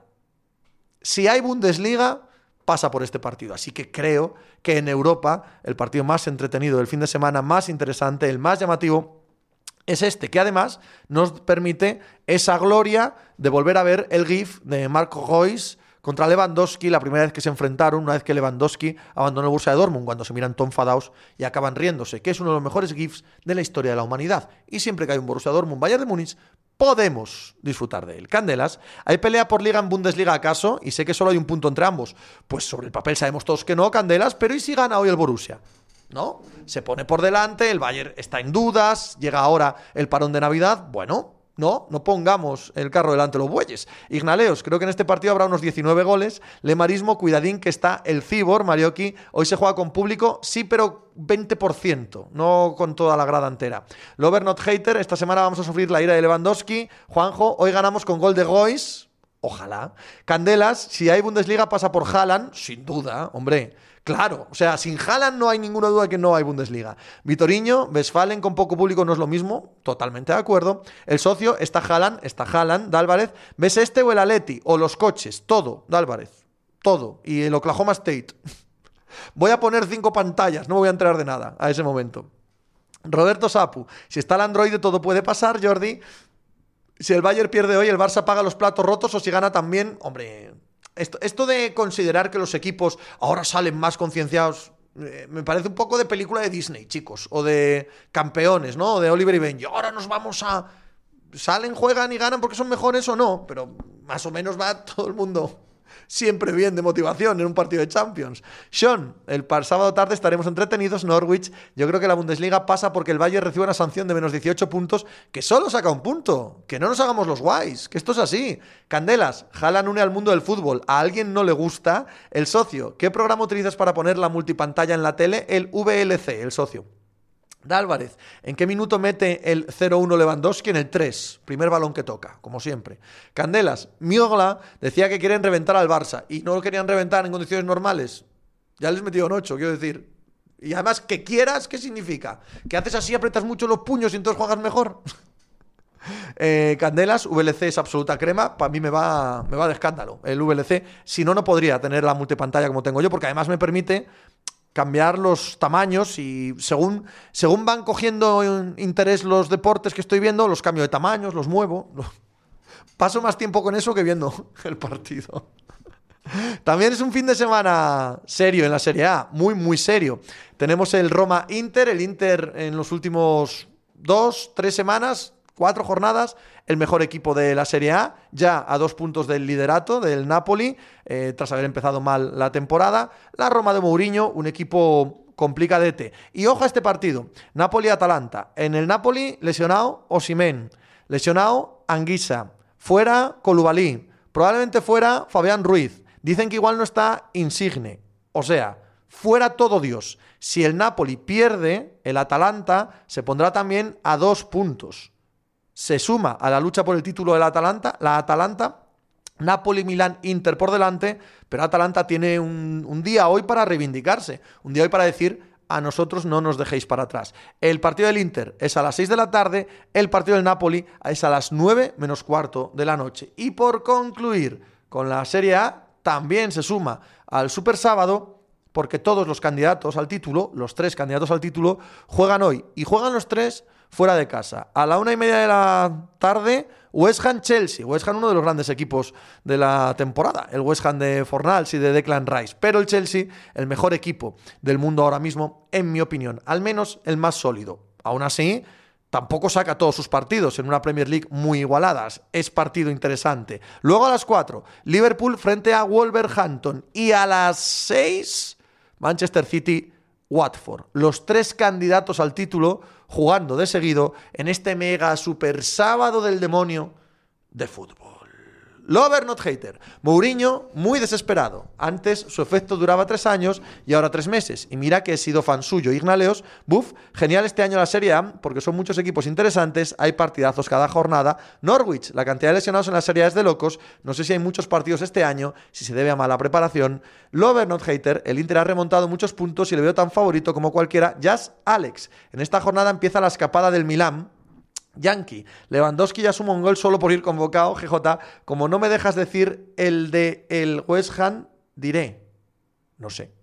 Si hay Bundesliga, pasa por este partido. Así que creo que en Europa el partido más entretenido del fin de semana, más interesante, el más llamativo, es este, que además nos permite esa gloria de volver a ver el GIF de Marco Royce contra Lewandowski, la primera vez que se enfrentaron, una vez que Lewandowski abandonó el Borussia de Dortmund, cuando se miran Tom Fadaus y acaban riéndose, que es uno de los mejores GIFs de la historia de la humanidad. Y siempre que hay un Borussia Dortmund, Bayern de Múnich, podemos disfrutar de él. Candelas, ¿hay pelea por liga en Bundesliga acaso? Y sé que solo hay un punto entre ambos. Pues sobre el papel sabemos todos que no, Candelas, pero ¿y si gana hoy el Borussia? ¿No? Se pone por delante, el Bayern está en dudas, llega ahora el parón de Navidad. Bueno, no, no pongamos el carro delante de los bueyes. Ignaleos, creo que en este partido habrá unos 19 goles. Lemarismo, cuidadín que está el Cibor, Marioki. Hoy se juega con público, sí, pero 20%, no con toda la grada entera. Lover Not Hater, esta semana vamos a sufrir la ira de Lewandowski. Juanjo, hoy ganamos con gol de Royce. Ojalá. Candelas, si hay Bundesliga pasa por Haaland, sin duda, hombre. Claro, o sea, sin Haaland no hay ninguna duda que no hay Bundesliga. Vitoriño, Westfalen con poco público no es lo mismo, totalmente de acuerdo. El socio está Haaland, está Haaland, Dálvarez. ¿Ves este o el Aleti? O los coches, todo, Dálvarez, todo. Y el Oklahoma State. (laughs) voy a poner cinco pantallas, no voy a entrar de nada a ese momento. Roberto Sapu, si está el Android todo puede pasar, Jordi. Si el Bayern pierde hoy, el Barça paga los platos rotos o si gana también, hombre, esto, de considerar que los equipos ahora salen más concienciados eh, me parece un poco de película de Disney, chicos, o de campeones, ¿no? O de Oliver y Benji. Ahora nos vamos a. Salen, juegan y ganan porque son mejores o no, pero más o menos va (laughs) todo el mundo siempre bien de motivación en un partido de Champions. Sean, el sábado tarde estaremos entretenidos. Norwich, yo creo que la Bundesliga pasa porque el Bayern recibe una sanción de menos 18 puntos, que solo saca un punto. Que no nos hagamos los guays, que esto es así. Candelas, jalan une al mundo del fútbol. A alguien no le gusta el socio. ¿Qué programa utilizas para poner la multipantalla en la tele? El VLC, el socio. Dálvarez, ¿en qué minuto mete el 0-1 Lewandowski? En el 3, primer balón que toca, como siempre. Candelas, Miogla decía que quieren reventar al Barça y no lo querían reventar en condiciones normales. Ya les metido en 8, quiero decir. Y además, que quieras, ¿qué significa? ¿Que haces así, apretas mucho los puños y entonces juegas mejor? (laughs) Eh, Candelas, VLC es absoluta crema. Para mí me va, me va de escándalo el VLC. Si no, no podría tener la multipantalla como tengo yo, porque además me permite cambiar los tamaños y según, según van cogiendo interés los deportes que estoy viendo, los cambio de tamaños, los muevo. (laughs) Paso más tiempo con eso que viendo (laughs) el partido. También es un fin de semana serio en la Serie A, muy, muy serio. Tenemos el Roma Inter, el Inter en los últimos dos, tres semanas cuatro jornadas, el mejor equipo de la Serie A, ya a dos puntos del liderato del Napoli, eh, tras haber empezado mal la temporada. La Roma de Mourinho, un equipo complicadete. Y ojo a este partido, Napoli-Atalanta. En el Napoli, lesionado Osimen, lesionado Anguisa, fuera Colubalí, Probablemente fuera Fabián Ruiz. Dicen que igual no está Insigne. O sea, fuera todo Dios. Si el Napoli pierde, el Atalanta se pondrá también a dos puntos. Se suma a la lucha por el título del Atalanta, la Atalanta, Napoli, Milán, Inter por delante, pero Atalanta tiene un, un día hoy para reivindicarse, un día hoy para decir, a nosotros no nos dejéis para atrás. El partido del Inter es a las 6 de la tarde, el partido del Napoli es a las 9 menos cuarto de la noche. Y por concluir con la Serie A, también se suma al Super Sábado porque todos los candidatos al título, los tres candidatos al título, juegan hoy. Y juegan los tres fuera de casa. A la una y media de la tarde, West Ham Chelsea. West Ham, uno de los grandes equipos de la temporada. El West Ham de Fornals y de Declan Rice. Pero el Chelsea, el mejor equipo del mundo ahora mismo, en mi opinión. Al menos el más sólido. Aún así, tampoco saca todos sus partidos en una Premier League muy igualadas. Es partido interesante. Luego a las 4, Liverpool frente a Wolverhampton. Y a las 6, Manchester City, Watford. Los tres candidatos al título jugando de seguido en este mega super sábado del demonio de fútbol. Lover, not hater. Mourinho, muy desesperado. Antes su efecto duraba tres años y ahora tres meses. Y mira que he sido fan suyo. Ignaleos, buf, genial este año la Serie A, porque son muchos equipos interesantes, hay partidazos cada jornada. Norwich, la cantidad de lesionados en la Serie A es de locos. No sé si hay muchos partidos este año, si se debe a mala preparación. Lover, not hater, el Inter ha remontado muchos puntos y le veo tan favorito como cualquiera. Jazz Alex. En esta jornada empieza la escapada del Milán Yankee, Lewandowski ya suma un gol solo por ir convocado, GJ. Como no me dejas decir el de el West Ham, diré. No sé.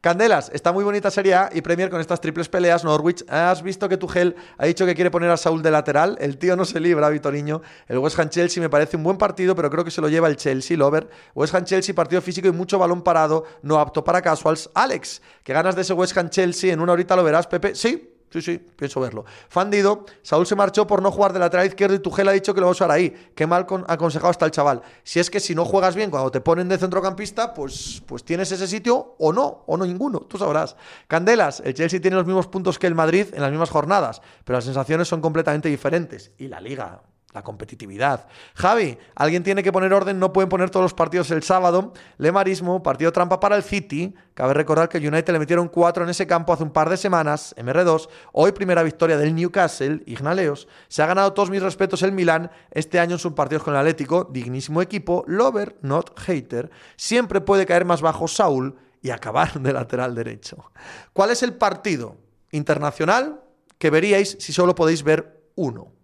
Candelas, está muy bonita Serie A y Premier con estas triples peleas. Norwich, ¿has visto que Tuchel ha dicho que quiere poner a Saúl de lateral? El tío no se libra, Vitoriño. El West Ham Chelsea me parece un buen partido, pero creo que se lo lleva el Chelsea, Lover. West Ham Chelsea, partido físico y mucho balón parado, no apto para casuals. Alex, que ganas de ese West Ham Chelsea, en una horita lo verás, Pepe. Sí, Sí, sí, pienso verlo. Fandido, Saúl se marchó por no jugar de lateral izquierdo y Tugel ha dicho que lo va a usar ahí. Qué mal aconsejado está el chaval. Si es que si no juegas bien cuando te ponen de centrocampista, pues, pues tienes ese sitio o no, o no ninguno, tú sabrás. Candelas, el Chelsea tiene los mismos puntos que el Madrid en las mismas jornadas, pero las sensaciones son completamente diferentes. Y la liga, la competitividad. Javi, alguien tiene que poner orden, no pueden poner todos los partidos el sábado. Lemarismo, partido trampa para el City. Cabe recordar que el United le metieron cuatro en ese campo hace un par de semanas, MR2. Hoy primera victoria del Newcastle, Ignaleos. Se ha ganado todos mis respetos el Milan este año en sus partidos con el Atlético. Dignísimo equipo, lover, not hater. Siempre puede caer más bajo Saúl y acabar de lateral derecho. ¿Cuál es el partido internacional que veríais si solo podéis ver uno?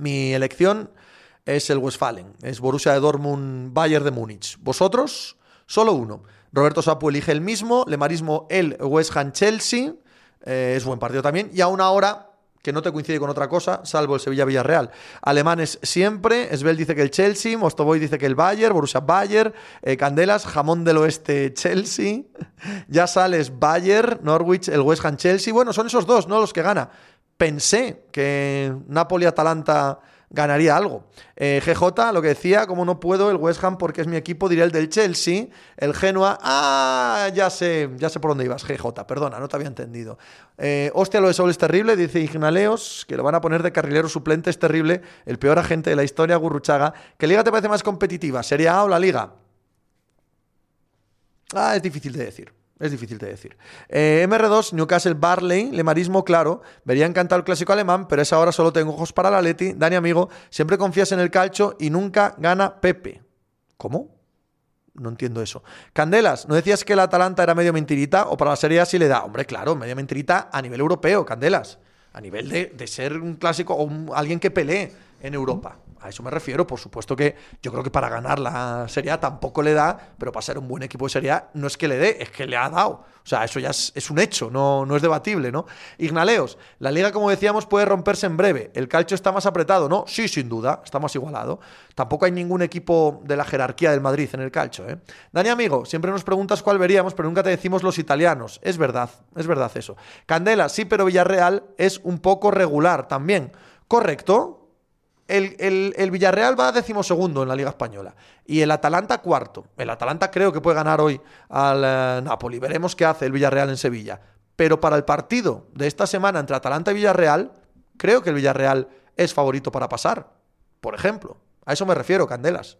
Mi elección es el Westfalen, es Borussia de Dortmund, Bayern de Múnich. ¿Vosotros? Solo uno. Roberto Sapu elige el mismo, Lemarismo el West Ham Chelsea, eh, es buen partido también, y a una hora que no te coincide con otra cosa, salvo el Sevilla Villarreal. Alemanes siempre, Esbel dice que el Chelsea, Mostoboy dice que el Bayern, Borussia Bayern, eh, Candelas, Jamón del Oeste Chelsea, (laughs) ya sales Bayern, Norwich, el West Ham Chelsea, bueno, son esos dos, ¿no? Los que gana pensé que Napoli-Atalanta ganaría algo. Eh, GJ, lo que decía, como no puedo, el West Ham porque es mi equipo, diría el del Chelsea, el Genoa, ah, ya sé, ya sé por dónde ibas, GJ, perdona, no te había entendido. Eh, hostia, lo de Saúl es terrible, dice Ignaleos, que lo van a poner de carrilero suplente, es terrible, el peor agente de la historia, Gurruchaga. ¿Qué liga te parece más competitiva? ¿Sería A o la liga? Ah, es difícil de decir. Es difícil de decir. Eh, MR2, Newcastle Barley, lemarismo claro. Vería encantado el clásico alemán, pero esa hora solo tengo ojos para la Leti. Dani, amigo, siempre confías en el calcho y nunca gana Pepe. ¿Cómo? No entiendo eso. Candelas, ¿no decías que el Atalanta era medio mentirita o para la Serie A le da? Hombre, claro, medio mentirita a nivel europeo, Candelas. A nivel de, ser un clásico o alguien que pelee en Europa. A eso me refiero, por supuesto que yo creo que para ganar la Serie A tampoco le da, pero para ser un buen equipo de Serie A no es que le dé, es que le ha dado. O sea, eso ya es, un hecho, no, no, es debatible, ¿no? Ignaleos, la liga, como decíamos, puede romperse en breve. ¿El calcio está más apretado? No, sí, sin duda, está más igualado. Tampoco hay ningún equipo de la jerarquía del Madrid en el calcio, ¿eh? Dani, amigo, siempre nos preguntas cuál veríamos, pero nunca te decimos los italianos. Es verdad, es verdad eso. Candela, sí, pero Villarreal es un poco regular también. Correcto, el, Villarreal va decimosegundo en la Liga Española y el Atalanta cuarto. El Atalanta creo que puede ganar hoy al eh, Napoli. Veremos qué hace el Villarreal en Sevilla. Pero para el partido de esta semana entre Atalanta y Villarreal, creo que el Villarreal es favorito para pasar. Por ejemplo, A eso me refiero, Candelas.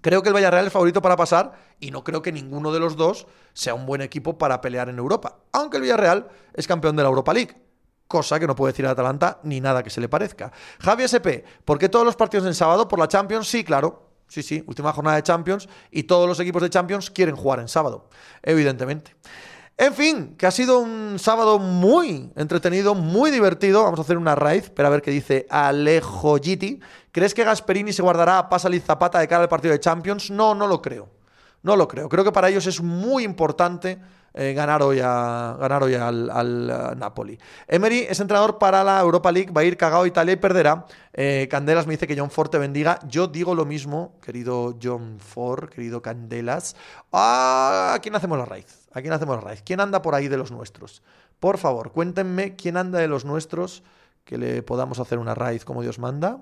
Creo que el Villarreal es favorito para pasar y no creo que ninguno de los dos sea un buen equipo para pelear en Europa. Aunque el Villarreal es campeón de la Europa League. Cosa que no puede decir el Atalanta ni nada que se le parezca. Javi SP, ¿por qué todos los partidos en sábado? ¿Por la Champions? Sí, claro. Sí, sí, última jornada de Champions y todos los equipos de Champions quieren jugar en sábado, evidentemente. En fin, que ha sido un sábado muy entretenido, muy divertido. Vamos a hacer una raíz para ver qué dice Alejo Gitti. ¿Crees que Gasperini se guardará a Zapata de cara al partido de Champions? No, no lo creo. No lo creo. Creo que para ellos es muy importante eh, ganar hoy, a, ganar hoy al, eh, Napoli. Emery es entrenador para la Europa League, va a ir cagado a Italia y perderá. Eh, Candelas me dice que John Ford te bendiga. Yo digo lo mismo, querido John Ford, querido Candelas. ¿A ah, quién hacemos la raíz? ¿A quién hacemos la raíz? ¿Quién anda por ahí de los nuestros? Por favor, cuéntenme quién anda de los nuestros que le podamos hacer una raíz como Dios manda.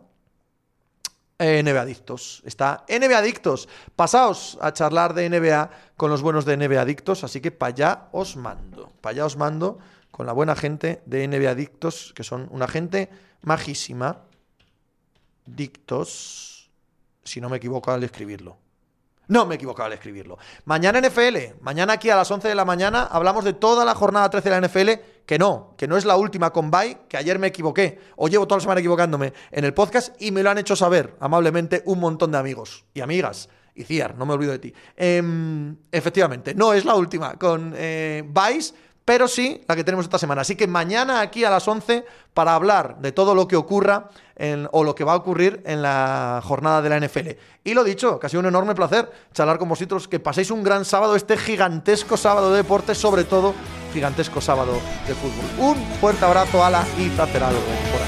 NBA Adictos. Está NBA Adictos. Pasaos a charlar de NBA con los buenos de NBA Adictos, así que para allá os mando. Para allá os mando con la buena gente de NBA Adictos, que son una gente majísima. Dictos, si no me equivoco al escribirlo. No me he equivocado al escribirlo. Mañana NFL, mañana aquí a las 11 de la mañana hablamos de toda la jornada 13 de la NFL, que no, que no es la última con Bye, que ayer me equivoqué, o llevo toda la semana equivocándome en el podcast y me lo han hecho saber amablemente un montón de amigos y amigas. Y Ciar, no me olvido de ti. Em, efectivamente, no es la última con eh, Vice, pero sí la que tenemos esta semana. Así que mañana aquí a las 11 para hablar de todo lo que ocurra o lo que va a ocurrir en la jornada de la NFL. Y lo dicho, que ha sido un enorme placer charlar con vosotros, que paséis un gran sábado, este gigantesco sábado de deporte, sobre todo gigantesco sábado de fútbol. Un fuerte abrazo, ala y placer por